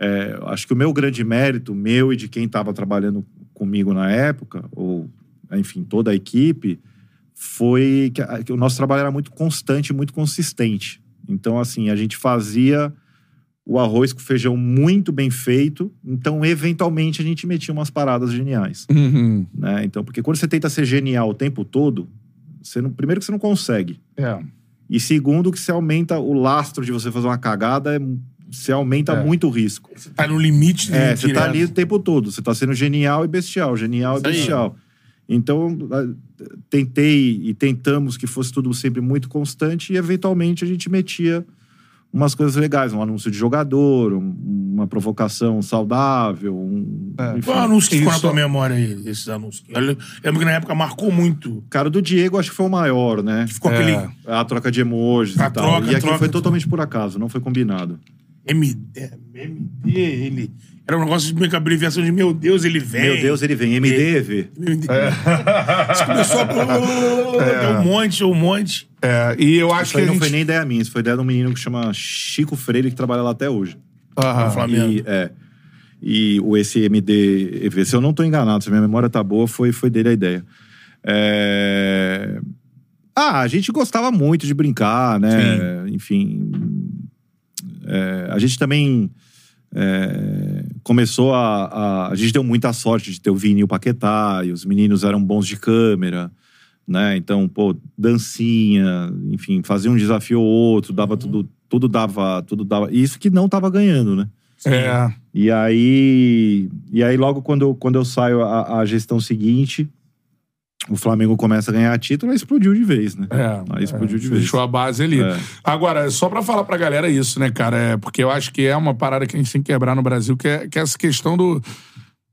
É, acho que o meu grande mérito, meu e de quem estava trabalhando comigo na época, ou enfim, toda a equipe, foi que, a- que o nosso trabalho era muito constante, muito consistente. Então, assim, a gente fazia o arroz com feijão muito bem feito, então, eventualmente, a gente metia umas paradas geniais. Uhum. Né? Então, porque quando você tenta ser genial o tempo todo, você não, primeiro que você não consegue. É. E segundo, que você aumenta o lastro de você fazer uma cagada, é- você aumenta É. muito o risco. Você tá no limite É, você tá ali o tempo todo. Você tá sendo genial e bestial, genial Isso e aí. bestial. Então, tentei e tentamos que fosse tudo sempre muito constante e, eventualmente, a gente metia umas coisas legais. Um anúncio de jogador, um- uma provocação saudável, um... É. Qual anúncio que ficou na tua memória aí, esses anúncios? Eu lembro que na época marcou muito. Cara, do Diego acho que foi o maior, né? Ficou É. aquele A troca de emojis A e tal. troca, e aquilo troca, foi totalmente por acaso, não foi combinado. MD, MD, ele. Era um negócio de meio que abreviação de meu Deus, ele vem. Meu Deus, ele vem. MDV. MD. Isso começou a. [LAUGHS] Deu um monte, um monte. É, e eu acho Isso que aí a não gente... foi nem ideia minha, isso foi ideia de um menino que chama Chico Freire, que trabalha lá até hoje. Aham. Flamengo. E, é, e o MDV, se eu não tô enganado, se a minha memória tá boa, foi, foi dele a ideia. É... Ah, a gente gostava muito de brincar, né? Enfim. É, a gente também é, começou a, a. A gente deu muita sorte de ter o Vini e o Paquetá, e os meninos eram bons de câmera, né? Então, pô, dancinha, enfim, fazia um desafio ou outro, dava tudo. Tudo dava. Tudo dava. e Isso que não tava ganhando, né? É. E aí, e aí logo quando eu, quando eu saio a, a gestão seguinte, o Flamengo começa a ganhar título, aí explodiu de vez, né? É, Aí explodiu é, de vez. Deixou a base ali. É. Agora, só pra falar pra galera isso, né, cara? É, porque eu acho que é uma parada que a gente tem que quebrar no Brasil, que é, que é essa questão do,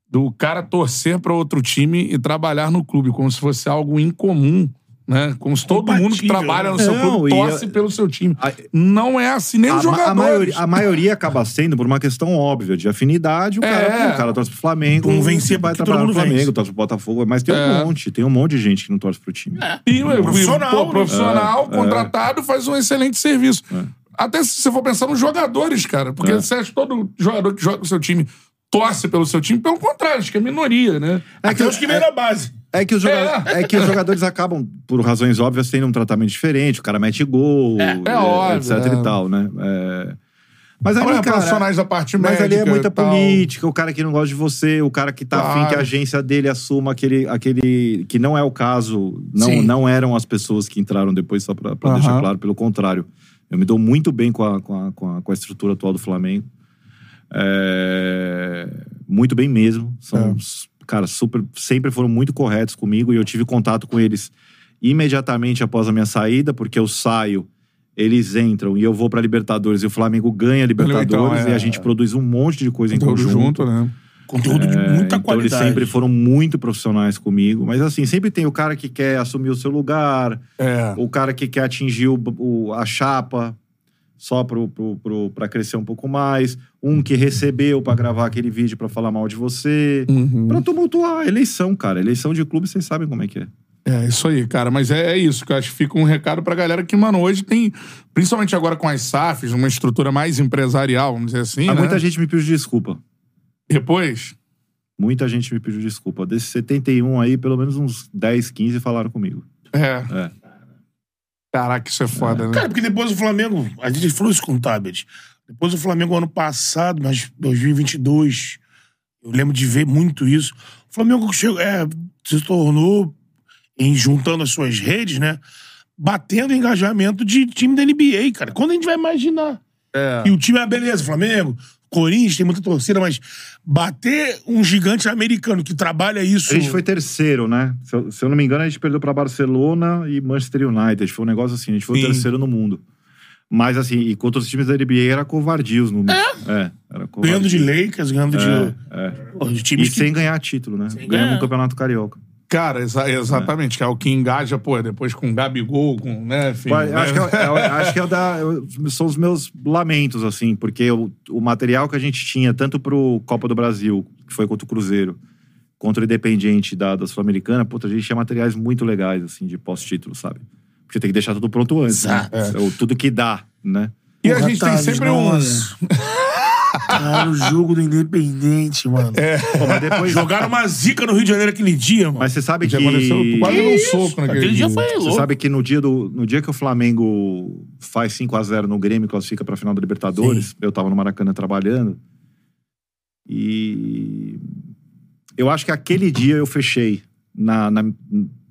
do cara torcer pra outro time e trabalhar no clube, como se fosse algo incomum. Né? Como se todo mundo que trabalha no né? seu Não, clube e torce eu- pelo seu time. A- Não é assim, nem A, os jogadores. a maioria, a maioria acaba sendo por uma questão óbvia de afinidade. O, É. cara, o cara torce pro Flamengo, Vamos vencer vai trabalhar no Flamengo, vence. torce pro Botafogo. Mas tem É. um monte, tem um monte de gente que não torce pro time. E, e, Profissional, pô, né? profissional, É, contratado, faz um excelente serviço. Até se você for pensar nos jogadores, cara. Porque É. você acha que todo jogador que joga com o seu time torce pelo seu time, pelo contrário, acho que é minoria, né? Até os que vêm da base. É que, os joga- É. é que os jogadores acabam, por razões óbvias, tendo um tratamento diferente. O cara mete gol, É. É óbvio, etc é. e tal, né? É... Mas ali, cara, profissionais da parte Mas ali é muita tal. política, o cara que não gosta de você, o cara que tá Claro. afim que a agência dele assuma aquele, aquele. que não é o caso, não, Sim. não eram as pessoas que entraram depois, só pra, pra deixar claro, pelo contrário. Eu me dou muito bem com a, com a, com a, com a estrutura atual do Flamengo. É, Muito bem mesmo. São, É. cara, super, sempre foram muito corretos comigo e eu tive contato com eles imediatamente após a minha saída, porque eu saio, eles entram e eu vou pra Libertadores e o Flamengo ganha a Libertadores Então, é. e a gente produz um monte de coisa em conjunto. junto, né? Conteúdo de É, muita então qualidade. eles sempre foram muito profissionais comigo, mas assim, sempre tem o cara que quer assumir o seu lugar, É. o cara que quer atingir o, o- a chapa só pra crescer um pouco mais, um que recebeu pra gravar aquele vídeo pra falar mal de você, Uhum. pra tumultuar a eleição, cara. Eleição de clube, vocês sabem como é que é. É isso aí, cara. Mas é, é isso que eu acho que fica um recado pra galera que, mano, hoje tem, principalmente agora com as SAFs, uma estrutura mais empresarial, vamos dizer assim. Ah, né? Muita gente me pediu desculpa. Depois, Muita gente me pediu desculpa. Desses 71 aí, pelo menos uns 10, 15 falaram comigo. é. É. Caraca, isso é foda, né? Cara, porque depois o Flamengo. A gente falou isso com o Tabet. Depois o Flamengo, ano passado, mas 2022, eu lembro de ver muito isso. O Flamengo chegou, é, se tornou, em juntando as suas redes, né? Batendo engajamento de time da NBA, cara. Quando a gente vai imaginar? É. E o time é beleza, Flamengo, Corinthians, tem muita torcida, mas bater um gigante americano que trabalha isso. A gente foi terceiro, né? Se eu, se eu não me engano, a gente perdeu pra Barcelona e Manchester United. Foi um negócio assim, a gente foi o terceiro no mundo. Mas assim, e contra os times da NBA era covardia os números. É, era covardia. Ganhando de Lakers, ganhando de. É. Pô, de E que. sem ganhar título, né? Sem Ganhamos um campeonato carioca. Cara, exa- exatamente, que é o que engaja, pô, depois com Gabigol, com, né, enfim. Vai, né? acho, que é, é- acho que é o da, são os meus lamentos, assim, porque o, o material que a gente tinha, tanto pro Copa do Brasil, que foi contra o Cruzeiro, contra o Independiente da, da Sul-Americana, puta, a gente tinha materiais muito legais, assim, de pós-título, sabe? Porque tem que deixar tudo pronto antes, né? Exato. É, o- tudo que dá, né? E a Porra, gente tem sempre um... [LAUGHS] Cara, o jogo do Independente, mano. É. Pô, mas depois... Jogaram uma zica no Rio de Janeiro aquele dia, mano. Mas você sabe Já que... aconteceu quase um Isso. soco naquele Aquele dia dia. foi Você louco. sabe que no dia, do, no dia que o Flamengo faz 5 a 0 no Grêmio e classifica pra final da Libertadores, eu tava no Maracanã trabalhando. E eu acho que aquele dia eu fechei na, na-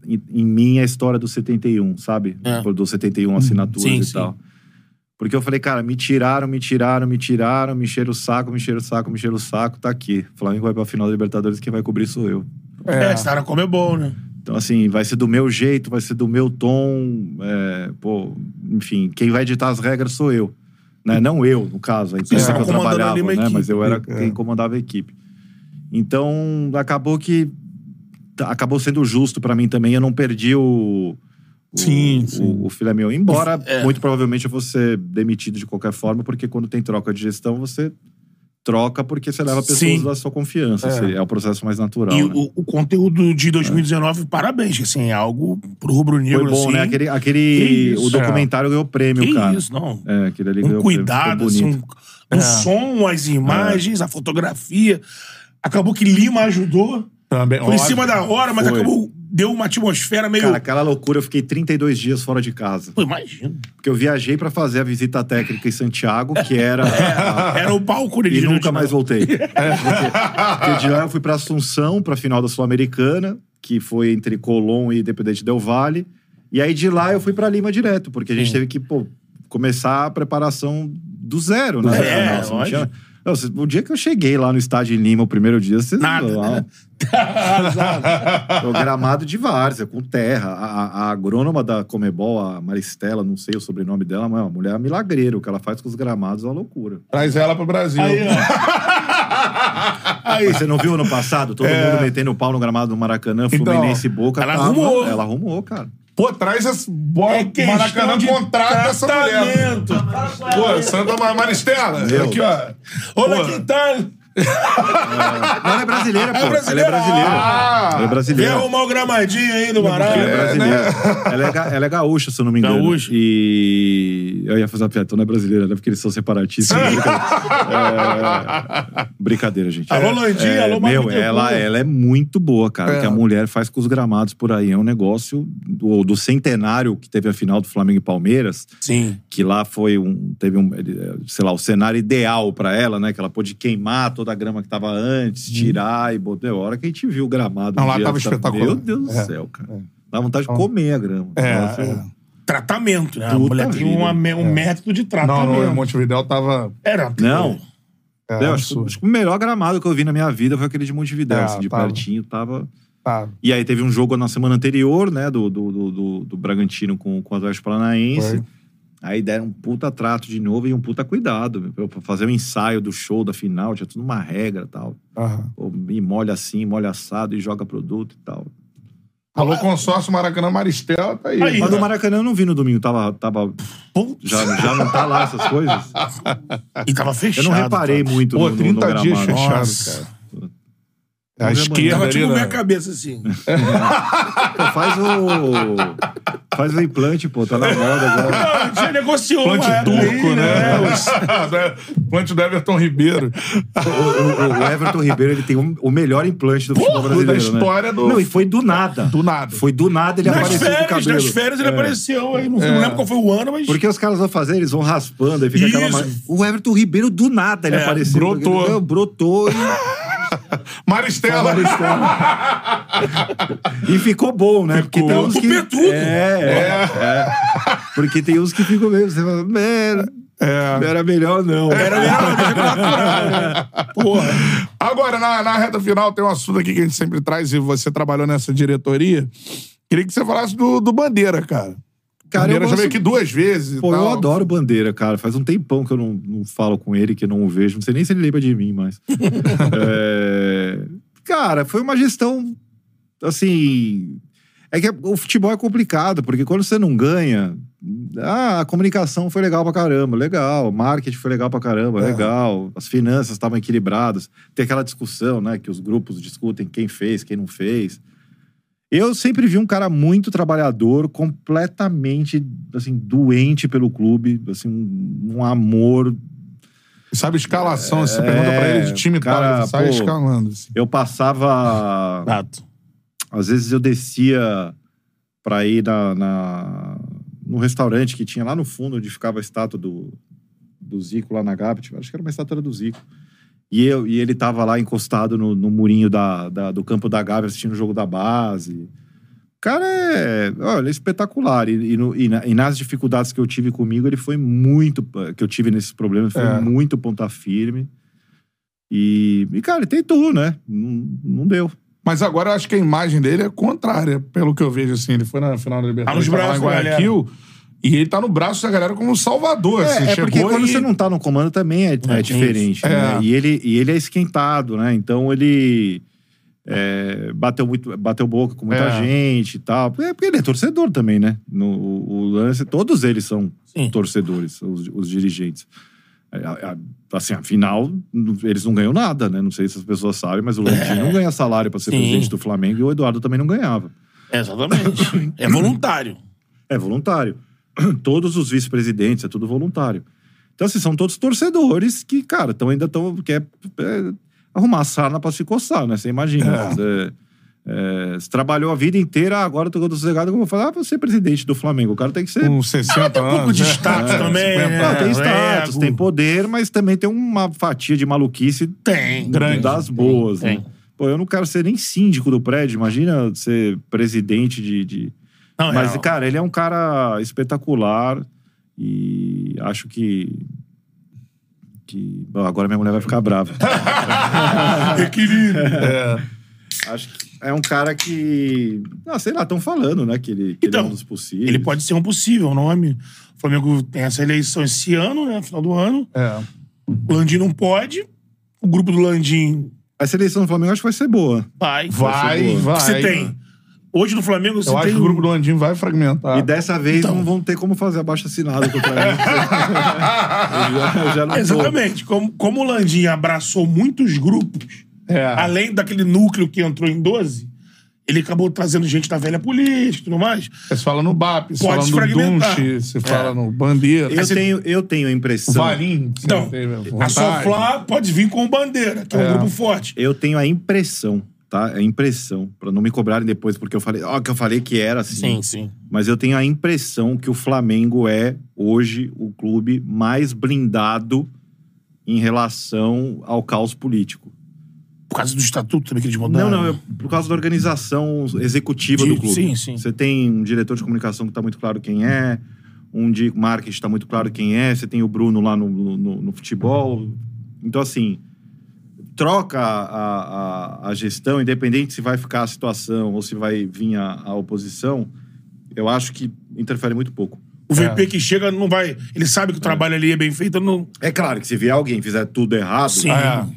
em, em mim a história do 71, sabe? É. Do 71 assinaturas Sim, e sim. tal. Porque eu falei, cara, me tiraram, me tiraram, me tiraram, me encheram o saco, me encheram o saco, me encheram o saco, tá aqui. O Flamengo vai pra final da Libertadores, quem vai cobrir sou eu. É, esse cara come é bom, né? Então, assim, vai ser do meu jeito, vai ser do meu tom. é, pô, enfim, quem vai ditar as regras sou eu. Né? Não eu, no caso, a empresa tava que eu trabalhava, né? Mas equipe. eu era É. quem comandava a equipe. Então, acabou que. Acabou sendo justo pra mim também. Eu não perdi o. o Sim, o, sim. o filé meu. Embora, [LAUGHS] É. muito provavelmente, eu vou ser demitido de qualquer forma, porque quando tem troca de gestão, você troca porque você leva pessoas Sim. da sua confiança. É. É, o processo mais natural. E né? o, o conteúdo de 2019, parabéns, que, assim, é algo pro rubro-negro, Foi bom, assim. né? Aquele, Que aquele isso, o documentário ganhou prêmio, Que cara. isso, não. É, aquele ali um ganhou cuidado, prêmio. assim, um, um É. som, as imagens, a fotografia. Acabou que Lima ajudou. Também, Foi em óbvio. cima da hora, mas Foi. acabou. Deu uma atmosfera meio. Cara, aquela loucura, eu fiquei 32 dias fora de casa. Pô, imagina. Porque eu viajei pra fazer a visita técnica em Santiago, que [LAUGHS] era. a- Era o palco E original. nunca mais voltei. [LAUGHS] Porque, porque de lá eu fui pra Assunção, pra final da Sul-Americana, que foi entre Colón e Independente Del Vale. E aí de lá eu fui pra Lima direto, porque a gente teve que, pô, começar a preparação do zero, né? É, Nossa, tinha- Não, cê- o dia que eu cheguei lá no estádio em Lima, o primeiro dia, vocês Nada, lá, né? [LAUGHS] o gramado de várzea, com terra. A, a- a agrônoma da Comebol, a Maristela, não sei o sobrenome dela, mas é uma mulher milagreira. O que ela faz com os gramados é uma loucura. Traz ela pro Brasil. Aí, ó. [LAUGHS] Aí, você não viu ano passado? Todo mundo metendo o pau no gramado do Maracanã, Então, Fluminense e Boca. ela tava- arrumou. Ela arrumou, cara. Pô, traz essa bola. É Maracanã de contrata essa mulher. Pô, Santa Mar- Maristela. Aqui, ó. Olha Pô. que tá. Não, ela é brasileira, pô. Ela é brasileira? brasileira. Ah! ela é Vem brasileira. arrumar o gramadinho aí do Ela é Maraca. brasileira. Ela, é ga- ela é gaúcha, se eu não me engano. Gaúcha? E eu ia fazer uma piada, então não é brasileira, né? Porque eles são separatistas. É, Brincadeira, gente. Alô, Landim, É, alô, Meu, ela, ela é muito boa, cara. É. O que a mulher faz com os gramados por aí. É um negócio do, do centenário que teve a final do Flamengo e Palmeiras. Sim. que lá foi um teve um sei lá o cenário ideal pra ela né que ela pôde queimar toda a grama que tava antes tirar e botar a hora que a gente viu o gramado Não, um lá dia, tava sabe? espetacular. meu Deus do É, céu cara dá vontade de comer a grama É, Nossa, é. Tratamento, né? A mulher tem uma um método de Não, tratamento. no Montevidéu tava. Era. não É, eu acho, acho que o melhor gramado que eu vi na minha vida foi aquele de Montevidéu, É, assim, de tava. pertinho, tava... Tá. E aí teve um jogo na semana anterior, né, do, do, do, do- do Bragantino com, com o Atlético Paranaense. Foi. Aí deram um puta trato de novo e um puta cuidado, meu, pra- fazer o ensaio do show da final, tinha tudo uma regra e tal. Pô, e molha assim, molha assado e joga produto e tal. Alô, consórcio Maracanã Maristela, tá aí. Aí, Mas né? no Maracanã eu não vi no domingo, tava. tava já, já não tá lá essas coisas? E tava Eu fechado. não reparei cara. muito Pô, no, no, 30 no dias gramado. fechado, Nossa. cara. A ver esquerda Tava tipo né? minha cabeça assim. Pô, faz o. faz o implante, pô, tá na moda agora. Não, já negociou. Plante uma turco, aí, né? [LAUGHS] Plante do Everton Ribeiro. O, o- o Everton Ribeiro ele tem o, o melhor implante do futebol Porra, brasileiro. da história né? do- Não, e foi do nada. Do nada. Foi do nada ele Nas apareceu com o férias, cabelo. nas férias ele apareceu. Aí, não, não lembro qual foi o ano, mas. Porque os caras vão fazer, eles vão raspando, aí fica aquela. Isso. ma- O Everton Ribeiro, do nada, ele É, apareceu. brotou. Não, brotou e, [LAUGHS] Maristela. e ficou bom, né? Porque tem uns que. Petrudo. É, é, é. Porque tem uns que ficam meio. Você fala, "Man, É. era melhor não. Era melhor, natural, né? [LAUGHS] Porra. Agora, na, na reta final, tem um assunto aqui que a gente sempre traz e você trabalhou nessa diretoria. Queria que você falasse do, do Bandeira, cara. Cara, eu Bandeira já gosto- veio aqui duas vezes. Pô, eu adoro Bandeira, cara. Faz um tempão que eu não, não falo com ele, que eu não o vejo. Não sei nem se ele lembra de mim, mas. [LAUGHS] É, Cara, foi uma gestão. Assim. É que o futebol é complicado, porque quando você não ganha. Ah, a comunicação foi legal pra caramba, legal. O marketing foi legal pra caramba, É. legal. As finanças estavam equilibradas. Tem aquela discussão, né? Que os grupos discutem quem fez, quem não fez. Eu sempre vi um cara muito trabalhador, completamente, assim, doente pelo clube, assim, um, um amor. Sabe escalação, você pergunta pra ele de time tal, cara, ele sai pô, escalando. assim. Eu passava... Exato. Às vezes eu descia pra ir na, na- no restaurante que tinha lá no fundo, onde ficava a estátua do, do Zico lá na Gapit. Acho que era uma estátua do Zico. E, eu, e ele tava lá encostado no, no murinho da, da- do campo da Gávea assistindo o jogo da base. O cara é, olha, é espetacular. E, e no- e na- e nas dificuldades que eu tive comigo, ele foi muito. Que eu tive nesses problemas, foi É. muito ponta firme. E, e, cara, ele tentou, né? Não, não deu. Mas agora eu acho que a imagem dele é contrária, pelo que eu vejo, assim. Ele foi na final da Libertadores, lá em braços e ele tá no braço da galera como um salvador, assim. É, é porque quando e... você não tá no comando também é, é tem diferente. né? É. E, ele, e ele é esquentado, né? Então ele é, bateu, muito, bateu boca com muita É. gente e tal. É porque ele é torcedor também, né? No, o, o lance, todos eles são Sim. torcedores, os, os dirigentes. É, a- a- Assim, afinal, eles não ganham nada, né? Não sei se as pessoas sabem, mas o Landim não ganha salário pra ser Sim. presidente do Flamengo e o Eduardo também não ganhava. Exatamente. [LAUGHS] É voluntário. É voluntário. [CLEARS THROAT] Todos os vice-presidentes, é tudo voluntário. Então, assim, são todos torcedores que, cara, tão, ainda estão. Quer é, arrumar a sarna pra se coçar, né? Você imagina. É. Você, é, você trabalhou a vida inteira, agora tô sossegado, eu vou falar, ah, vou ser presidente do Flamengo. O cara tem que ser. Com 60 tem um pouco anos, de né? status É, também, 50 né? Não, anos. tem É, status, tem poder, mas também tem uma fatia de maluquice Tem. Grande. das boas, Tem. né? Pô, eu não quero ser nem síndico do prédio, imagina ser presidente de- de, Não, Mas, é, cara, ele é um cara espetacular e acho que. que... Bom, agora minha mulher vai ficar brava. [LAUGHS] Equilíbrio. acho que é um cara que. Ah, sei lá, estão falando, né? Que ele, que ele é Então, um dos possíveis. Ele pode ser um possível nome. O Flamengo tem essa eleição esse ano, né? Final do ano. É. O Landim não pode. O grupo do Landim A seleção do Flamengo acho que vai ser boa. vai. Vai, boa. vai. Você tem. Hoje no Flamengo você Eu acho tem. que o grupo do Andinho vai fragmentar. E dessa vez Então. não vão ter como fazer abaixo assinado contra [LAUGHS] ele. eu, já, eu já não tô. Exatamente. Como, como o Landim abraçou muitos grupos, É. além daquele núcleo que entrou em 12, ele acabou trazendo gente da velha política e tudo mais. Você fala no BAP, você Pode fala se no fragmentar. Dunche, você É. fala no Bandeira. Eu, Você- tenho, eu tenho a O impressão. Valim. Então, a. Soflá pode vir com o Bandeira, que é um É. grupo forte. Eu tenho a impressão, tá? A impressão, Pra não me cobrarem depois, porque eu falei, ó, que eu falei que era assim. sim. Mas eu tenho a impressão que o Flamengo é, hoje, o clube mais blindado em relação ao caos político. Por causa do estatuto também que eles mudaram. Não, não, é por causa da organização executiva De- do clube. sim, sim. Você tem um diretor de comunicação que está muito claro quem é, um de marketing está muito claro quem é, você tem o Bruno lá no, no, no futebol. Então, assim, troca a, a, a gestão, independente se vai ficar a situação ou se vai vir a, a oposição, eu acho que interfere muito pouco. O VP que chega não vai. Ele sabe que o trabalho ali é bem feito, não. É claro que se vier alguém e fizer tudo errado, Sim.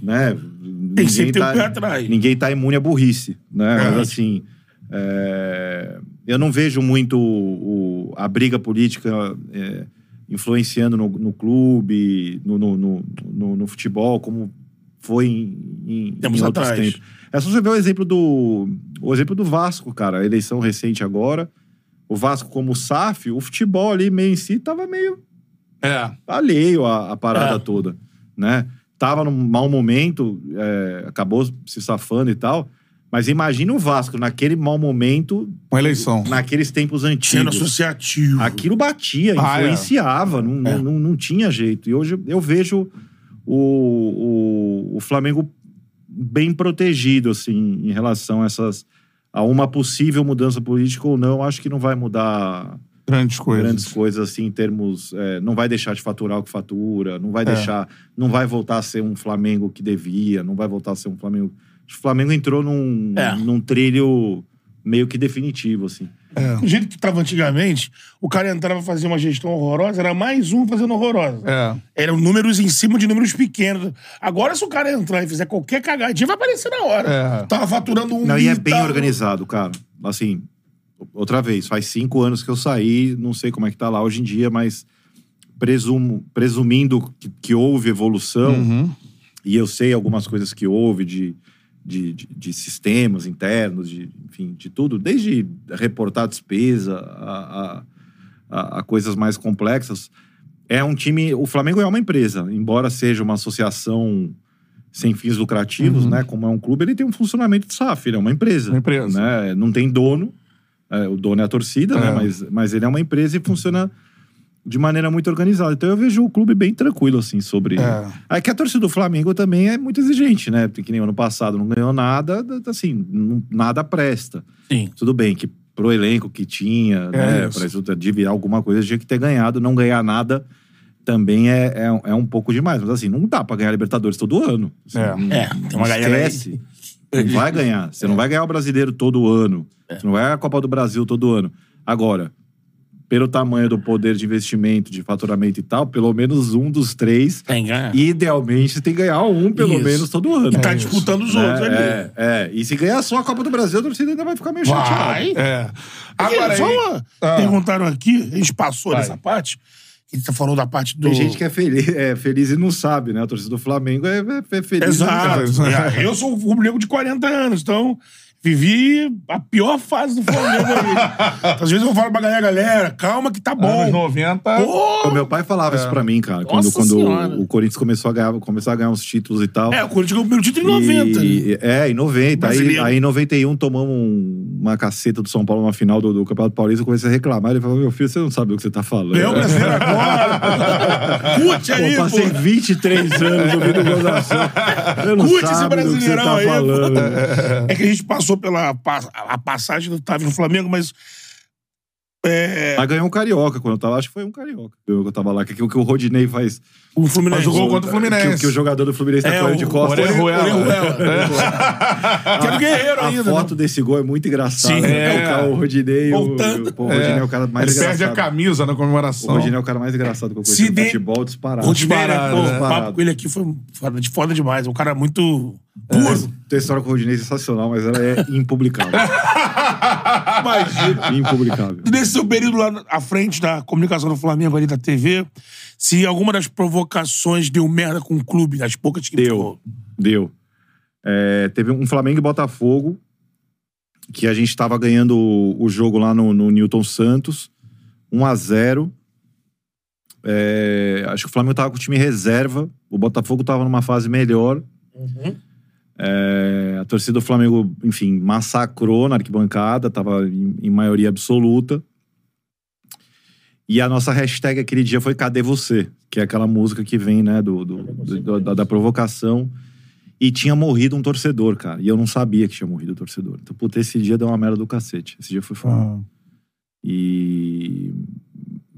né? Tem ninguém sempre tá, o pé atrás. Ninguém tá imune à burrice, né? Mas Verdade. assim, é, eu não vejo muito o- a briga política é, influenciando no, no clube, no, no, no, no- no futebol, como foi em, em, em outros atrás. tempos. É só você ver o exemplo do. O exemplo do Vasco, cara. A eleição recente agora. O Vasco como SAF, o futebol ali meio em si tava meio É. alheio à, à parada É. toda, né? Tava num mau momento, é, acabou se safando e tal. Mas imagina o Vasco naquele mau momento, Uma eleição. naqueles tempos Sendo antigos. associativo. Aquilo batia, Ah, é. influenciava, não, É. não, não, não tinha jeito. E hoje eu vejo o, o, o Flamengo bem protegido, assim, em relação a essas. a uma possível mudança política ou não. Acho que não vai mudar Grandes coisas. grandes coisas assim em termos. é, não vai deixar de faturar o que fatura, não vai É. deixar. Não vai voltar a ser um Flamengo que devia, não vai voltar a ser um Flamengo. O Flamengo entrou num, É. num trilho meio que definitivo, assim. Do jeito que tava antigamente, o cara entrava e fazia uma gestão horrorosa, era mais um fazendo horrorosa. É. Eram números em cima de números pequenos. Agora, se o cara entrar e fizer qualquer cagadinha, vai aparecer na hora. É. Tava faturando um Não, e é bem organizado, cara. Assim, outra vez, faz cinco anos que eu saí, não sei como é que tá lá hoje em dia, mas presumo, presumindo que, que houve evolução, Uhum. e eu sei algumas coisas que houve de, de, de, de sistemas internos, de, enfim, de tudo, desde reportar despesa a, a, a- coisas mais complexas. É um time. O Flamengo é uma empresa, embora seja uma associação sem fins lucrativos, Uhum. né? Como é um clube, ele tem um funcionamento de SAF, ele é uma empresa. Uma empresa. Né? Não tem dono, é, o dono é a torcida, É. né? Mas, mas ele é uma empresa e funciona de maneira muito organizada. Então eu vejo o clube bem tranquilo, assim, sobre. É. É que a torcida do Flamengo também é muito exigente, né? Que nem ano passado não ganhou nada, assim, não- nada presta. Sim. Tudo bem que pro elenco que tinha, né? É isso. Pra isso de virar alguma coisa, tinha que ter ganhado. Não ganhar nada também é, é, é um pouco demais. Mas assim, não dá pra ganhar Libertadores todo ano. Assim, É. não- É, tem uma galera aí-. Não vai ganhar. Você não vai ganhar o brasileiro todo ano. Você não vai ganhar a Copa do Brasil todo ano. Agora, pelo tamanho do poder de investimento, de faturamento e tal, pelo menos um dos três. Tem que ganhar. Idealmente, você tem que ganhar um pelo Isso. menos todo ano. E tá isso. disputando os Né? outros ali. É, é. E se ganhar só a Copa do Brasil, a torcida ainda vai ficar meio Vai. chateada. É. Agora, Agora, só uma... Ah. Perguntaram aqui, a gente passou Vai. dessa parte, que você falou da parte do... Tem gente que é feliz, é feliz e não sabe, né? A torcida do Flamengo é, é- é feliz. e Exato. É, Eu sou um rubro-negro de 40 anos, então vivi a pior fase do Flamengo aí. [LAUGHS] Às vezes eu falo pra galera, galera, calma que tá Anos bom. 90. Pô! O meu pai falava isso pra mim, cara. Quando, Nossa quando o Corinthians começou a ganhar, começou a ganhar uns títulos e tal. É, o Corinthians ganhou o primeiro título em 90. E- é, em 90. Aí, Brasileiro. aí em 91 tomamos um- uma caceta do São Paulo na final do, do Campeonato Paulista. Eu comecei a reclamar. Ele falou: Meu filho, você não sabe o que você tá falando. Ganhou o brasileiro [LAUGHS] agora. Curte aí, Pô, passei pô. 23 anos ouvindo gozação. Eu não Curte esse sabe do que você brasileirão tá aí, pô. falando. É que a gente passou pela a passagem do Otávio no Flamengo, mas. É, Mas ganhou um carioca quando eu tava. Acho que foi um carioca. Eu, eu tava lá. Que, o que o Rodinei faz. O Fluminense. Mas jogou contra o Fluminense. Que, que o jogador do Fluminense tá É, correndo de o costas. Orejuela. Orejuela. Que era o Guerreiro A ainda. foto né? desse gol é muito engraçada. Sim. né? É. O, cara- o Rodinei. o- Voltando. O, pô, o Rodinei é. o cara mais Ele perde a engraçado. camisa na O comemoração. Rodinei é o cara mais engraçado que eu conheci de- futebol disparado. O né, Disparado, pô, né? o papo Disparado. com ele aqui foi foda, de foda demais. Um cara muito puro. Tem história com o Rodinei sensacional, mas ela é impublicável. [LAUGHS] Imagina. impublicável. Nesse seu período lá à frente da comunicação do Flamengo ali da TV, se alguma das provocações deu merda com o clube, das poucas que Deu. Deu. É, teve um Flamengo e Botafogo, que a gente tava ganhando o, o jogo lá no, no Newton Santos, 1 a 0 É, acho que o Flamengo tava com o time reserva, o Botafogo tava numa fase melhor. Uhum. É, a torcida do Flamengo, enfim, massacrou na arquibancada, tava em, em maioria absoluta. E a nossa hashtag aquele dia foi Cadê Você? Que é aquela música que vem, né, do, do- do- da, da provocação. E tinha morrido um torcedor, cara. E eu não sabia que tinha morrido o torcedor. Então, puta, esse dia deu uma merda do cacete. Esse dia foi foda. Ah. E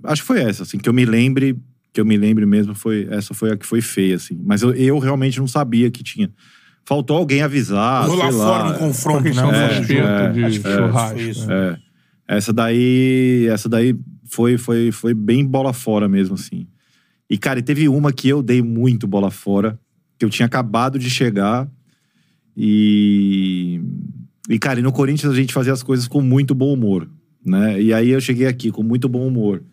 acho que foi essa, assim, que eu me lembre, que eu me lembre mesmo, foi essa foi a que foi feia, assim. Mas eu, eu realmente não sabia que tinha. Faltou alguém avisar, Rolou lá sei fora lá. no confronto, né? É, respeito, é, de foi churrasco. isso. né? É. Essa daí, essa daí foi, foi, foi bem bola fora mesmo, assim. E, cara, teve uma que eu dei muito bola fora, que eu tinha acabado de chegar. E. E, cara, e no Corinthians a gente fazia as coisas com muito bom humor, né? E aí eu cheguei aqui com muito bom humor.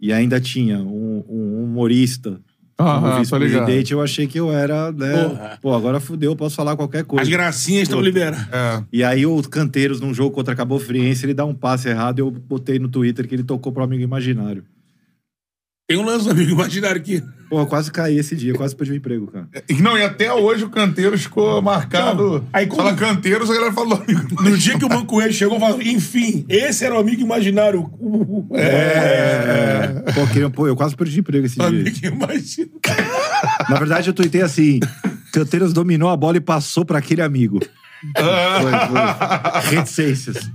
E ainda tinha um, um humorista Aham, Como tô vice-presidente, ligado. eu achei que eu era, né? Porra. Pô, agora fudeu, eu posso falar qualquer As coisa. gracinhas estão liberadas. É. E aí o Canteiros, num jogo contra a Cabo Friense, ele dá um passe errado e eu botei no Twitter que ele tocou pro amigo imaginário. Tem um lance do amigo imaginário aqui. Pô, eu quase caí esse dia, quase perdi o emprego, cara. E Não, e até hoje o Canteiros ficou marcado. Não, aí quando- Fala Canteiros, a galera falou. No dia que o Mancoelho chegou, falou: enfim, esse era o amigo imaginário. É. Pô, queria- pô, eu quase perdi emprego esse dia. Amigo imaginário. Na verdade, eu tuitei assim: Canteiros dominou a bola e passou pra aquele amigo. Reticências.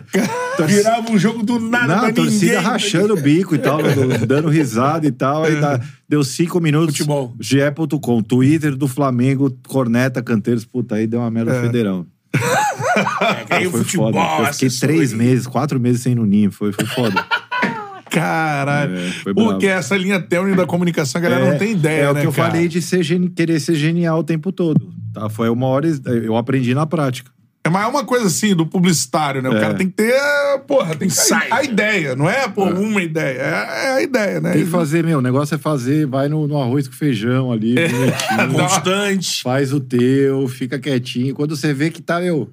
[LAUGHS] Virava um jogo do nada Não, a torcida ninguém. rachando o bico e tal, [LAUGHS] dando risada e tal. Aí dá- deu cinco minutos. Futebol. GE.com, Twitter do Flamengo, corneta, canteiros. Puta, aí deu uma merda federão. É, aí [LAUGHS] o futebol, foda. Eu fiquei três meses, quatro meses sem ir no ninho. Foi, foi foda. Caralho. É. Porque essa linha tênue da comunicação, a galera não tem ideia, É o né, que eu cara? falei de ser geni- querer ser genial o tempo todo. Tá? Foi uma hora. Eu aprendi na prática. É, mas é uma coisa assim, do publicitário, né? O É. cara tem que ter, porra, tem que Insight. a, ideia, não é, pô, uma ideia. É, é a ideia, né? Tem que fazer, meu. O negócio é fazer, vai no, no arroz com feijão ali, É. [LAUGHS] Constante. faz o teu, fica quietinho. Quando você vê que tá, meu,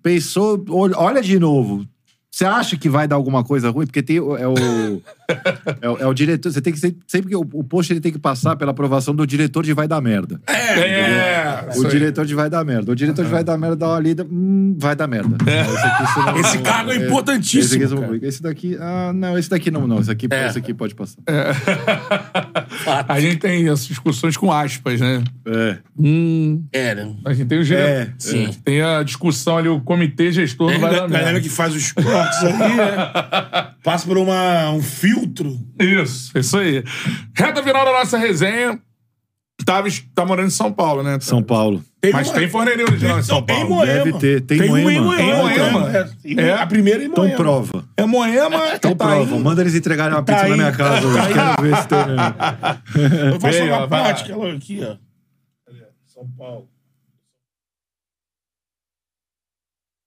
pensou, ol- olha de novo. Você acha que vai dar alguma coisa ruim? Porque tem, o- é, o, [LAUGHS] é, o, é o diretor. Você tem que sempre, sempre que o, o post ele tem que passar pela aprovação do diretor de vai dar merda. É, O isso aí. diretor de vai dar merda. O diretor de vai dar merda dá uma lida, hum, vai dar merda. [LAUGHS] Esse, aqui você não- Esse cargo é importantíssimo, Esse, aqui, publica. esse daqui, ah, não, esse daqui não, não. Esse aqui, É. esse aqui pode passar. [LAUGHS] A gente tem essas discussões com aspas, né? É. Hum, É, né? a gente tem o. É, sim. Tem a discussão ali, o comitê gestor É, não vai a dar galera merda. que faz os cortes aí, né? Passa por uma, um filtro. Isso, isso aí. Reta final da nossa resenha. Tava, tá morando em São Paulo, né? São Paulo. Tem Mas uma- tem forneria original em São Não, tem Paulo. Moema. Deve ter. Tem uma Moema. em Moema. Tem Moema. É, tem É. A primeira em Então Moema. prova. É Moema, Então tá prova. aí. Manda eles entregarem uma pizza Tá na aí. minha casa hoje. Quero ver se tem. mesmo. Eu faço Veio, uma prática aqui, ó. São Paulo.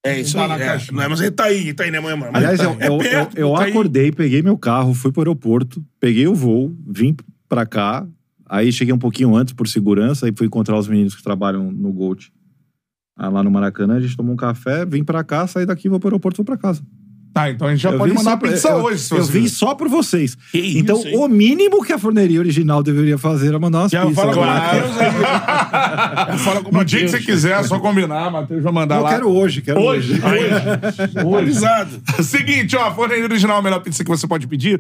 É isso Tá aí. na É. Não é, mas ele tá aí, tá aí, né? Mas Aliás, tá eu, aí. É perto, eu, eu tá aí. acordei, peguei meu carro, fui pro aeroporto, peguei o voo, vim pra cá. Aí cheguei um pouquinho antes por segurança, aí fui encontrar os meninos que trabalham no Gold. Ah, lá no Maracanã, a gente tomou um café, vim pra cá, saí daqui, vou pro aeroporto, vou pra casa. Tá, então a gente já Eu pode mandar pra- pizza eu, hoje, se Eu vim só por vocês. Que então, hein? o mínimo que a forneria original deveria fazer era mandar umas Já pizzas. fala com Matheus [LAUGHS] fala com o No dia que você quiser, é só combinar, Matheus vai mandar Eu lá. quero hoje, quero hoje. Hoje. [LAUGHS] Avisado. Seguinte, ó, forneria original, é a melhor pizza que você pode pedir.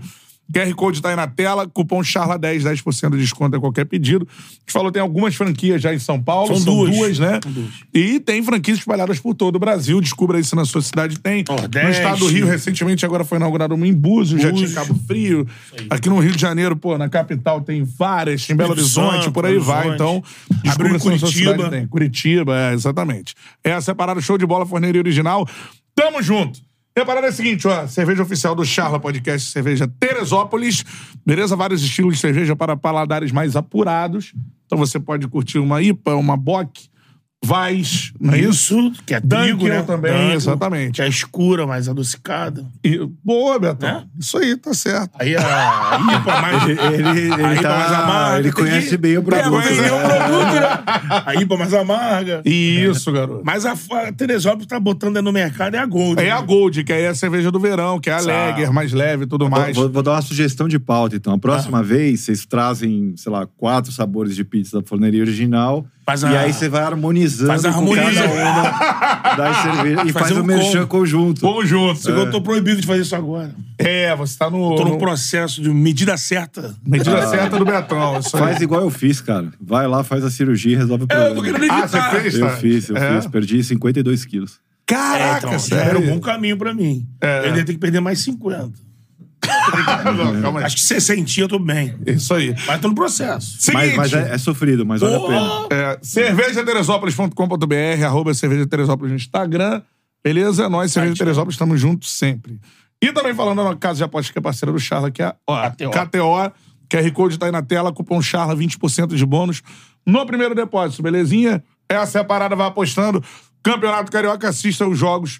QR Code tá aí na tela, cupom CHARLA10, 10% de desconto a qualquer pedido. A gente falou, tem algumas franquias já em São Paulo. São duas. né? São duas. E tem franquias espalhadas por todo o Brasil. Descubra isso na sua cidade. Tem. Nordeste. No estado do Rio, recentemente, agora foi inaugurado uma em Búzios, já tinha. Cabo Frio. Aqui no Rio de Janeiro, pô, na capital tem várias, em Belo Horizonte, Santo, por aí Belo vai. Horizonte. Então, Abriu descubra em se na sua Curitiba. cidade tem. Curitiba, é, exatamente. Essa é a parada show de bola, forneria original. Tamo junto. E parada é a seguinte, ó, cerveja oficial do Charla Podcast, cerveja Teresópolis, beleza? Vários estilos de cerveja para paladares mais apurados. Então você pode curtir uma IPA, uma Bock, Vais, não é isso? Isso, que é trigo, Dunkel né? também, Dunkel, exatamente. Que é escura, mais adocicada. E, boa, Betão. Né? Isso aí, tá certo. Aí a IPA mais... Ele, ele, a IPA tá- mais amarga. ele conhece bem o É, produto. conhece bem né? o produto, né? A IPA mais amarga. Isso, garoto. Mas a, a Teresópolis tá botando aí no mercado é a Gold. É a né? Gold, que aí é a cerveja do verão, que é a Sabe. Lager, mais leve e tudo mais. Vou, vou dar uma sugestão de pauta, então. A próxima vez, vocês trazem, sei lá, quatro sabores de pizza da forneria original. Faz e a- aí você vai harmonizando Faz a com harmonia. cada uma das cervejas e [LAUGHS] Fazer faz um o merchan conjunto. Vamos juntos. Eu tô proibido de fazer isso agora. É, você tá no, Tô no num processo de medida certa. medida certa do Betão. Faz igual eu fiz, cara. Vai lá, faz a cirurgia e resolve o É, eu tô problema. querendo Ah, evitar. você fez? Eu tá? fiz, eu É? fiz. Perdi 52 quilos. É, Caraca, então, já era sério. um bom caminho pra mim. É. Eu ainda tenho que perder mais 50. Não, calma aí. Acho que 60 eu tô bem. Isso aí. Mas tô no processo. Seguinte. Mas, mas é, é sofrido, mas vale a pena. É, cervejateresópolis.com.br, arroba cerveja Teresópolis no Instagram. Beleza? Nós, Cerveja Teresópolis, estamos juntos sempre. E também falando na casa de apostas que é parceira do Charla, que é ó, KTO. KTO. QR Code tá aí na tela, cupom Charla, 20% de bônus no primeiro depósito, belezinha? Essa é a parada, vai apostando. Campeonato Carioca, assista os jogos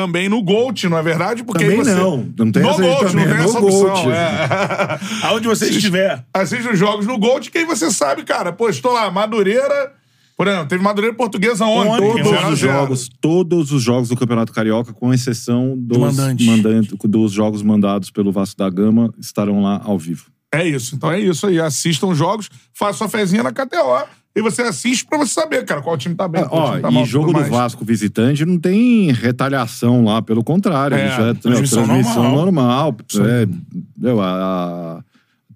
também no Gold, não é verdade? Porque Também você... não. Não tem no essa aí Gold, também, não tem no essa opção. É. [LAUGHS] Aonde você estiver. Assiste os jogos no Gold, que aí você sabe, cara, pô, estou lá, Madureira. Por exemplo, teve Madureira Portuguesa ontem. Todos 0 a os 0. jogos, todos os jogos do Campeonato Carioca, com exceção dos, Mandantes. mandante- dos jogos mandados pelo Vasco da Gama, estarão lá ao vivo. É isso. Então é isso aí. Assistam os jogos, faça sua fezinha na KTO e você assiste pra você saber, cara, qual time tá bem, qual Ó, time tá mal. e jogo do mais. Vasco visitante não tem retaliação lá, pelo contrário. É, isso é transmissão transmissão, normal. normal. É, a- a-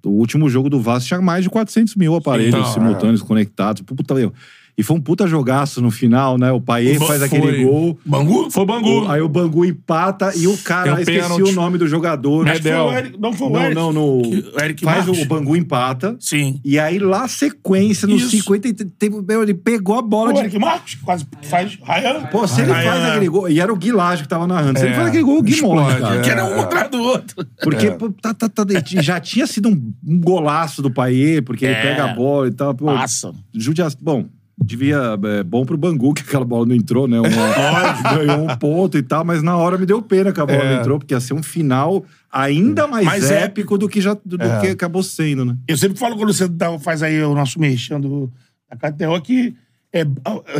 o último jogo do Vasco tinha mais de 400 mil aparelhos Então, simultâneos conectados. Puta, meu. E foi um puta jogaço no final, né? O Paê Foi. faz aquele gol. Bangu? Foi o Bangu. O- aí o Bangu empata e o cara, esqueci pênalti. o nome do jogador. Foi Eric. Não foi o Não, Eric. não, no. Que- o Eric faz o Bangu empata. Sim. E aí, lá, sequência, nos Isso. 50, e teve- meu, ele pegou a bola O de Eric Marques quase faz. Ryan. Pô, se ele Ryan- faz aquele gol. E era o Gui Lage que tava narrando. Se ele É, faz aquele gol, o Gui morre, cara. é. Que era um atrás do outro. Porque pô, tá, tá, tá- já tinha sido um, um golaço do Paier, porque ele É. pega a bola e tal. Pô, Passa. judia... Bom, devia. É bom pro Bangu que aquela bola não entrou, né? Uma... ganhou um ponto e tal, mas na hora me deu pena que a bola É. não entrou, porque ia ser um final ainda mais, Mais épico do que já do, do É. que acabou sendo, né? Eu sempre falo quando você dá- faz aí o nosso mexendo da KTO que é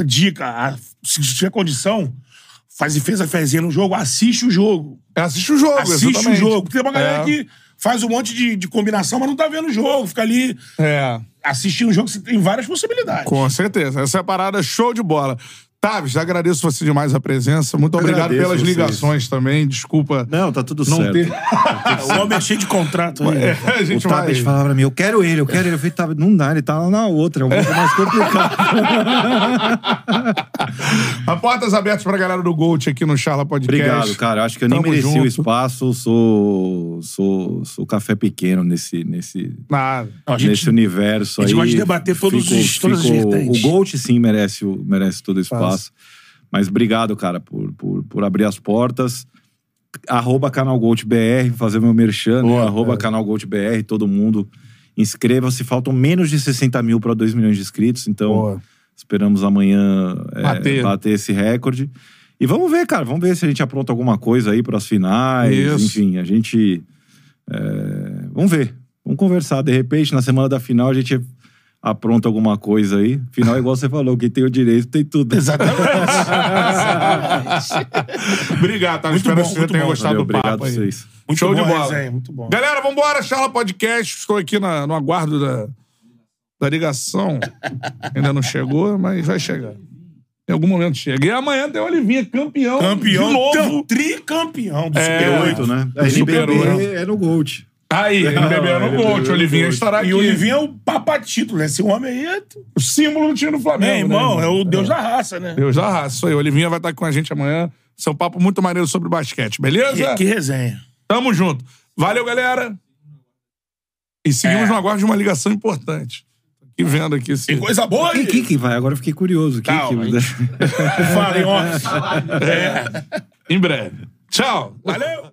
dica, a- se tiver condição, faz e fez a fezinha no jogo, assiste o jogo. É, assiste o jogo, Assiste exatamente. o jogo. Tem uma galera É. que faz um monte de, de combinação, mas não tá vendo o jogo, fica ali É, assistindo o jogo, você tem várias possibilidades. com certeza. Essa é a parada show de bola. Taves, agradeço você demais a presença. Muito obrigado Agradeço pelas vocês. ligações também. Desculpa Não, tá tudo não certo. ter. [LAUGHS] O homem é cheio de contrato aí. É, a O gente vai... Tabet falava pra mim, eu quero ele, eu quero ele. Eu falei, tá, não dá, ele tá lá na outra, é um pouco mais complicado. [LAUGHS] A portas abertas pra galera do Gold aqui no Charla Podcast. Obrigado, cara. Acho que eu nem Tamo mereci junto. o espaço. Sou, sou, sou café pequeno nesse, nesse, Nada. Não, a gente- nesse universo a gente aí. gosta de debater todos os- todas as fico- vertentes. O Gold, sim, merece, o- merece todo o espaço. Mas obrigado, cara, por, por, por abrir as portas. Arroba canal Gold BR, fazer meu merchan, né? Boa, Arroba é. canal Gold BR, todo mundo. Inscreva-se, faltam menos de 60 mil para 2 milhões de inscritos, então Boa. esperamos amanhã é, Bater. bater. esse recorde. E vamos ver, cara, vamos ver se a gente apronta alguma coisa aí para as finais. Isso. Enfim, a gente. é, vamos ver. Vamos conversar. De repente, na semana da final, a gente apronta alguma coisa aí. Final, igual você falou, quem tem o direito tem tudo. [LAUGHS] Exatamente. [LAUGHS] Obrigado, Taves. Muito Espero bom, que você muito tenha bom. gostado Valeu, do papo obrigado a aí. vocês. Muito Show bom, de bola. resenha, muito bom. Galera, vambora, Charla Podcast. Estou aqui na- no aguardo da, da ligação. Ainda não chegou, mas vai chegar. Em algum momento chega. E amanhã tem o Olivinha, campeão. Campeão, De novo. tricampeão do É, Super 8, né? Do Super NBB oito. é no Gold. Aí, NBB no NBB Gold. no Olivinha estará aqui. E o Olivinho é o papatito, né? Esse homem aí é, O símbolo do time do Flamengo. meu irmão, né, é o deus da raça, né? Deus da raça. Isso aí. O Olivinha vai estar com a gente amanhã. Seu papo muito maneiro sobre basquete, beleza? Que, que resenha. Tamo junto. Valeu, galera. E seguimos É. no aguardo de uma ligação importante. Tô aqui vendo aqui. Se... Tem coisa boa Quem, aí. quem que vai? Agora eu fiquei curioso. Calma, que... [LAUGHS] Fala em off. Em breve. Tchau. Valeu.